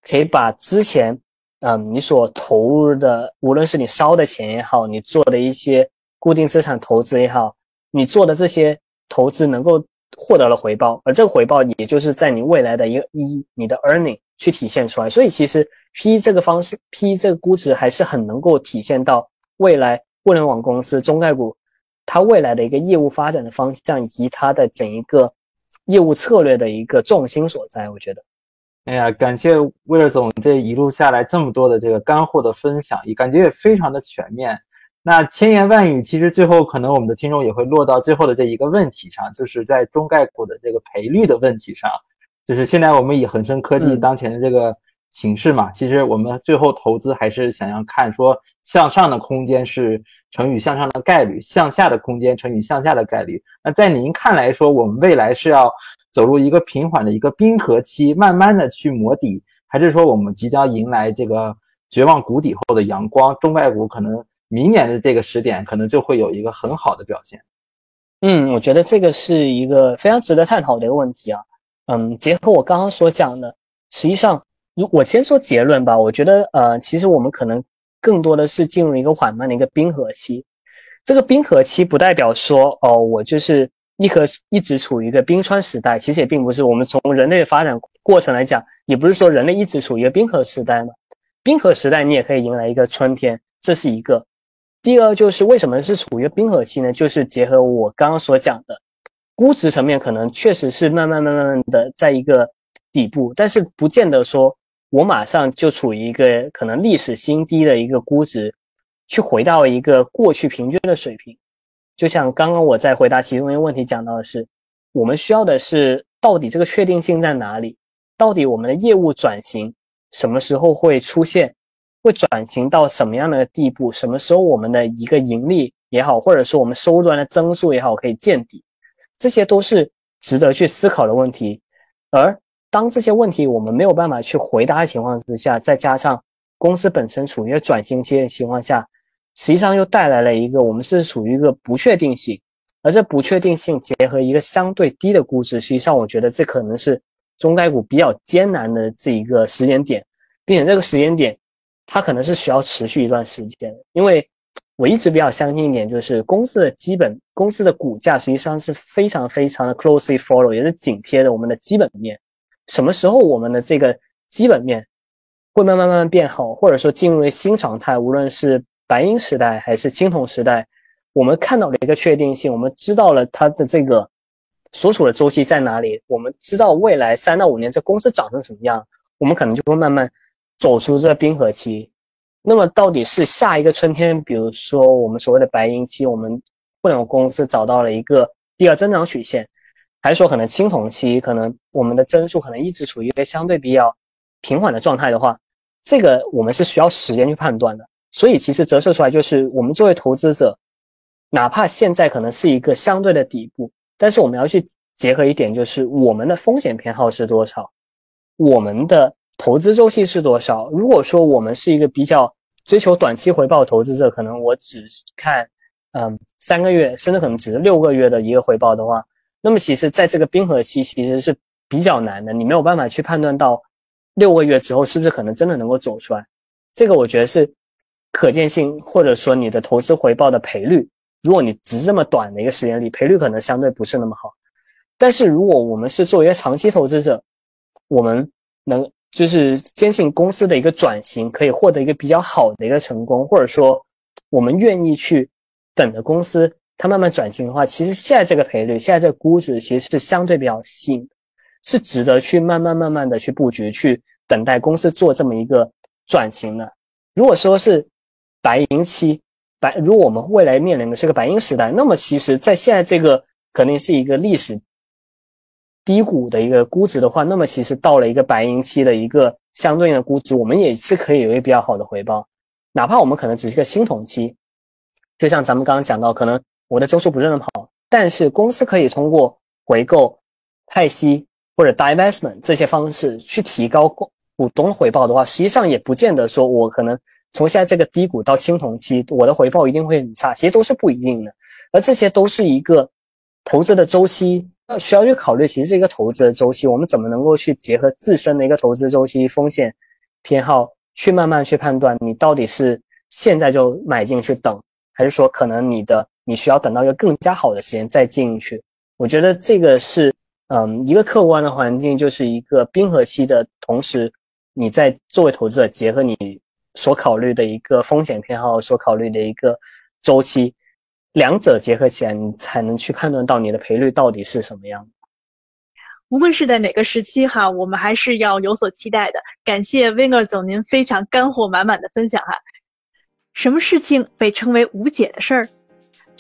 可以把之前嗯你所投入的，无论是你烧的钱也好，你做的一些固定资产投资也好，你做的这些投资能够获得了回报，而这个回报也就是在你未来的一个一你的 earning 去体现出来。所以其实 P 这个方式，P 这个估值还是很能够体现到未来互联网公司中概股。它未来的一个业务发展的方向，以及它的整一个业务策略的一个重心所在，我觉得。哎呀，感谢威尔总这一路下来这么多的这个干货的分享，也感觉也非常的全面。那千言万语，其实最后可能我们的听众也会落到最后的这一个问题上，就是在中概股的这个赔率的问题上。就是现在我们以恒生科技当前的这个。形势嘛，其实我们最后投资还是想要看说向上的空间是乘以向上的概率，向下的空间乘以向下的概率。那在您看来说，我们未来是要走入一个平缓的一个冰河期，慢慢的去磨底，还是说我们即将迎来这个绝望谷底后的阳光？中概股可能明年的这个时点可能就会有一个很好的表现。嗯，我觉得这个是一个非常值得探讨的一个问题啊。嗯，结合我刚刚所讲的，实际上。如我先说结论吧，我觉得呃，其实我们可能更多的是进入一个缓慢的一个冰河期。这个冰河期不代表说哦，我就是一颗一直处于一个冰川时代，其实也并不是。我们从人类的发展过程来讲，也不是说人类一直处于一个冰河时代嘛。冰河时代你也可以迎来一个春天，这是一个。第二就是为什么是处于冰河期呢？就是结合我刚刚所讲的估值层面，可能确实是慢慢慢慢的在一个底部，但是不见得说。我马上就处于一个可能历史新低的一个估值，去回到一个过去平均的水平。就像刚刚我在回答其中一个问题讲到的是，我们需要的是到底这个确定性在哪里？到底我们的业务转型什么时候会出现？会转型到什么样的地步？什么时候我们的一个盈利也好，或者说我们收入端的增速也好，可以见底？这些都是值得去思考的问题，而。当这些问题我们没有办法去回答的情况之下，再加上公司本身处于一个转型期的情况下，实际上又带来了一个我们是处于一个不确定性，而这不确定性结合一个相对低的估值，实际上我觉得这可能是中概股比较艰难的这一个时间点，并且这个时间点它可能是需要持续一段时间，因为我一直比较相信一点，就是公司的基本公司的股价实际上是非常非常的 closely follow，也是紧贴着我们的基本面。什么时候我们的这个基本面会慢慢慢慢变好，或者说进入新常态？无论是白银时代还是青铜时代，我们看到了一个确定性，我们知道了它的这个所处的周期在哪里，我们知道未来三到五年这公司长成什么样，我们可能就会慢慢走出这冰河期。那么到底是下一个春天，比如说我们所谓的白银期，我们互联网公司找到了一个第二增长曲线？还是说可能青铜期，可能我们的增速可能一直处于一个相对比较平缓的状态的话，这个我们是需要时间去判断的。所以其实折射出来就是，我们作为投资者，哪怕现在可能是一个相对的底部，但是我们要去结合一点，就是我们的风险偏好是多少，我们的投资周期是多少。如果说我们是一个比较追求短期回报投资者，可能我只看嗯三个月，甚至可能只是六个月的一个回报的话。那么其实，在这个冰河期其实是比较难的，你没有办法去判断到六个月之后是不是可能真的能够走出来。这个我觉得是可见性，或者说你的投资回报的赔率，如果你只这么短的一个时间里，赔率可能相对不是那么好。但是如果我们是作为一个长期投资者，我们能就是坚信公司的一个转型可以获得一个比较好的一个成功，或者说我们愿意去等着公司。它慢慢转型的话，其实现在这个赔率，现在这个估值其实是相对比较新，是值得去慢慢慢慢的去布局，去等待公司做这么一个转型的？如果说是白银期，白如果我们未来面临的是个白银时代，那么其实在现在这个肯定是一个历史低谷的一个估值的话，那么其实到了一个白银期的一个相对应的估值，我们也是可以有一个比较好的回报，哪怕我们可能只是个青铜期，就像咱们刚刚讲到，可能我的周数不是那么好，但是公司可以通过回购、派息或者 divestment 这些方式去提高股股东回报的话，实际上也不见得说我可能从现在这个低谷到青铜期，我的回报一定会很差，其实都是不一定的，而这些都是一个投资的周期。要需要去考虑，其实是一个投资的周期，我们怎么能够去结合自身的一个投资周期风险偏好，去慢慢去判断你到底是现在就买进去等，还是说可能你的你需要等到一个更加好的时间再进去？我觉得这个是，嗯，一个客观的环境，就是一个冰河期的同时，你在作为投资者结合你所考虑的一个风险偏好，所考虑的一个周期。两者结合起来，你才能去判断到你的赔率到底是什么样。无论是在哪个时期哈，我们还是要有所期待的。感谢 Winger 总您非常干货满满的分享哈。什么事情被称为无解的事儿？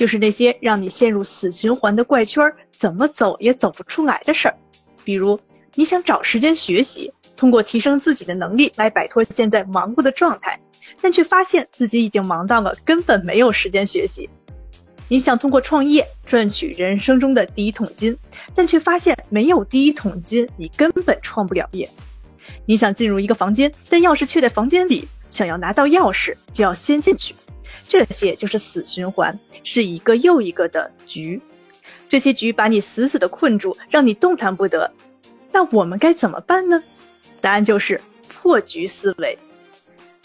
就是那些让你陷入死循环的怪圈，怎么走也走不出来的事儿。比如你想找时间学习，通过提升自己的能力来摆脱现在忙碌的状态，但却发现自己已经忙到了根本没有时间学习。你想通过创业赚取人生中的第一桶金，但却发现没有第一桶金，你根本创不了业。你想进入一个房间，但钥匙却在房间里，想要拿到钥匙就要先进去。这些就是死循环，是一个又一个的局。这些局把你死死的困住，让你动弹不得。那我们该怎么办呢？答案就是破局思维。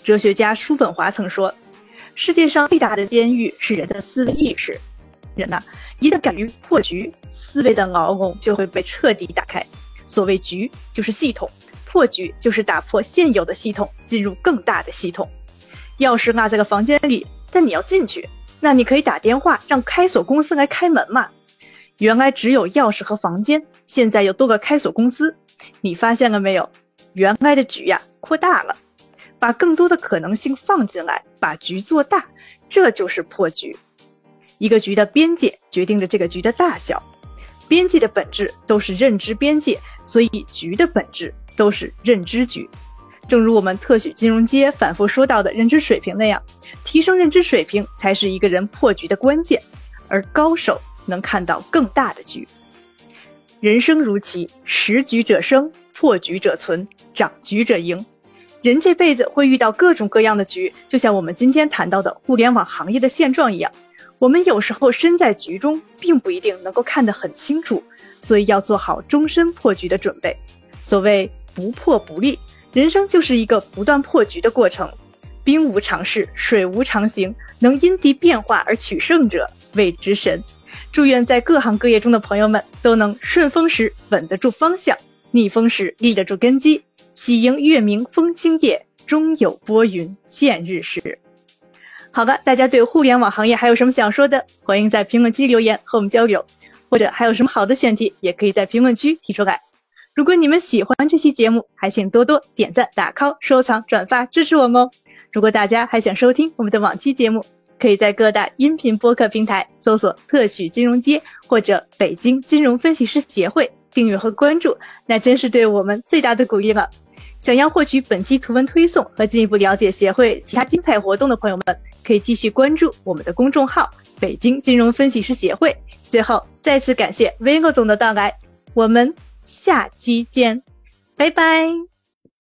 哲学家叔本华曾说。世界上最大的监狱是人的思维意识。人呐，一旦敢于破局，思维的牢笼就会被彻底打开。所谓局，就是系统；破局，就是打破现有的系统，进入更大的系统。钥匙落在个房间里，但你要进去，那你可以打电话让开锁公司来开门嘛。原来只有钥匙和房间，现在有多个开锁公司。你发现了没有？原来的局呀，扩大了。把更多的可能性放进来，把局做大，这就是破局。一个局的边界决定着这个局的大小，边界的本质都是认知边界，所以局的本质都是认知局。正如我们特许金融街反复说到的认知水平那样，提升认知水平才是一个人破局的关键，而高手能看到更大的局。人生如棋，识局者生，破局者存，长局者赢。人这辈子会遇到各种各样的局，就像我们今天谈到的互联网行业的现状一样。我们有时候身在局中，并不一定能够看得很清楚，所以要做好终身破局的准备。所谓不破不立，人生就是一个不断破局的过程。兵无常势，水无常形，能因敌变化而取胜者谓之神。祝愿在各行各业中的朋友们都能顺风时稳得住方向，逆风时立得住根基。喜迎月明风清夜，终有拨云见日时。好的，大家对互联网行业还有什么想说的？欢迎在评论区留言和我们交流，或者还有什么好的选题，也可以在评论区提出来。如果你们喜欢这期节目，还请多多点赞、打 call、收藏、转发支持我们哦。如果大家还想收听我们的往期节目，可以在各大音频播客平台搜索“特许金融街”或者“北京金融分析师协会”，订阅和关注，那真是对我们最大的鼓励了。想要获取本期图文推送和进一步了解协会其他精彩活动的朋友们，可以继续关注我们的公众号“北京金融分析师协会”。最后，再次感谢 Vivo 总的到来，我们下期见，拜拜。